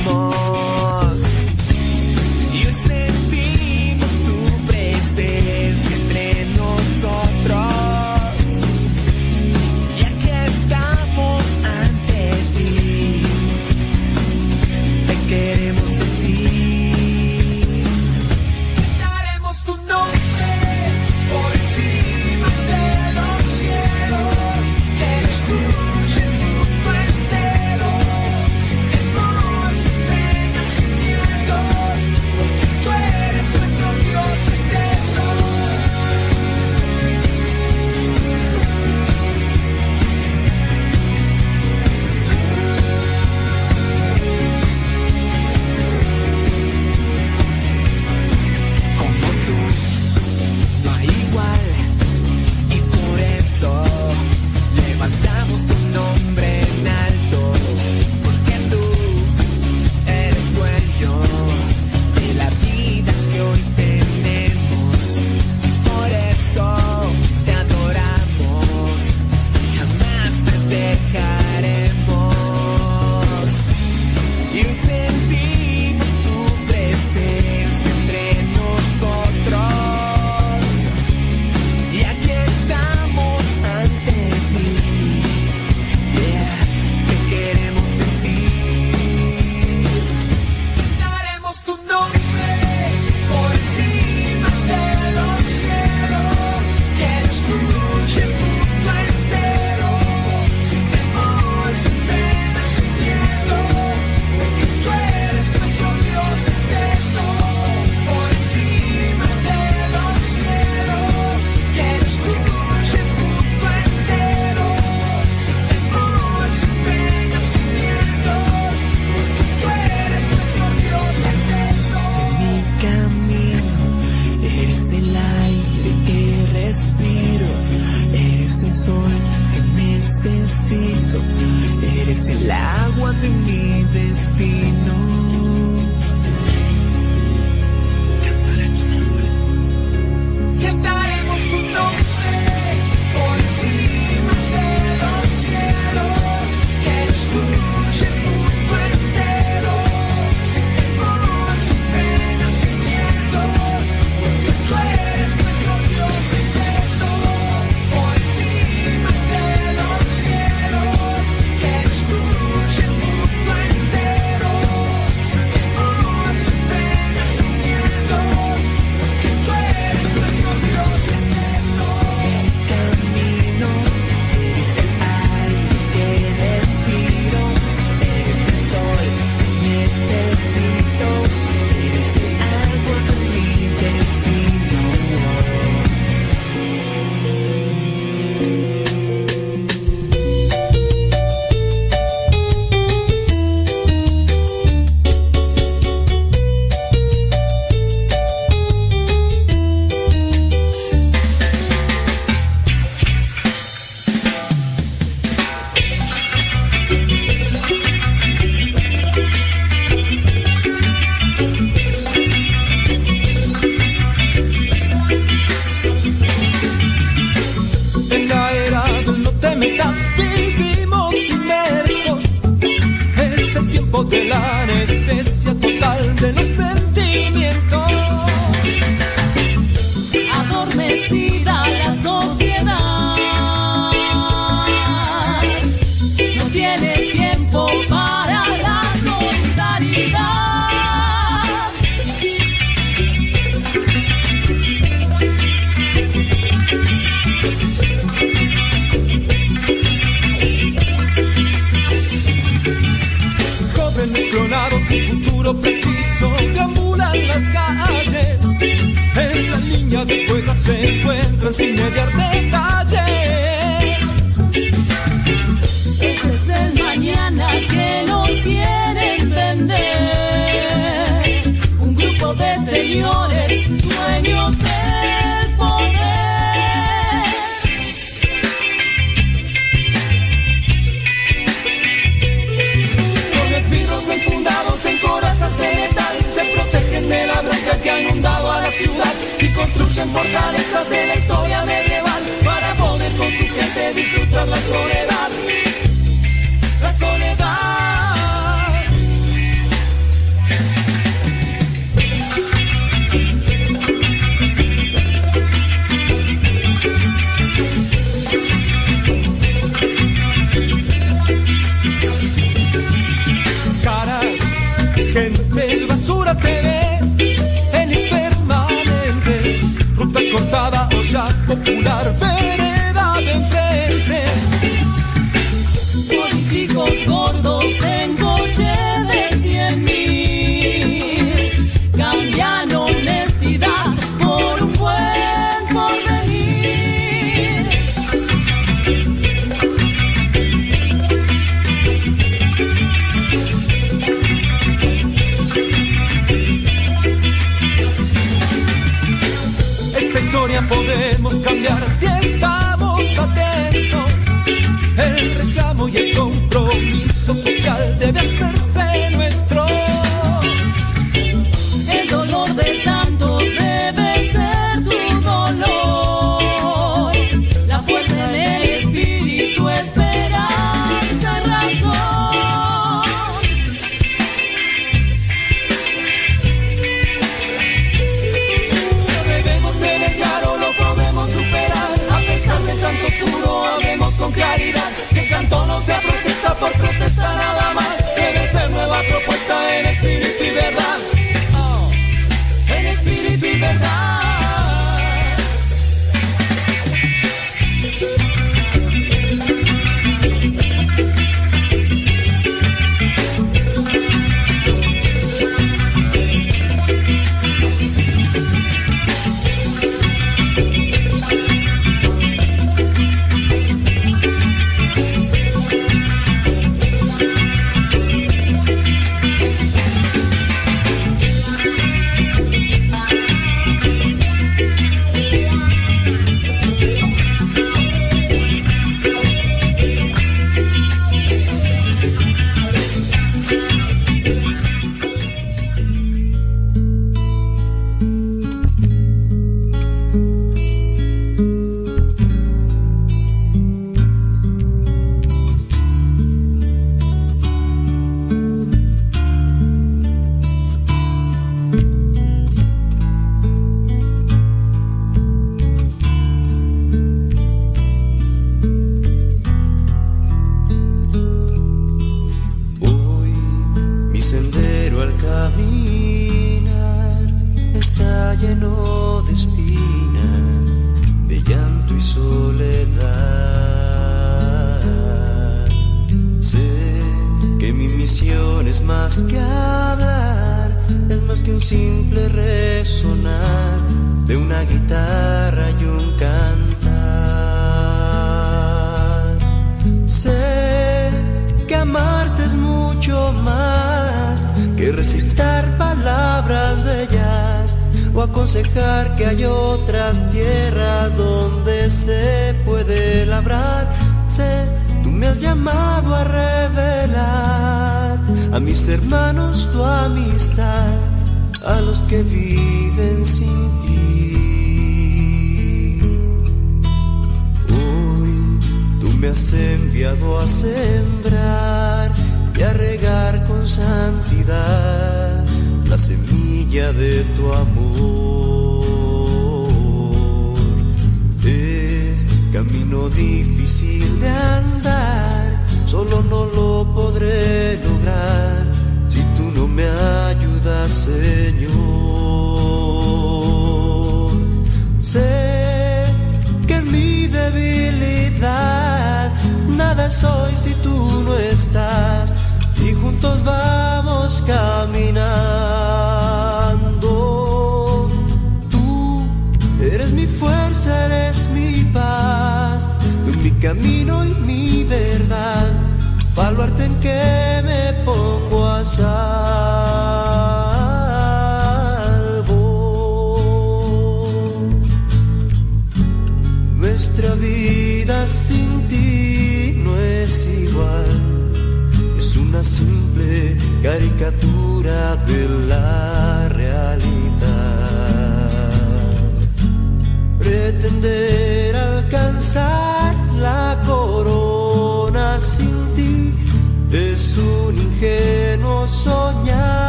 Mi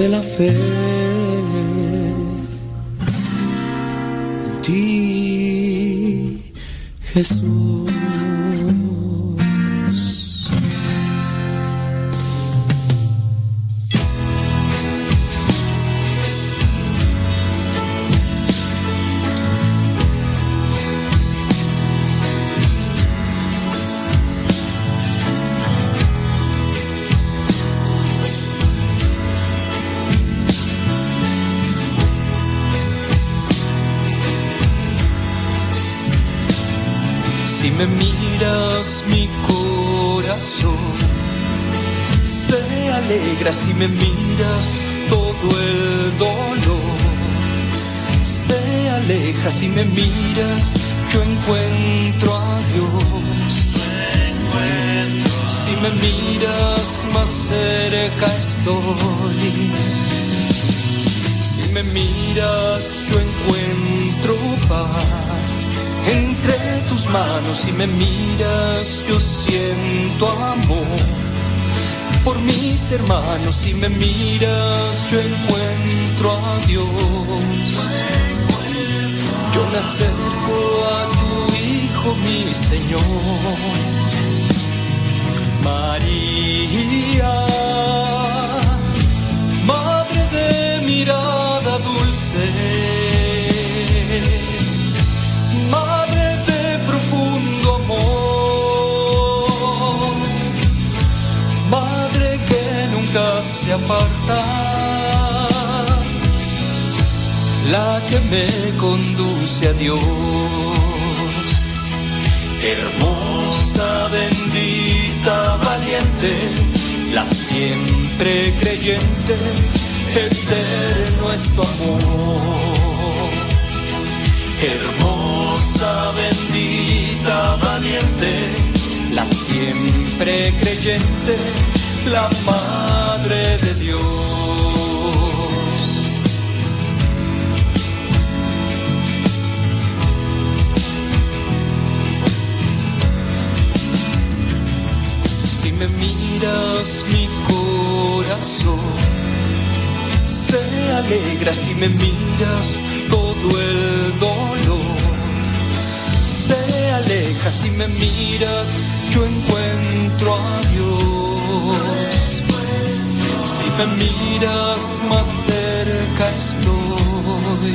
de la fe. Jesús.
Me miras yo siento amor por mis hermanos. Si me miras yo encuentro a Dios. Yo me acerco a tu hijo mi Señor. María aparta, la que me conduce a Dios. Hermosa, bendita, valiente, la siempre creyente, eterno es tu amor. Hermosa, bendita, valiente, la siempre creyente, la Madre de Dios. Si me miras mi corazón, se alegra si me miras todo el dolor. Se aleja si me miras, yo encuentro a Dios. Si me miras más cerca estoy.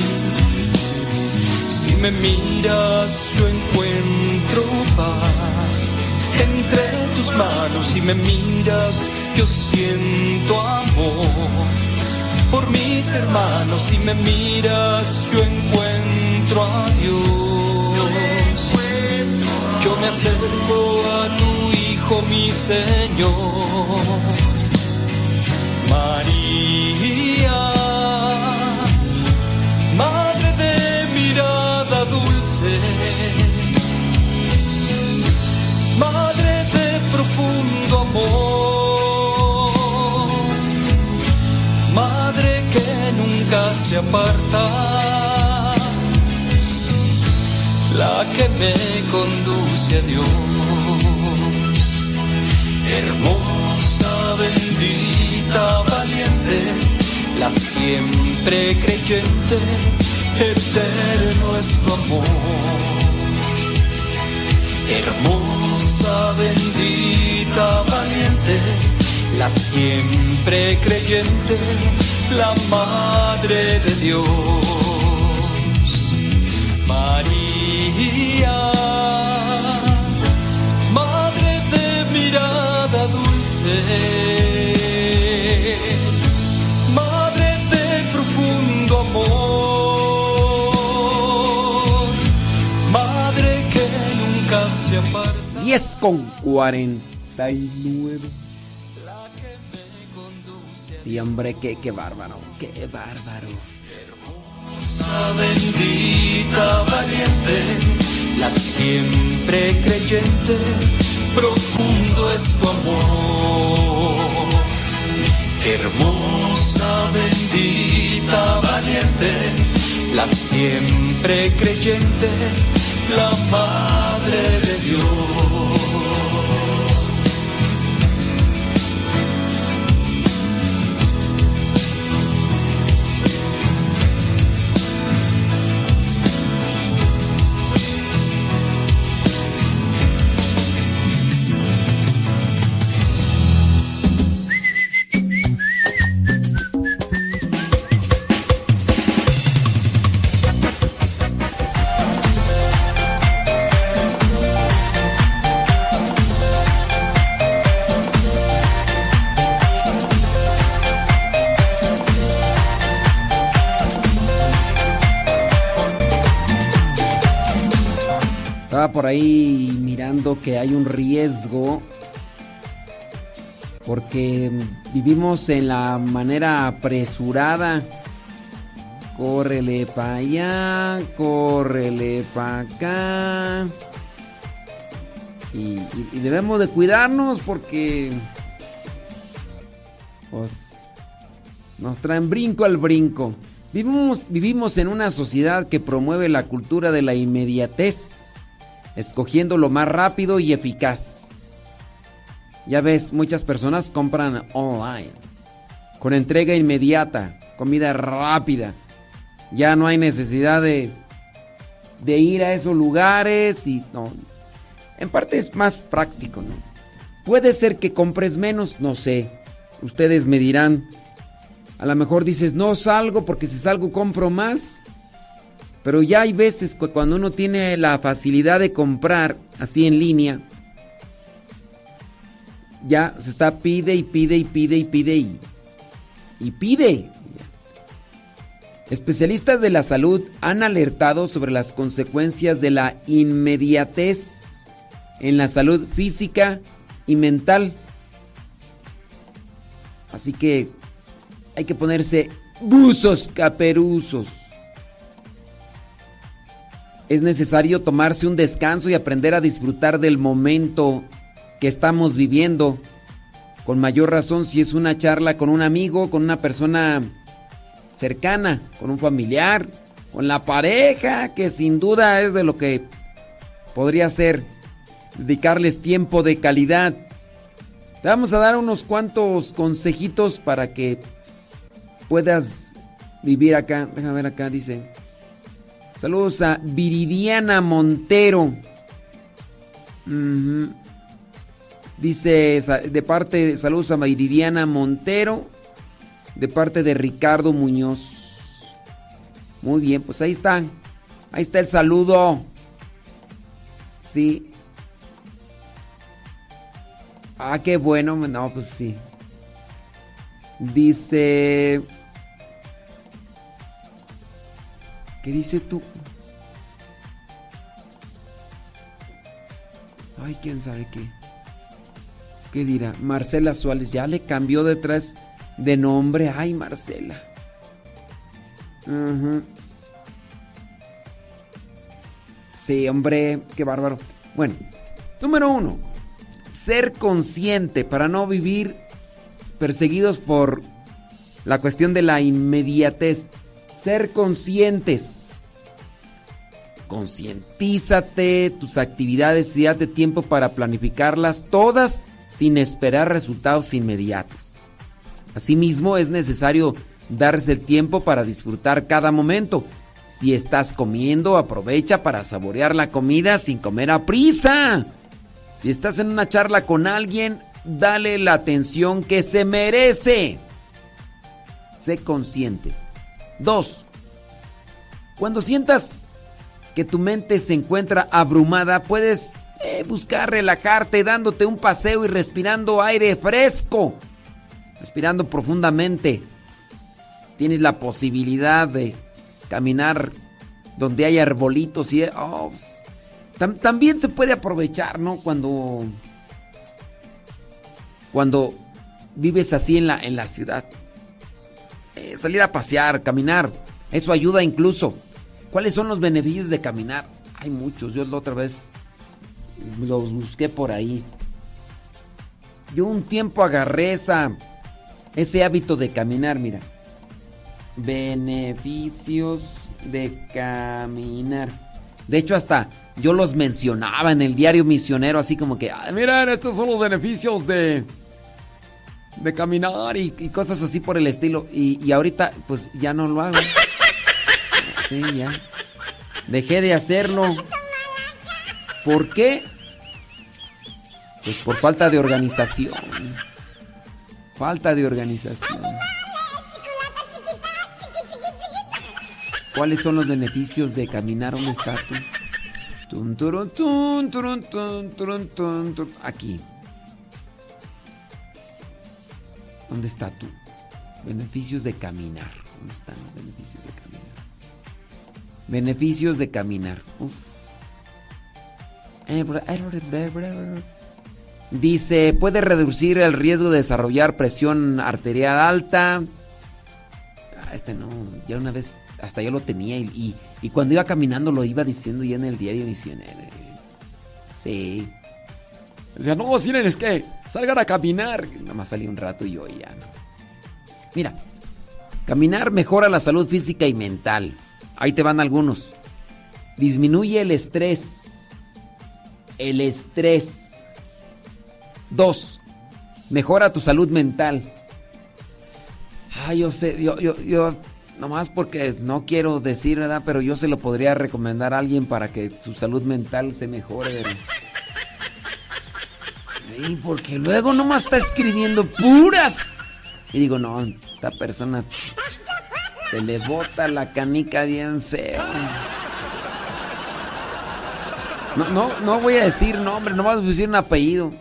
Si me miras, yo encuentro paz entre tus manos. Si me miras, yo siento amor por mis hermanos. Si me miras, yo encuentro a Dios. Yo me acerco a tu Hijo, mi Señor. María, Madre de mirada dulce, Madre de profundo amor, Madre que nunca se aparta, la que me conduce a Dios, hermosa, bendita, valiente, la siempre creyente, eterno es tu amor. Hermosa, bendita, valiente, la siempre creyente, la Madre de Dios. María, Madre de profundo amor, Madre que nunca se aparta.
10 con 49. Sí, hombre, qué, qué bárbaro, qué bárbaro.
Hermosa, bendita, valiente, siempre creyente, la Madre de Dios.
Que hay un riesgo porque vivimos en la manera apresurada. Córrele para allá, córrele para acá. Y, debemos de cuidarnos porque pues nos traen brinco al brinco. Vivimos, vivimos en una sociedad que promueve la cultura de la inmediatez, escogiendo lo más rápido y eficaz. Ya ves, muchas personas compran online, con entrega inmediata, comida rápida. Ya no hay necesidad de, de ir a esos lugares y no. En parte es más práctico, ¿no? Puede ser que compres menos, no sé. Ustedes me dirán. A lo mejor dices, no salgo porque si salgo compro más. Pero ya hay veces que cuando uno tiene la facilidad de comprar así en línea, ya se está pide y pide y pide y pide y, y pide. Especialistas de la salud han alertado sobre las consecuencias de la inmediatez en la salud física y mental. Así que hay que ponerse buzos caperuzos. Es necesario tomarse un descanso y aprender a disfrutar del momento que estamos viviendo. Con mayor razón si es una charla con un amigo, con una persona cercana, con un familiar, con la pareja, que sin duda es de lo que podría ser dedicarles tiempo de calidad. Te vamos a dar unos cuantos consejitos para que puedas vivir acá. Déjame ver acá, dice. Saludos a Viridiana Montero. Dice de parte, saludos a Viridiana Montero. De parte de Ricardo Muñoz. Muy bien, pues ahí está. Ahí está el saludo. Sí. Ah, qué bueno. No, pues sí. Dice... ¿Qué dice tú? Ay, quién sabe qué. ¿Qué dirá? Marcela Suárez ya le cambió detrás de nombre. Ay, Marcela. Sí, hombre, qué bárbaro. Bueno, número uno, ser consciente para no vivir perseguidos por la cuestión de la inmediatez. Ser conscientes. Concientízate tus actividades y date tiempo para planificarlas todas sin esperar resultados inmediatos. Asimismo, es necesario darse el tiempo para disfrutar cada momento. Si estás comiendo, aprovecha para saborear la comida sin comer a prisa. Si estás en una charla con alguien, dale la atención que se merece. Sé consciente. Dos, cuando sientas que tu mente se encuentra abrumada, puedes eh, buscar relajarte dándote un paseo y respirando aire fresco. Respirando profundamente. Tienes la posibilidad de caminar donde hay arbolitos y... oh, pues, tam- también se puede aprovechar, ¿no? Cuando... Cuando vives así en la, en la ciudad. Eh, salir a pasear, caminar. Eso ayuda incluso. ¿Cuáles son los beneficios de caminar? Hay muchos. Yo la otra vez los busqué por ahí. Yo un tiempo agarré esa, ese hábito de caminar, mira. Beneficios de caminar. De hecho, hasta yo los mencionaba en el diario misionero, así como que, "Ay, miren, estos son los beneficios de, de caminar y, cosas así por el estilo. Y, y ahorita, pues ya no lo hago. Sí, ya. Dejé de hacerlo. ¿Por qué? Pues por falta de organización. Falta de organización. ¿Cuáles son los beneficios de caminar un estatus? Tun, ¿Dónde está tú? Beneficios de caminar. ¿Dónde están los beneficios de caminar? Beneficios de caminar. Uf. Dice, puede reducir el riesgo de desarrollar presión arterial alta. Ah, Este no, ya una vez, hasta yo lo tenía y, y- y cuando iba caminando lo iba diciendo ya en el diario misionero. Sí. Decía, no, si es que salgan a caminar. Nada más salí un rato y yo ya no. Mira, caminar mejora la salud física y mental. Ahí te van algunos. Disminuye el estrés. El estrés. Dos, mejora tu salud mental. Ay, yo sé, yo, yo, yo, nomás porque no quiero decir, ¿verdad? Pero yo se lo podría recomendar a alguien para que su salud mental se mejore. Sí, porque luego nomás está escribiendo puras. Y digo, no, esta persona se le bota la canica bien feo. No, no, no voy a decir nombre, no voy a decir un apellido.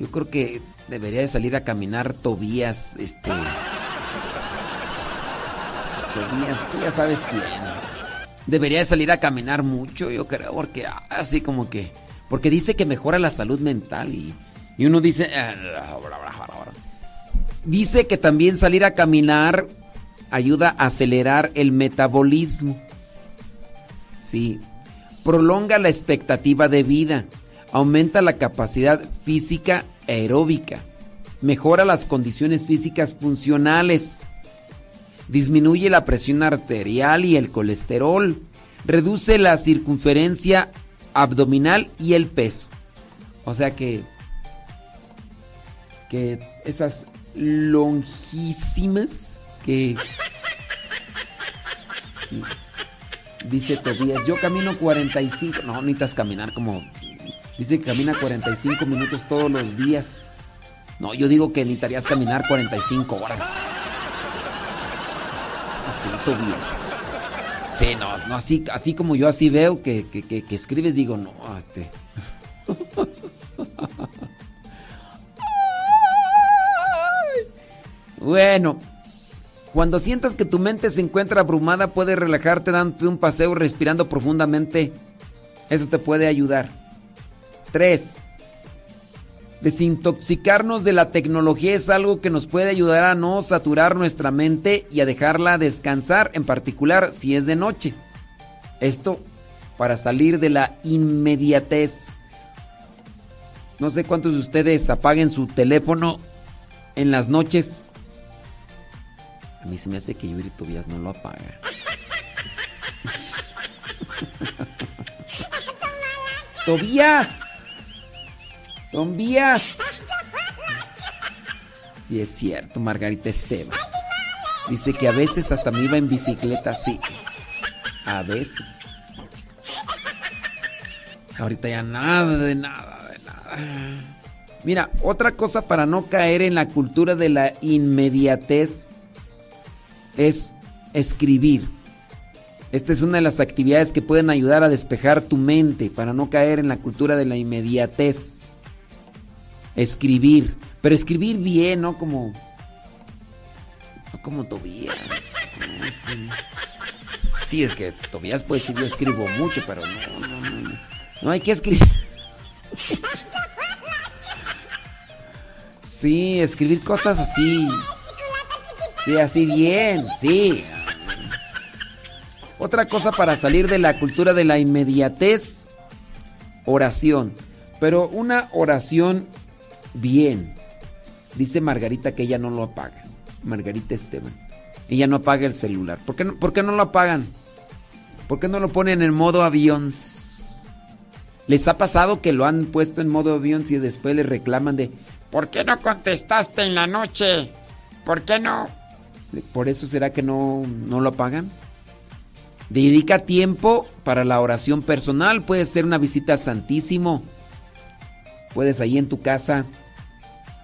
Yo creo que debería de salir a caminar Tobías, este... Tobías, tú ya sabes quién. Debería de salir a caminar mucho, yo creo, porque así como que... Porque dice que mejora la salud mental y, y uno dice... "Ah, Dice que también salir a caminar ayuda a acelerar el metabolismo. Sí. Prolonga la expectativa de vida. Aumenta la capacidad física aeróbica. Mejora las condiciones físicas funcionales. Disminuye la presión arterial y el colesterol. Reduce la circunferencia abdominal y el peso. O sea que esas longísimas que dice Tobías, yo camino 45, no necesitas caminar como dice que camina 45 minutos todos los días. No, yo digo que necesitarías caminar 45 horas. Sí, Tobías. Sí, no, no así, así como yo así veo que, que- que escribes, digo, no, este. Bueno, cuando sientas que tu mente se encuentra abrumada, puedes relajarte dándote un paseo respirando profundamente. Eso te puede ayudar. 3. Desintoxicarnos de la tecnología es algo que nos puede ayudar a no saturar nuestra mente y a dejarla descansar, en particular si es de noche. Esto para salir de la inmediatez. No sé cuántos de ustedes apaguen su teléfono en las noches. A mí se me hace que Yuri Tobias no lo apaga. Tobías. Tobías. Sí es cierto, Margarita Esteban. Dice que a veces hasta me iba en bicicleta, sí. A veces. Ahorita ya nada de nada, de nada. Mira, otra cosa para no caer en la cultura de la inmediatez es escribir. Esta es una de las actividades que pueden ayudar a despejar tu mente para no caer en la cultura de la inmediatez. Escribir, pero escribir bien, no como no como Tobías. Escribir. Sí, es que Tobías puede decir yo escribo mucho, pero no, no, no, no. No hay que escribir. Sí, escribir cosas así. Sí, así bien, sí. Otra cosa para salir de la cultura de la inmediatez, oración. Pero una oración bien. Dice Margarita que ella no lo apaga. Margarita Esteban. Ella no apaga el celular. ¿Por qué no, lo apagan? ¿Por qué no lo ponen en modo avión? ¿Les ha pasado que lo han puesto en modo avión y después les reclaman de ¿Por qué no contestaste en la noche? ¿Por qué no? ¿Por eso será que no, no lo apagan? Dedica tiempo para la oración personal. Puede ser una visita al Santísimo. Puedes ahí en tu casa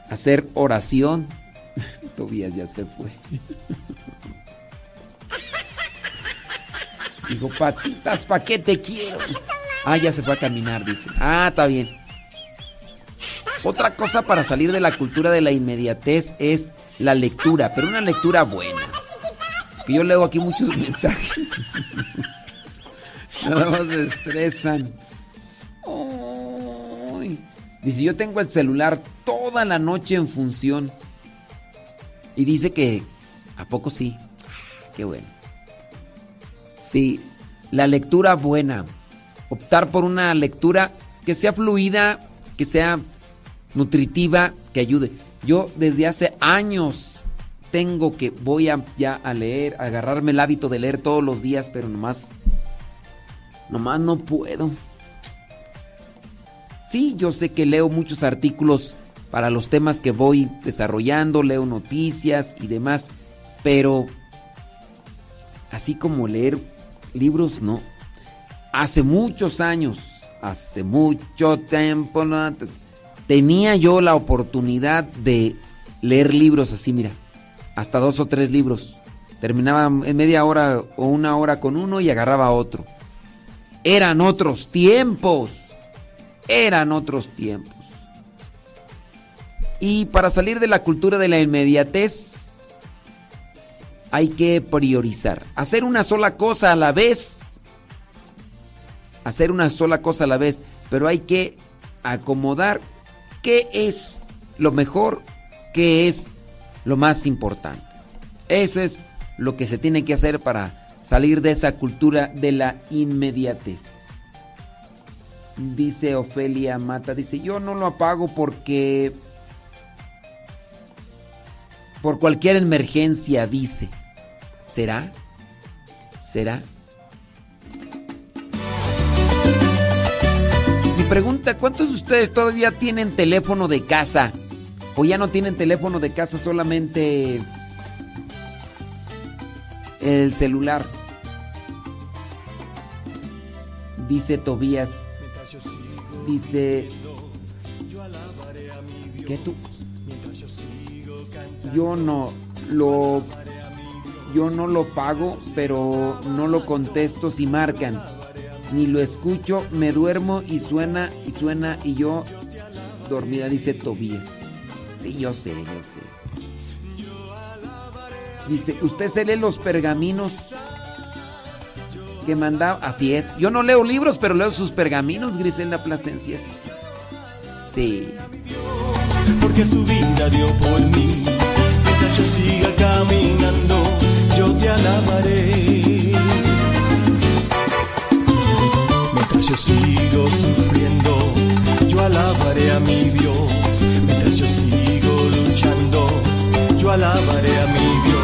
hacer oración. Tobías ya se fue. Digo, patitas, ¿pa' qué te quiero? Ah, ya se fue a caminar, dice. Ah, está bien. Otra cosa para salir de la cultura de la inmediatez es la lectura, pero una lectura buena. Que yo leo aquí muchos mensajes. Nada más me estresan. Ay. Dice, yo tengo el celular toda la noche en función. Y dice que, ¿a poco sí? Ah, Qué bueno. Sí, la lectura buena. Optar por una lectura que sea fluida, que sea nutritiva, que ayude. Yo desde hace años tengo que, voy a, ya a leer, agarrarme el hábito de leer todos los días, pero nomás, nomás no puedo. Sí, yo sé que leo muchos artículos para los temas que voy desarrollando, leo noticias y demás, pero así como leer libros, no. Hace muchos años, hace mucho tiempo, ¿no? Tenía yo la oportunidad de leer libros así, mira, hasta dos o tres libros. Terminaba en media hora o una hora con uno y agarraba otro. Eran otros tiempos. Eran otros tiempos. Y para salir de la cultura de la inmediatez, hay que priorizar. Hacer una sola cosa a la vez. Hacer una sola cosa a la vez. Pero hay que acomodar qué es lo mejor, qué es lo más importante. Eso es lo que se tiene que hacer para salir de esa cultura de la inmediatez. Dice Ofelia Mata, dice, yo no lo apago porque... Por cualquier emergencia, dice. ¿Será? ¿Será? Pregunta, ¿cuántos de ustedes todavía tienen teléfono de casa? ¿O ya no tienen teléfono de casa solamente el celular? Dice Tobías. Dice... ¿Qué tú? Yo no lo... Yo no lo pago, pero no lo contesto si marcan. Ni lo escucho, me duermo y suena y suena y yo dormida, dice Tobías. Sí, yo sé, yo sé. Dice, ¿usted se lee los pergaminos que mandaba? Así es. Yo no leo libros, pero leo sus pergaminos, Griselda Plasencia. Sí. Sí.
porque su vida dio por mí. Mientras yo siga caminando, yo te alabaré. Yo sigo sufriendo, yo alabaré a mi Dios. Mientras yo sigo luchando, yo alabaré a mi Dios.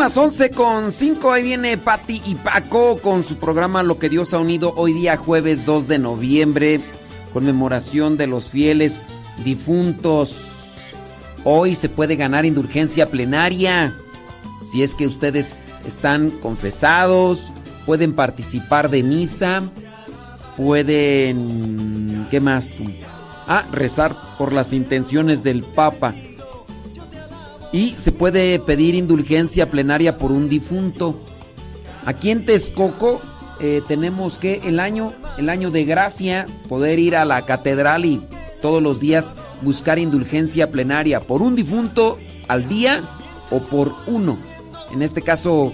Las
11 con 5. Ahí viene Patti y Paco con su programa Lo que Dios ha unido hoy día jueves 2 de noviembre. Conmemoración de los fieles difuntos. Hoy se puede ganar indulgencia plenaria. Si es que ustedes están confesados, pueden participar de misa, pueden... ¿Qué más? Ah, rezar por las intenciones del Papa. Y se puede pedir indulgencia plenaria por un difunto. Aquí en Texcoco eh, tenemos que el año, el año de gracia, poder ir a la catedral y todos los días buscar indulgencia plenaria por un difunto al día o por uno. En este caso,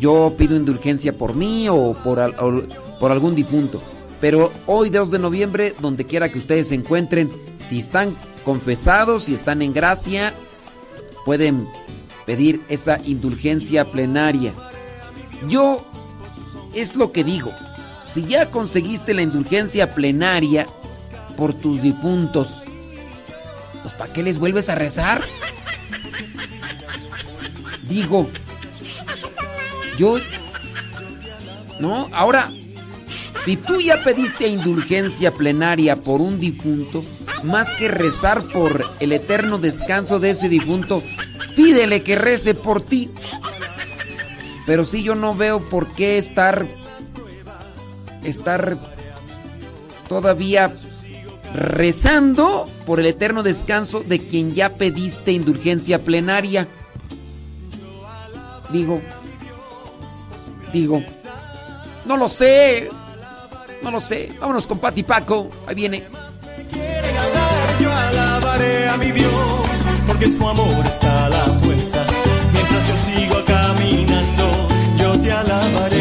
yo pido indulgencia por mí o por, o por algún difunto. Pero hoy, 2 de noviembre, donde quiera que ustedes se encuentren, si están confesados, si están en gracia, pueden pedir esa indulgencia plenaria. Yo es lo que digo. Si ya conseguiste la indulgencia plenaria por tus difuntos, pues ¿para qué les vuelves a rezar? Digo, yo... No, ahora, si tú ya pediste indulgencia plenaria por un difunto, más que rezar por el eterno descanso de ese difunto, pídele que rece por ti. Pero si yo no veo por qué estar estar todavía rezando por el eterno descanso de quien ya pediste indulgencia plenaria. Digo, digo, no lo sé, no lo sé. Vámonos con Pati Paco, ahí viene
a mi Dios, porque en su amor está la fuerza. Mientras yo sigo caminando, yo te alabaré.